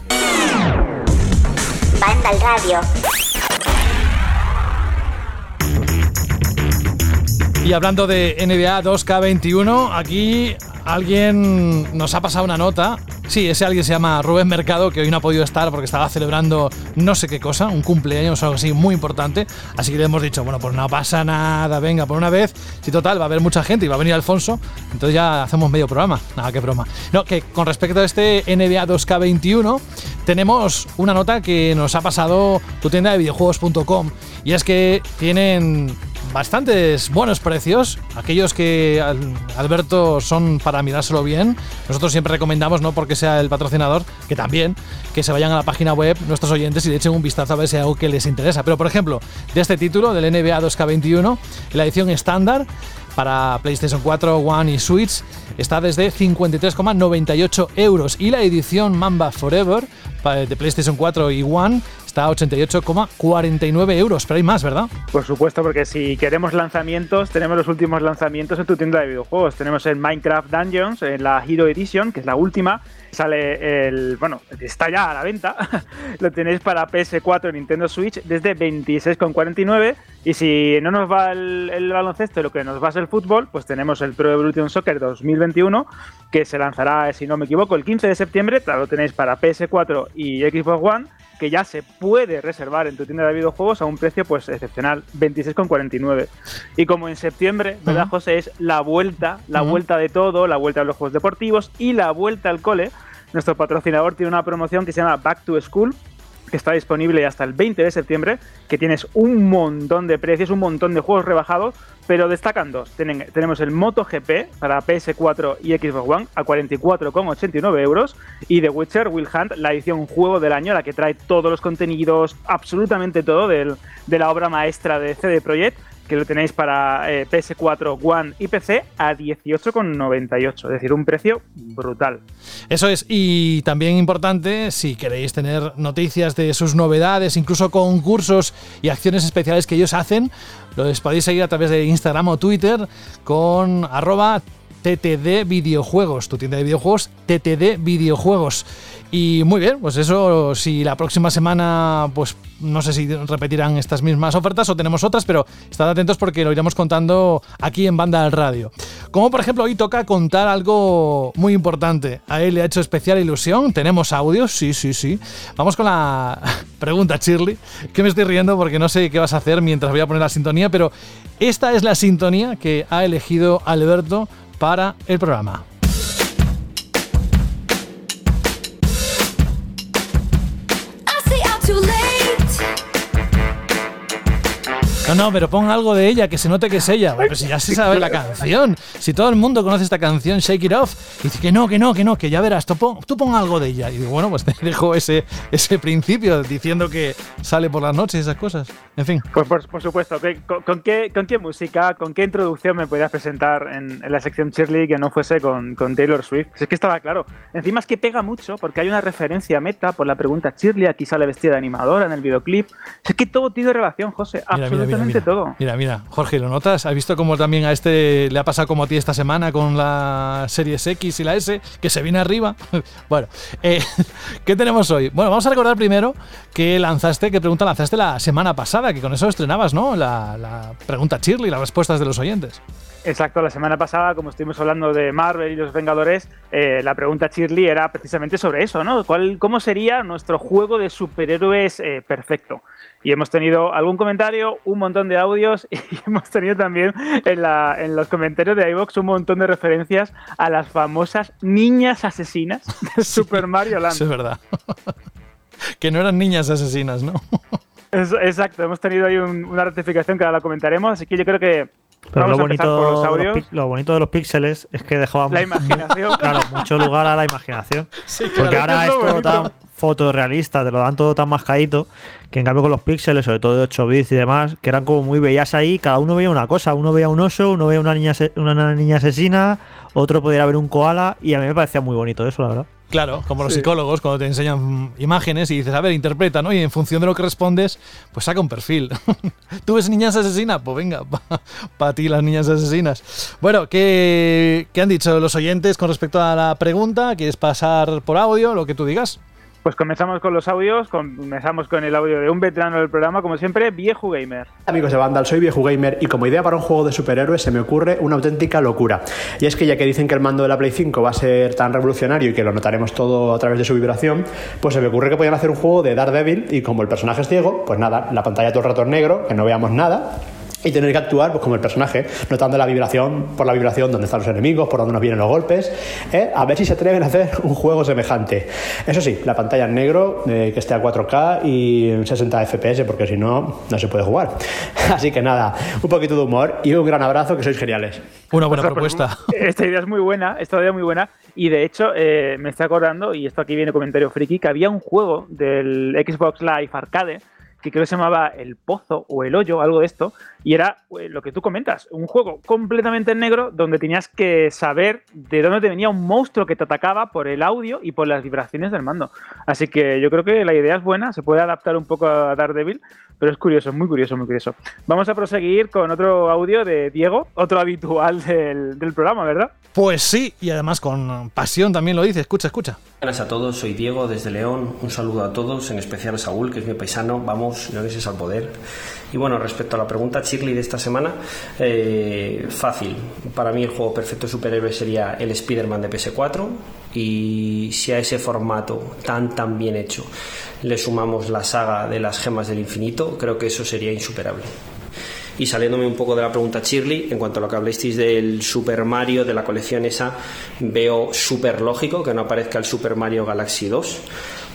Banda al radio. Y hablando de NBA 2K21, aquí alguien nos ha pasado una nota. Sí, ese alguien se llama Rubén Mercado, que hoy no ha podido estar porque estaba celebrando no sé qué cosa, un cumpleaños o algo así muy importante. Así que le hemos dicho, bueno, pues no pasa nada, venga, por una vez. Si total, va a haber mucha gente y va a venir Alfonso, entonces ya hacemos medio programa. Nada, qué broma. No, que con respecto a este NBA 2K21, tenemos una nota que nos ha pasado tu tienda de videojuegos.com. Y es que tienen bastantes buenos precios. Aquellos que, Alberto, son para mirárselo bien. Nosotros siempre recomendamos, no porque sea el patrocinador, que también, que se vayan a la página web nuestros oyentes y le echen un vistazo a ver si hay algo que les interesa. Pero, por ejemplo, de este título, del NBA 2K21, la edición estándar para PlayStation 4, One y Switch está desde 53,98 euros. Y la edición Mamba Forever de PlayStation 4 y One está a 88,49 euros. Pero hay más, ¿verdad? Por supuesto, porque si queremos lanzamientos, tenemos los últimos lanzamientos en tu tienda de videojuegos. Tenemos el Minecraft Dungeons, en la Hero Edition, que es la última. Sale el. Bueno, está ya a la venta. Lo tenéis para PS4 y Nintendo Switch desde 26,49. Y si no nos va el, el baloncesto lo que nos va es el fútbol, pues tenemos el Pro Evolution Soccer 2021, que se lanzará, si no me equivoco, el 15 de septiembre. Lo tenéis para PS4 y Xbox One que ya se puede reservar en tu tienda de videojuegos a un precio pues excepcional, 26,49. Y como en septiembre, ¿verdad, José? Es la vuelta, la vuelta de todo, la vuelta a los juegos deportivos y la vuelta al cole. Nuestro patrocinador tiene una promoción que se llama Back to School, que está disponible hasta el 20 de septiembre, que tienes un montón de precios, un montón de juegos rebajados, pero destacan dos. Tenemos el MotoGP para PS4 y Xbox One a 44,89 euros y The Witcher Will Hunt, la edición juego del año, la que trae todos los contenidos, absolutamente todo de la obra maestra de CD Projekt, que lo tenéis para eh, PS4, One y PC a 18,98, es decir, un precio brutal. Eso es, y también importante, si queréis tener noticias de sus novedades, incluso concursos y acciones especiales que ellos hacen, los podéis seguir a través de Instagram o Twitter con arroba TTD Videojuegos, tu tienda de videojuegos, TTD Videojuegos. Y muy bien, pues eso, si la próxima semana, pues no sé si repetirán estas mismas ofertas o tenemos otras, pero estad atentos porque lo iremos contando aquí en Banda al Radio. Como por ejemplo hoy toca contar algo muy importante. A él le ha hecho especial ilusión. Tenemos audios, sí, sí, sí. Vamos con la pregunta, Shirley, que me estoy riendo porque no sé qué vas a hacer mientras voy a poner la sintonía, pero esta es la sintonía que ha elegido Alberto para el programa. No, no, pero pon algo de ella, que se note que es ella. Bueno, pero si ya se sabe la canción. Si todo el mundo conoce esta canción, Shake It Off, y dice que no, que no, que no, que ya verás, tú pon, tú pon algo de ella. Y digo, bueno, pues te dejo ese, ese principio diciendo que sale por las noches y esas cosas. En fin. Pues por, por supuesto, ¿qué- con, con qué, ¿con qué música, con qué introducción me podías presentar en, en la sección Shirley que no fuese con, con Taylor Swift? Si es que estaba claro. Encima es que pega mucho porque hay una referencia meta por la pregunta Shirley, aquí sale vestida de animadora en el videoclip. Es que todo tiene relación, José, Mira, mira, absolutamente mira, mira. todo. Mira, mira, Jorge, ¿lo notas? ¿Has visto cómo también a este le ha pasado como a ti esta semana con la Series X y la S, que se viene arriba? bueno, eh, ¿qué tenemos hoy? Bueno, vamos a recordar primero que lanzaste, qué pregunta lanzaste la semana pasada, que con eso estrenabas, ¿no? La, la pregunta Shirley, las respuestas de los oyentes. Exacto, la semana pasada, como estuvimos hablando de Marvel y los Vengadores, eh, la pregunta Shirley era precisamente sobre eso, ¿no? ¿Cuál, ¿Cómo sería nuestro juego de superhéroes eh, perfecto? Y hemos tenido algún comentario, un montón de audios y hemos tenido también en, la- en los comentarios de iVox un montón de referencias a las famosas niñas asesinas de Super Mario Land. Eso es verdad. que no eran niñas asesinas, ¿no? Exacto, hemos tenido ahí un- una rectificación que ahora la comentaremos, así que yo creo que Pero vamos lo bonito, los audios. lo bonito de los píxeles es que dejaban La imaginación. claro, mucho lugar a la imaginación. Porque claro, ahora es todo bonito. tan fotorrealista, te lo dan todo tan mascadito, que en cambio con los píxeles, sobre todo de 8 bits y demás, que eran como muy bellas ahí, cada uno veía una cosa, uno veía un oso, uno veía una niña, una niña asesina, otro podría ver un koala, y a mí me parecía muy bonito eso, la verdad. Claro, como los Sí. psicólogos, cuando te enseñan imágenes y dices, a ver, interpreta, ¿no? Y en función de lo que respondes, pues saca un perfil. ¿Tú ves niñas asesinas? Pues venga, para ti las niñas asesinas. Bueno, ¿qué, ¿qué han dicho los oyentes con respecto a la pregunta? ¿Quieres pasar por audio, lo que tú digas? Pues comenzamos con los audios, comenzamos con el audio de un veterano del programa, como siempre, Viejo Gamer. Amigos de Vandal, soy Viejo Gamer y como idea para un juego de superhéroes se me ocurre una auténtica locura. Y es que ya que dicen que el mando de la Play 5 va a ser tan revolucionario y que lo notaremos todo a través de su vibración, pues se me ocurre que podían hacer un juego de Daredevil y como el personaje es ciego, pues nada, la pantalla todo el rato en negro, que no veamos nada. Y tener que actuar pues, como el personaje, notando la vibración, por la vibración, dónde están los enemigos, por dónde nos vienen los golpes, ¿eh? a ver si se atreven a hacer un juego semejante. Eso sí, la pantalla en negro, eh, que esté a 4K y en 60 FPS, porque si no, no se puede jugar. Así que nada, un poquito de humor y un gran abrazo, que sois geniales. Una buena pues, propuesta. Esta idea es muy buena, esta idea es muy buena. Y de hecho, eh, me estoy acordando, y esto aquí viene comentario friki, que había un juego del Xbox Live Arcade que creo que se llamaba El Pozo o El Hoyo, algo de esto, y era eh, lo que tú comentas, un juego completamente en negro donde tenías que saber de dónde te venía un monstruo que te atacaba por el audio y por las vibraciones del mando. Así que yo creo que la idea es buena, se puede adaptar un poco a Daredevil, pero es curioso, muy curioso, muy curioso. Vamos a proseguir con otro audio de Diego, otro habitual del, del programa, ¿verdad? Pues sí, y además con pasión también lo dice. Escucha, escucha. Buenas a todos, soy Diego desde León. Un saludo a todos, en especial a Saúl, que es mi paisano. Vamos, leoneses al poder. Y bueno, respecto a la pregunta Shirley de esta semana, eh, fácil. Para mí el juego perfecto superhéroe sería el Spider-Man de PS4. Y si a ese formato tan tan bien hecho le sumamos la saga de las gemas del infinito, creo que eso sería insuperable. Y saliéndome un poco de la pregunta Shirley, en cuanto a lo que hablasteis del Super Mario, de la colección esa, veo súper lógico que no aparezca el Super Mario Galaxy 2,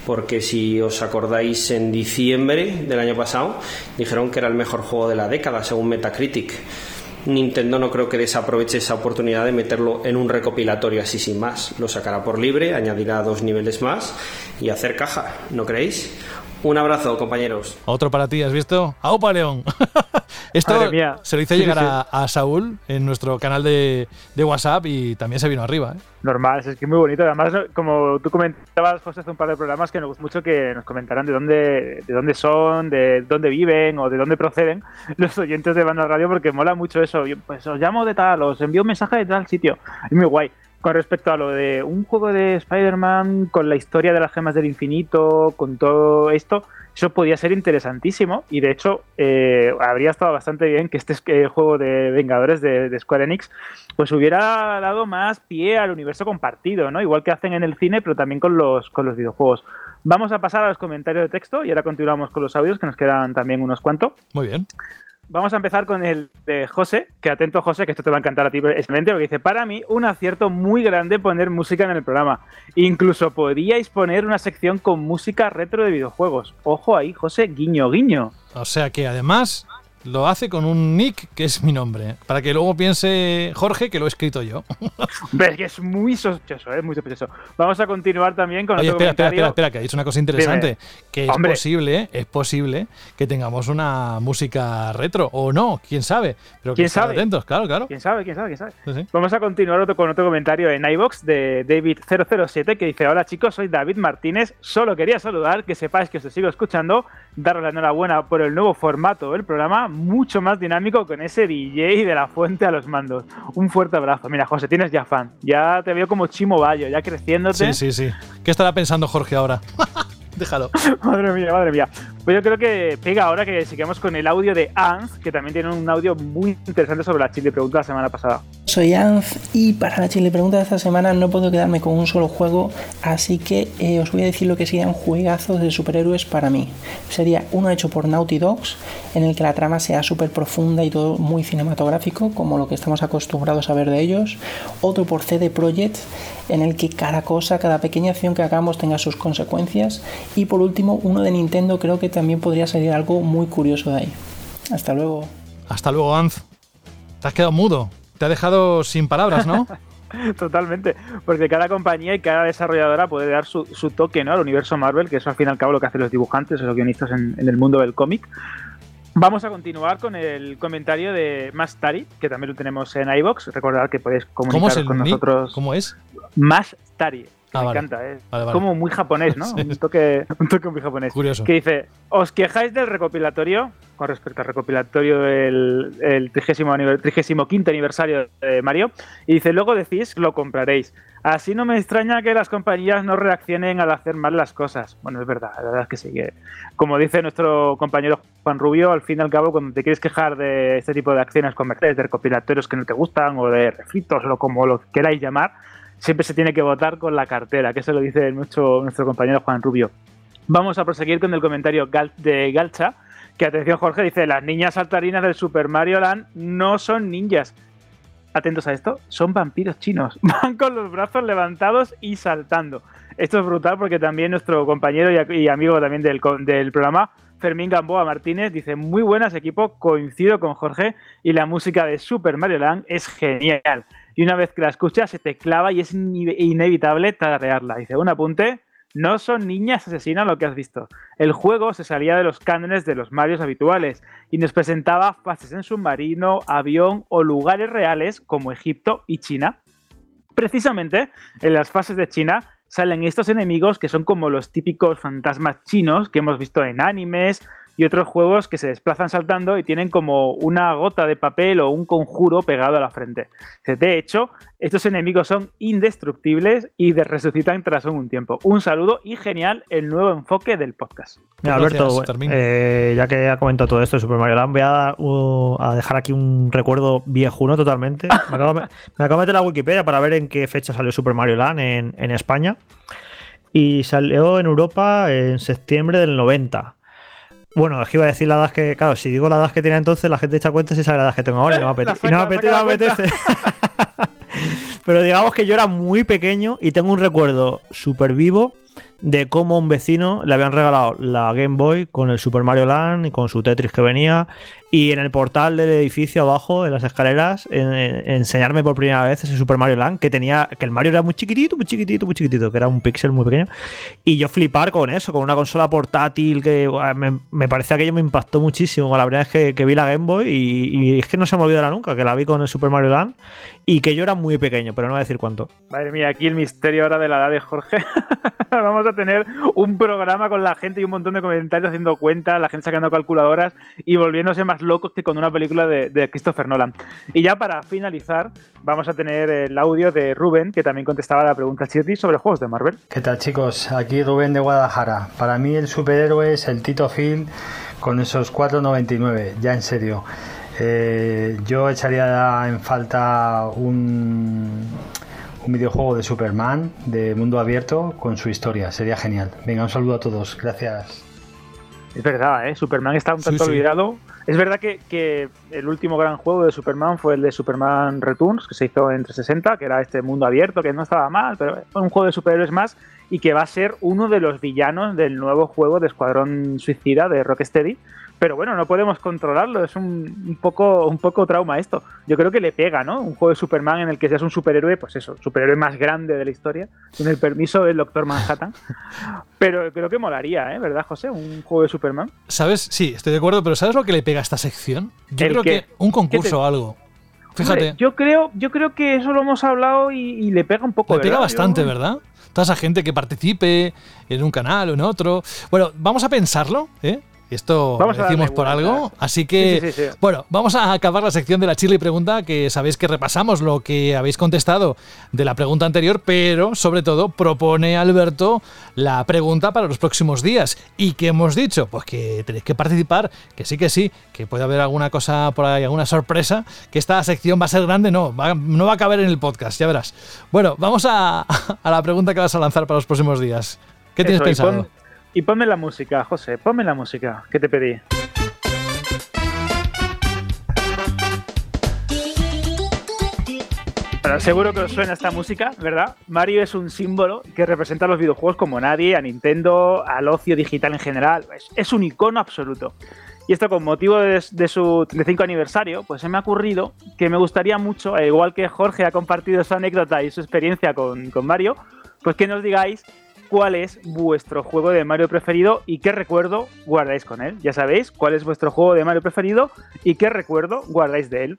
porque si os acordáis en diciembre del año pasado, dijeron que era el mejor juego de la década, según Metacritic. Nintendo no creo que desaproveche esa oportunidad de meterlo en un recopilatorio así sin más. Lo sacará por libre, añadirá dos niveles más y hacer caja, ¿no creéis? Un abrazo, compañeros. Otro para ti, ¿has visto? ¡Aupa, León! Esto se lo hice Sí, llegar sí. A, a Saúl en nuestro canal de, de WhatsApp y también se vino arriba. ¿eh? Normal, es que muy bonito. Además, como tú comentabas, José, hace un par de programas que nos gusta mucho que nos comentaran de dónde, de dónde son, de dónde viven o de dónde proceden los oyentes de Banda Radio, porque mola mucho eso. Yo, pues os llamo de tal, os envío un mensaje de tal sitio. Es muy guay. Con respecto a lo de un juego de Spider-Man con la historia de las gemas del infinito, con todo esto, eso podía ser interesantísimo y de hecho eh, habría estado bastante bien que este eh, juego de Vengadores de, de Square Enix pues hubiera dado más pie al universo compartido, ¿no? Igual que hacen en el cine, pero también con los, con los videojuegos. Vamos a pasar a los comentarios de texto y ahora continuamos con los audios, que nos quedan también unos cuantos. Muy bien. Vamos a empezar con el de José, que atento José, que esto te va a encantar a ti excelente, porque dice, para mí un acierto muy grande poner música en el programa. Incluso podríais poner una sección con música retro de videojuegos. Ojo ahí, José, guiño, guiño. O sea que además lo hace con un nick que es mi nombre. Para que luego piense Jorge que lo he escrito yo. Ves que es muy sospechoso, ¿eh? muy sospechoso. Vamos a continuar también con Oye, otro espera, espera, comentario. espera, espera, que ha dicho una cosa interesante. Dime. Que es Hombre. posible, es posible que tengamos una música retro. O no, quién sabe. Pero que ¿Quién sabe? atentos, claro, claro. ¿Quién sabe? ¿Quién sabe? ¿Quién sabe? Sí, sí. Vamos a continuar otro, con otro comentario en iBox de David007 que dice: Hola chicos, soy David Martínez. Solo quería saludar, que sepáis que os sigo escuchando. Daros la enhorabuena por el nuevo formato del programa, mucho más dinámico con ese DJ de la fuente a los mandos. Un fuerte abrazo. Mira, José, tienes ya fan. Ya te veo como Chimo Bayo, ya creciéndote. Sí, sí, sí. ¿Qué estará pensando Jorge ahora? Déjalo. madre mía, madre mía. Pues yo creo que pega ahora que sigamos con el audio de Anz, que también tiene un audio muy interesante sobre la chile pregunta la semana pasada. Soy Anz y para la chile pregunta de esta semana no puedo quedarme con un solo juego, así que eh, os voy a decir lo que serían juegazos de superhéroes para mí. Sería uno hecho por Naughty Dogs, en el que la trama sea súper profunda y todo muy cinematográfico, como lo que estamos acostumbrados a ver de ellos. Otro por CD Projekt, en el que cada cosa, cada pequeña acción que hagamos tenga sus consecuencias. Y por último, uno de Nintendo creo que también podría salir algo muy curioso de ahí. Hasta luego. Hasta luego, Anz. Te has quedado mudo. Te ha dejado sin palabras, ¿no? Totalmente, porque cada compañía y cada desarrolladora puede dar su, su toque ¿no? al universo Marvel, que eso al fin y al cabo lo que hacen los dibujantes o los guionistas en, en el mundo del cómic. Vamos a continuar con el comentario de Mastari, que también lo tenemos en iBox. Recordad que podéis ¿Cómo es comunicaros con nick? nosotros. ¿Cómo es? Mastari. Ah, me vale. encanta, ¿eh? Vale, vale. Como muy japonés, ¿no? Un, toque, un toque muy japonés. Curioso. Que dice: ¿Os quejáis del recopilatorio? Con respecto al recopilatorio del el 35 aniversario de Mario. Y dice: Luego decís, lo compraréis. Así no me extraña que las compañías no reaccionen al hacer mal las cosas. Bueno, es verdad, la verdad es que sí. Que, como dice nuestro compañero Juan Rubio, al fin y al cabo, cuando te quieres quejar de este tipo de acciones comerciales, de recopilatorios que no te gustan, o de refritos, o como lo queráis llamar, siempre se tiene que votar con la cartera, que eso lo dice nuestro, nuestro compañero Juan Rubio. Vamos a proseguir con el comentario de Galcha, que atención Jorge, dice, las niñas saltarinas del Super Mario Land no son ninjas. Atentos a esto, son vampiros chinos. Van con los brazos levantados y saltando. Esto es brutal porque también nuestro compañero y, y amigo también del, del programa, Fermín Gamboa Martínez, dice, muy buenas equipo, coincido con Jorge y la música de Super Mario Land es genial. Y una vez que la escuchas se te clava y es ine- inevitable tararearla. Dice, un apunte, No son niñas asesinas lo que has visto. El juego se salía de los cánones de los Marios habituales y nos presentaba fases en submarino, avión o lugares reales como Egipto y China. Precisamente en las fases de China salen estos enemigos que son como los típicos fantasmas chinos que hemos visto en animes y otros juegos que se desplazan saltando y tienen como una gota de papel o un conjuro pegado a la frente. De hecho, estos enemigos son indestructibles y de resucitan tras un tiempo. Un saludo y genial el nuevo enfoque del podcast. Mira, Alberto, eh, ya que ha comentado todo esto de Super Mario Land, voy a, uh, a dejar aquí un recuerdo viejuno totalmente. Me acabo, me acabo, de meter la Wikipedia para ver en qué fecha salió Super Mario Land en, en España. Y salió en Europa en septiembre del 90. Bueno, es que iba a decir la edad que. Claro, si digo la edad que tenía entonces, la gente echa cuenta si sabe la edad que tengo ahora y no me apetece. Y no me apetece. Pero digamos que yo era muy pequeño y tengo un recuerdo súper vivo de cómo un vecino le habían regalado la Game Boy con el Super Mario Land y con su Tetris que venía. Y en el portal del edificio abajo, en las escaleras, en, en enseñarme por primera vez ese Super Mario Land que tenía, que el Mario era muy chiquitito, muy chiquitito, muy chiquitito, que era un píxel muy pequeño. Y yo flipar con eso, con una consola portátil que me, me parecía que me impactó muchísimo. La verdad es que, que vi la Game Boy y, y, es que no se me olvidará nunca, que la vi con el Super Mario Land y que yo era muy pequeño, pero no voy a decir cuánto. Madre mía, aquí el misterio ahora de la edad de Jorge. Vamos a tener un programa con la gente y un montón de comentarios haciendo cuentas, la gente sacando calculadoras y volviéndose más locos que con una película de, Christopher Nolan. Y ya para finalizar, vamos a tener el audio de Rubén, que también contestaba la pregunta Chirti sobre juegos de Marvel. ¿Qué tal, chicos? Aquí Rubén de Guadalajara. Para mí, el superhéroe es el Tito Phil con esos 4.99, ya en serio. Eh, yo echaría en falta un, un videojuego de Superman de mundo abierto con su historia. Sería genial. Venga, un saludo a todos. Gracias. Es verdad, ¿eh? Superman está un tanto sí, sí. olvidado. Es verdad que, que, el último gran juego de Superman fue el de Superman Returns, que se hizo en 360, que era este mundo abierto, que no estaba mal, pero fue un juego de superhéroes más y que va a ser uno de los villanos del nuevo juego de Escuadrón Suicida de Rocksteady. Pero bueno, no podemos controlarlo, es un, un, poco, un poco trauma esto. Yo creo que le pega, ¿no? Un juego de Superman en el que seas un superhéroe, pues eso, superhéroe más grande de la historia, con el permiso del Doctor Manhattan. Pero creo que molaría, ¿eh? ¿Verdad, José? Un juego de Superman. ¿Sabes? Sí, estoy de acuerdo, pero ¿sabes lo que le pega a esta sección? Yo creo que, que un concurso o algo. Fíjate. Hombre, yo creo, yo creo que eso lo hemos hablado y, y le pega un poco. Le pega bastante. ¿verdad? Toda esa gente que participe en un canal o en otro. Bueno, vamos a pensarlo, ¿eh? Esto lo decimos por algo. Así que, sí, sí, sí, bueno, vamos a acabar la sección de la Chile Pregunta, que sabéis que repasamos lo que habéis contestado de la pregunta anterior, pero sobre todo propone Alberto la pregunta para los próximos días. ¿Y qué hemos dicho? Pues que tenéis que participar, que sí, que sí, que puede haber alguna cosa por ahí, alguna sorpresa, que esta sección va a ser grande, no, va, no va a caber en el podcast, ya verás. Bueno, vamos a, a la pregunta que vas a lanzar para los próximos días. ¿Qué tienes pensado? Y ponme la música, José, ponme la música que te pedí. Bueno, seguro que os suena esta música, ¿verdad? Mario es un símbolo que representa a los videojuegos como nadie, a Nintendo, al ocio digital en general. Es, un icono absoluto. Y esto con motivo de, de, su 35 aniversario, pues se me ha ocurrido que me gustaría mucho, igual que Jorge ha compartido su anécdota y su experiencia con, con Mario, pues que nos digáis cuál es vuestro juego de Mario preferido y qué recuerdo guardáis con él. Ya sabéis cuál es vuestro juego de Mario preferido y qué recuerdo guardáis de él.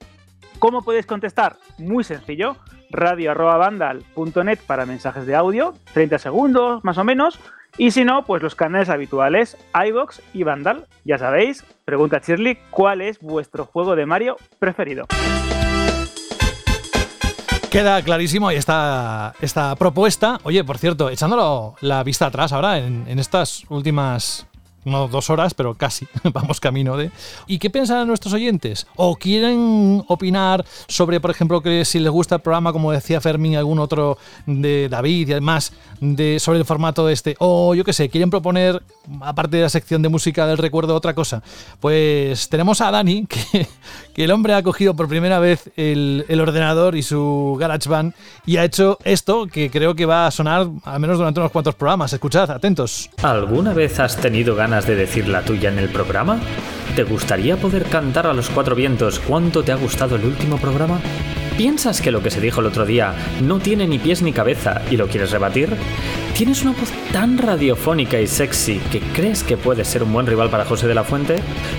¿Cómo podéis contestar? Muy sencillo. radio.vandal.net para mensajes de audio, 30 segundos más o menos. Y si no, pues los canales habituales, iBox y Vandal. Ya sabéis, pregunta Shirley, ¿cuál es vuestro juego de Mario preferido? Queda clarísimo esta, esta propuesta. Oye, por cierto, echándolo la vista atrás ahora, en, en estas últimas no dos horas, pero casi, vamos camino de. ¿Y qué piensan nuestros oyentes? ¿O quieren opinar sobre, por ejemplo, que si les gusta el programa, como decía Fermín, algún otro de David y además de, sobre el formato este? O yo qué sé, quieren proponer, aparte de la sección de música del recuerdo, otra cosa. Pues tenemos a Dani, que, que el hombre ha cogido por primera vez el, el ordenador y su GarageBand y ha hecho esto que creo que va a sonar al menos durante unos cuantos programas. Escuchad, atentos. ¿Alguna vez has tenido ganas de decir la tuya en el programa? ¿Te gustaría poder cantar a los cuatro vientos cuánto te ha gustado el último programa? ¿Piensas que lo que se dijo el otro día no tiene ni pies ni cabeza y lo quieres rebatir? ¿Tienes una voz tan radiofónica y sexy que crees que puedes ser un buen rival para José de la Fuente?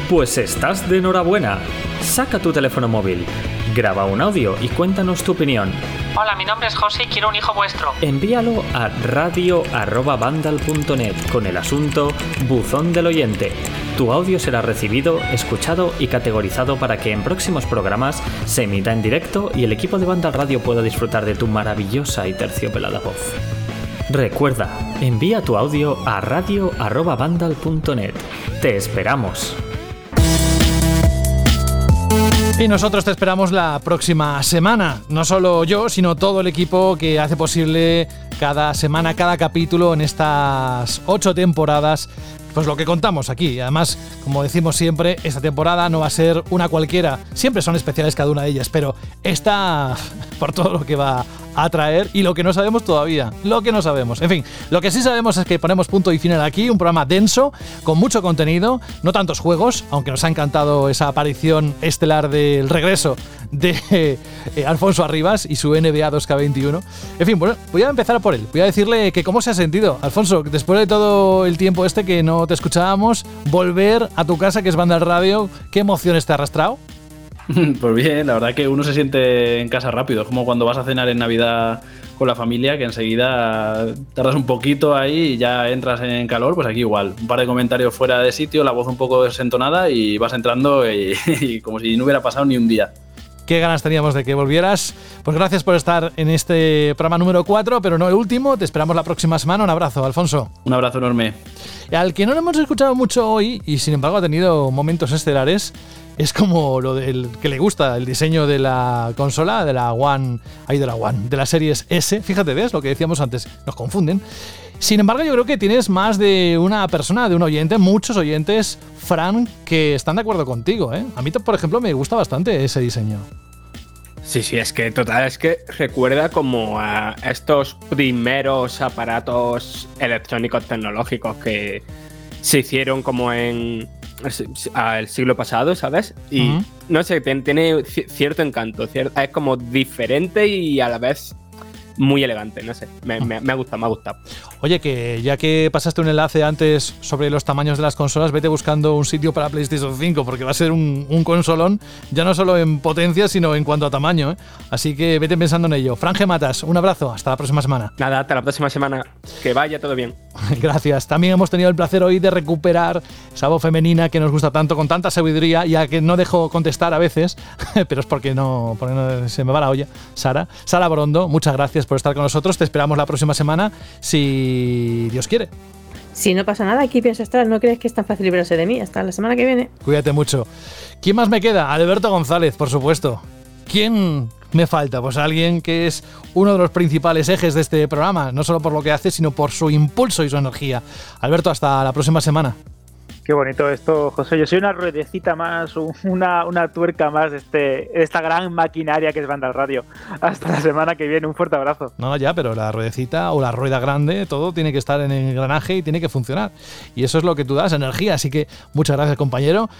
Pues estás de enhorabuena. Saca tu teléfono móvil, graba un audio y cuéntanos tu opinión. Hola, mi nombre es José y quiero un hijo vuestro. Envíalo a radio.vandal.net con el asunto Buzón del Oyente. Tu audio será recibido, escuchado y categorizado para que en próximos programas se emita en directo y el equipo de Vandal Radio pueda disfrutar de tu maravillosa y terciopelada voz. Recuerda, envía tu audio a radio.vandal.net. Te esperamos. Y nosotros te esperamos la próxima semana. No solo yo, sino todo el equipo que hace posible cada semana, cada capítulo en estas ocho temporadas. Pues lo que contamos aquí. Además, como decimos siempre, esta temporada no va a ser una cualquiera. Siempre son especiales cada una de ellas, pero esta, por todo lo que va a traer y lo que no sabemos todavía. Lo que no sabemos. En fin, lo que sí sabemos es que ponemos punto y final aquí. Un programa denso, con mucho contenido, no tantos juegos, aunque nos ha encantado esa aparición estelar del regreso de eh, Alfonso Arribas y su NBA 2K21. En fin, bueno, voy a empezar por él. Voy a decirle que cómo se ha sentido. Alfonso, después de todo el tiempo este que no te escuchábamos, volver a tu casa, que es Banda Radio, ¿qué emociones te ha arrastrado? Pues bien, la verdad que uno se siente en casa rápido. Es como cuando vas a cenar en Navidad con la familia, que enseguida tardas un poquito ahí y ya entras en calor, pues aquí igual. Un par de comentarios fuera de sitio, la voz un poco desentonada y vas entrando y como si no hubiera pasado ni un día. Qué ganas teníamos de que volvieras. Pues gracias por estar en este programa número 4, pero no el último. Te esperamos la próxima semana. Un abrazo, Alfonso. Un abrazo enorme. Al que no lo hemos escuchado mucho hoy y sin embargo ha tenido momentos estelares, es como lo del que le gusta el diseño de la consola, de la One, ahí de la One, de la Series S. Fíjate, ¿ves? Lo que decíamos antes, nos confunden. Sin embargo, yo creo que tienes más de una persona, de un oyente, muchos oyentes, Fran, que están de acuerdo contigo. ¿eh? A mí, por ejemplo, me gusta bastante ese diseño. Sí, sí, es que total, es que recuerda como a estos primeros aparatos electrónicos tecnológicos que se hicieron como en el siglo pasado, ¿sabes? Y no sé, tiene, tiene ci- cierto encanto, es como diferente y a la vez muy elegante, no sé, me, me, me ha gustado, me ha gustado. Oye, que ya que pasaste un enlace antes sobre los tamaños de las consolas, vete buscando un sitio para PlayStation 5, porque va a ser un, un consolón, ya no solo en potencia, sino en cuanto a tamaño. ¿eh? Así que vete pensando en ello. Franje Matas, un abrazo, hasta la próxima semana. Nada, hasta la próxima semana, que vaya todo bien. Gracias. También hemos tenido el placer hoy de recuperar esa voz femenina que nos gusta tanto, con tanta sabiduría, ya que no dejo contestar a veces, pero es porque no, porque no se me va la olla. Sara, Sara Brondo, muchas gracias por estar con nosotros. Te esperamos la próxima semana, si Dios quiere. Si no pasa nada, aquí pienso estar. No crees que es tan fácil librarse de mí. Hasta la semana que viene. Cuídate mucho. ¿Quién más me queda? Alberto González, por supuesto. ¿Quién me falta? Pues alguien que es uno de los principales ejes de este programa, no solo por lo que hace, sino por su impulso y su energía. Alberto, hasta la próxima semana. Qué bonito esto, José. Yo soy una ruedecita más, un- una, una tuerca más de, este, esta gran maquinaria que es Banda Radio. Hasta la semana que viene. Un fuerte abrazo. No, ya, pero la ruedecita o la rueda grande, todo tiene que estar en el engranaje y tiene que funcionar. Y eso es lo que tú das, energía. Así que muchas gracias, compañero.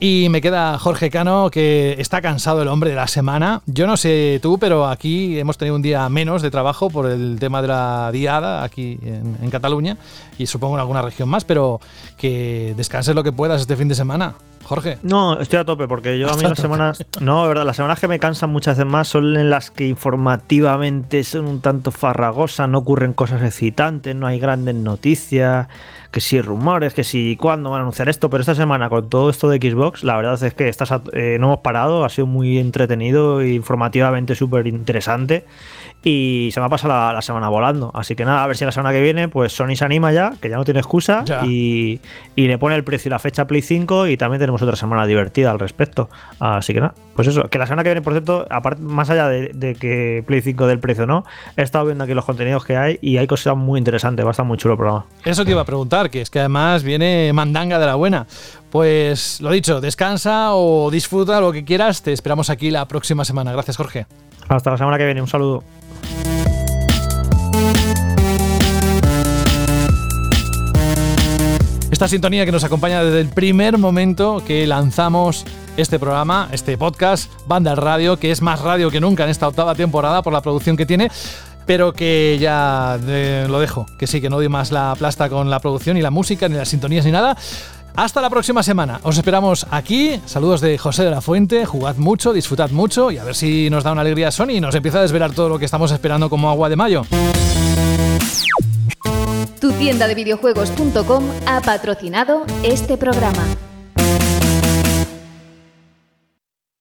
Y me queda Jorge Cano, que está cansado el hombre de la semana. Yo no sé tú, pero aquí hemos tenido un día menos de trabajo por el tema de la diada aquí en Cataluña y supongo en alguna región más, pero que descanses lo que puedas este fin de semana. Jorge. No, estoy a tope porque yo a mí las semanas. No, de verdad, las semanas que me cansan muchas veces más son en las que informativamente son un tanto farragosas, no ocurren cosas excitantes, no hay grandes noticias, que si rumores, que si cuándo van a anunciar esto. Pero esta semana, con todo esto de Xbox, la verdad es que estás a- eh, no hemos parado, ha sido muy entretenido e informativamente súper interesante. Y se me ha pasado la, la semana volando. Así que nada, a ver si la semana que viene, pues Sony se anima ya, que ya no tiene excusa, y, y le pone el precio y la fecha a Play 5 y también tenemos otra semana divertida al respecto. Así que nada, pues eso, que la semana que viene, por cierto, aparte, más allá de, de que Play 5 del precio no, he estado viendo aquí los contenidos que hay y hay cosas muy interesantes, va a estar muy chulo el programa. Eso te iba a preguntar, que es que además viene mandanga de la buena. Pues lo dicho, descansa o disfruta lo que quieras. Te esperamos aquí la próxima semana. Gracias, Jorge. Hasta la semana que viene, un saludo. Esta sintonía que nos acompaña desde el primer momento que lanzamos este programa, este podcast, Banda Radio, que es más radio que nunca en esta octava temporada por la producción que tiene. pero que ya eh, lo dejo, que sí, que no doy más la plasta con la producción, ni la música, ni las sintonías, ni nada. Hasta la próxima semana. Os esperamos aquí. Saludos de José de la Fuente. Jugad mucho, disfrutad mucho y a ver si nos da una alegría Sony y nos empieza a desvelar todo lo que estamos esperando como agua de mayo. Tu tienda de videojuegos.com ha patrocinado este programa.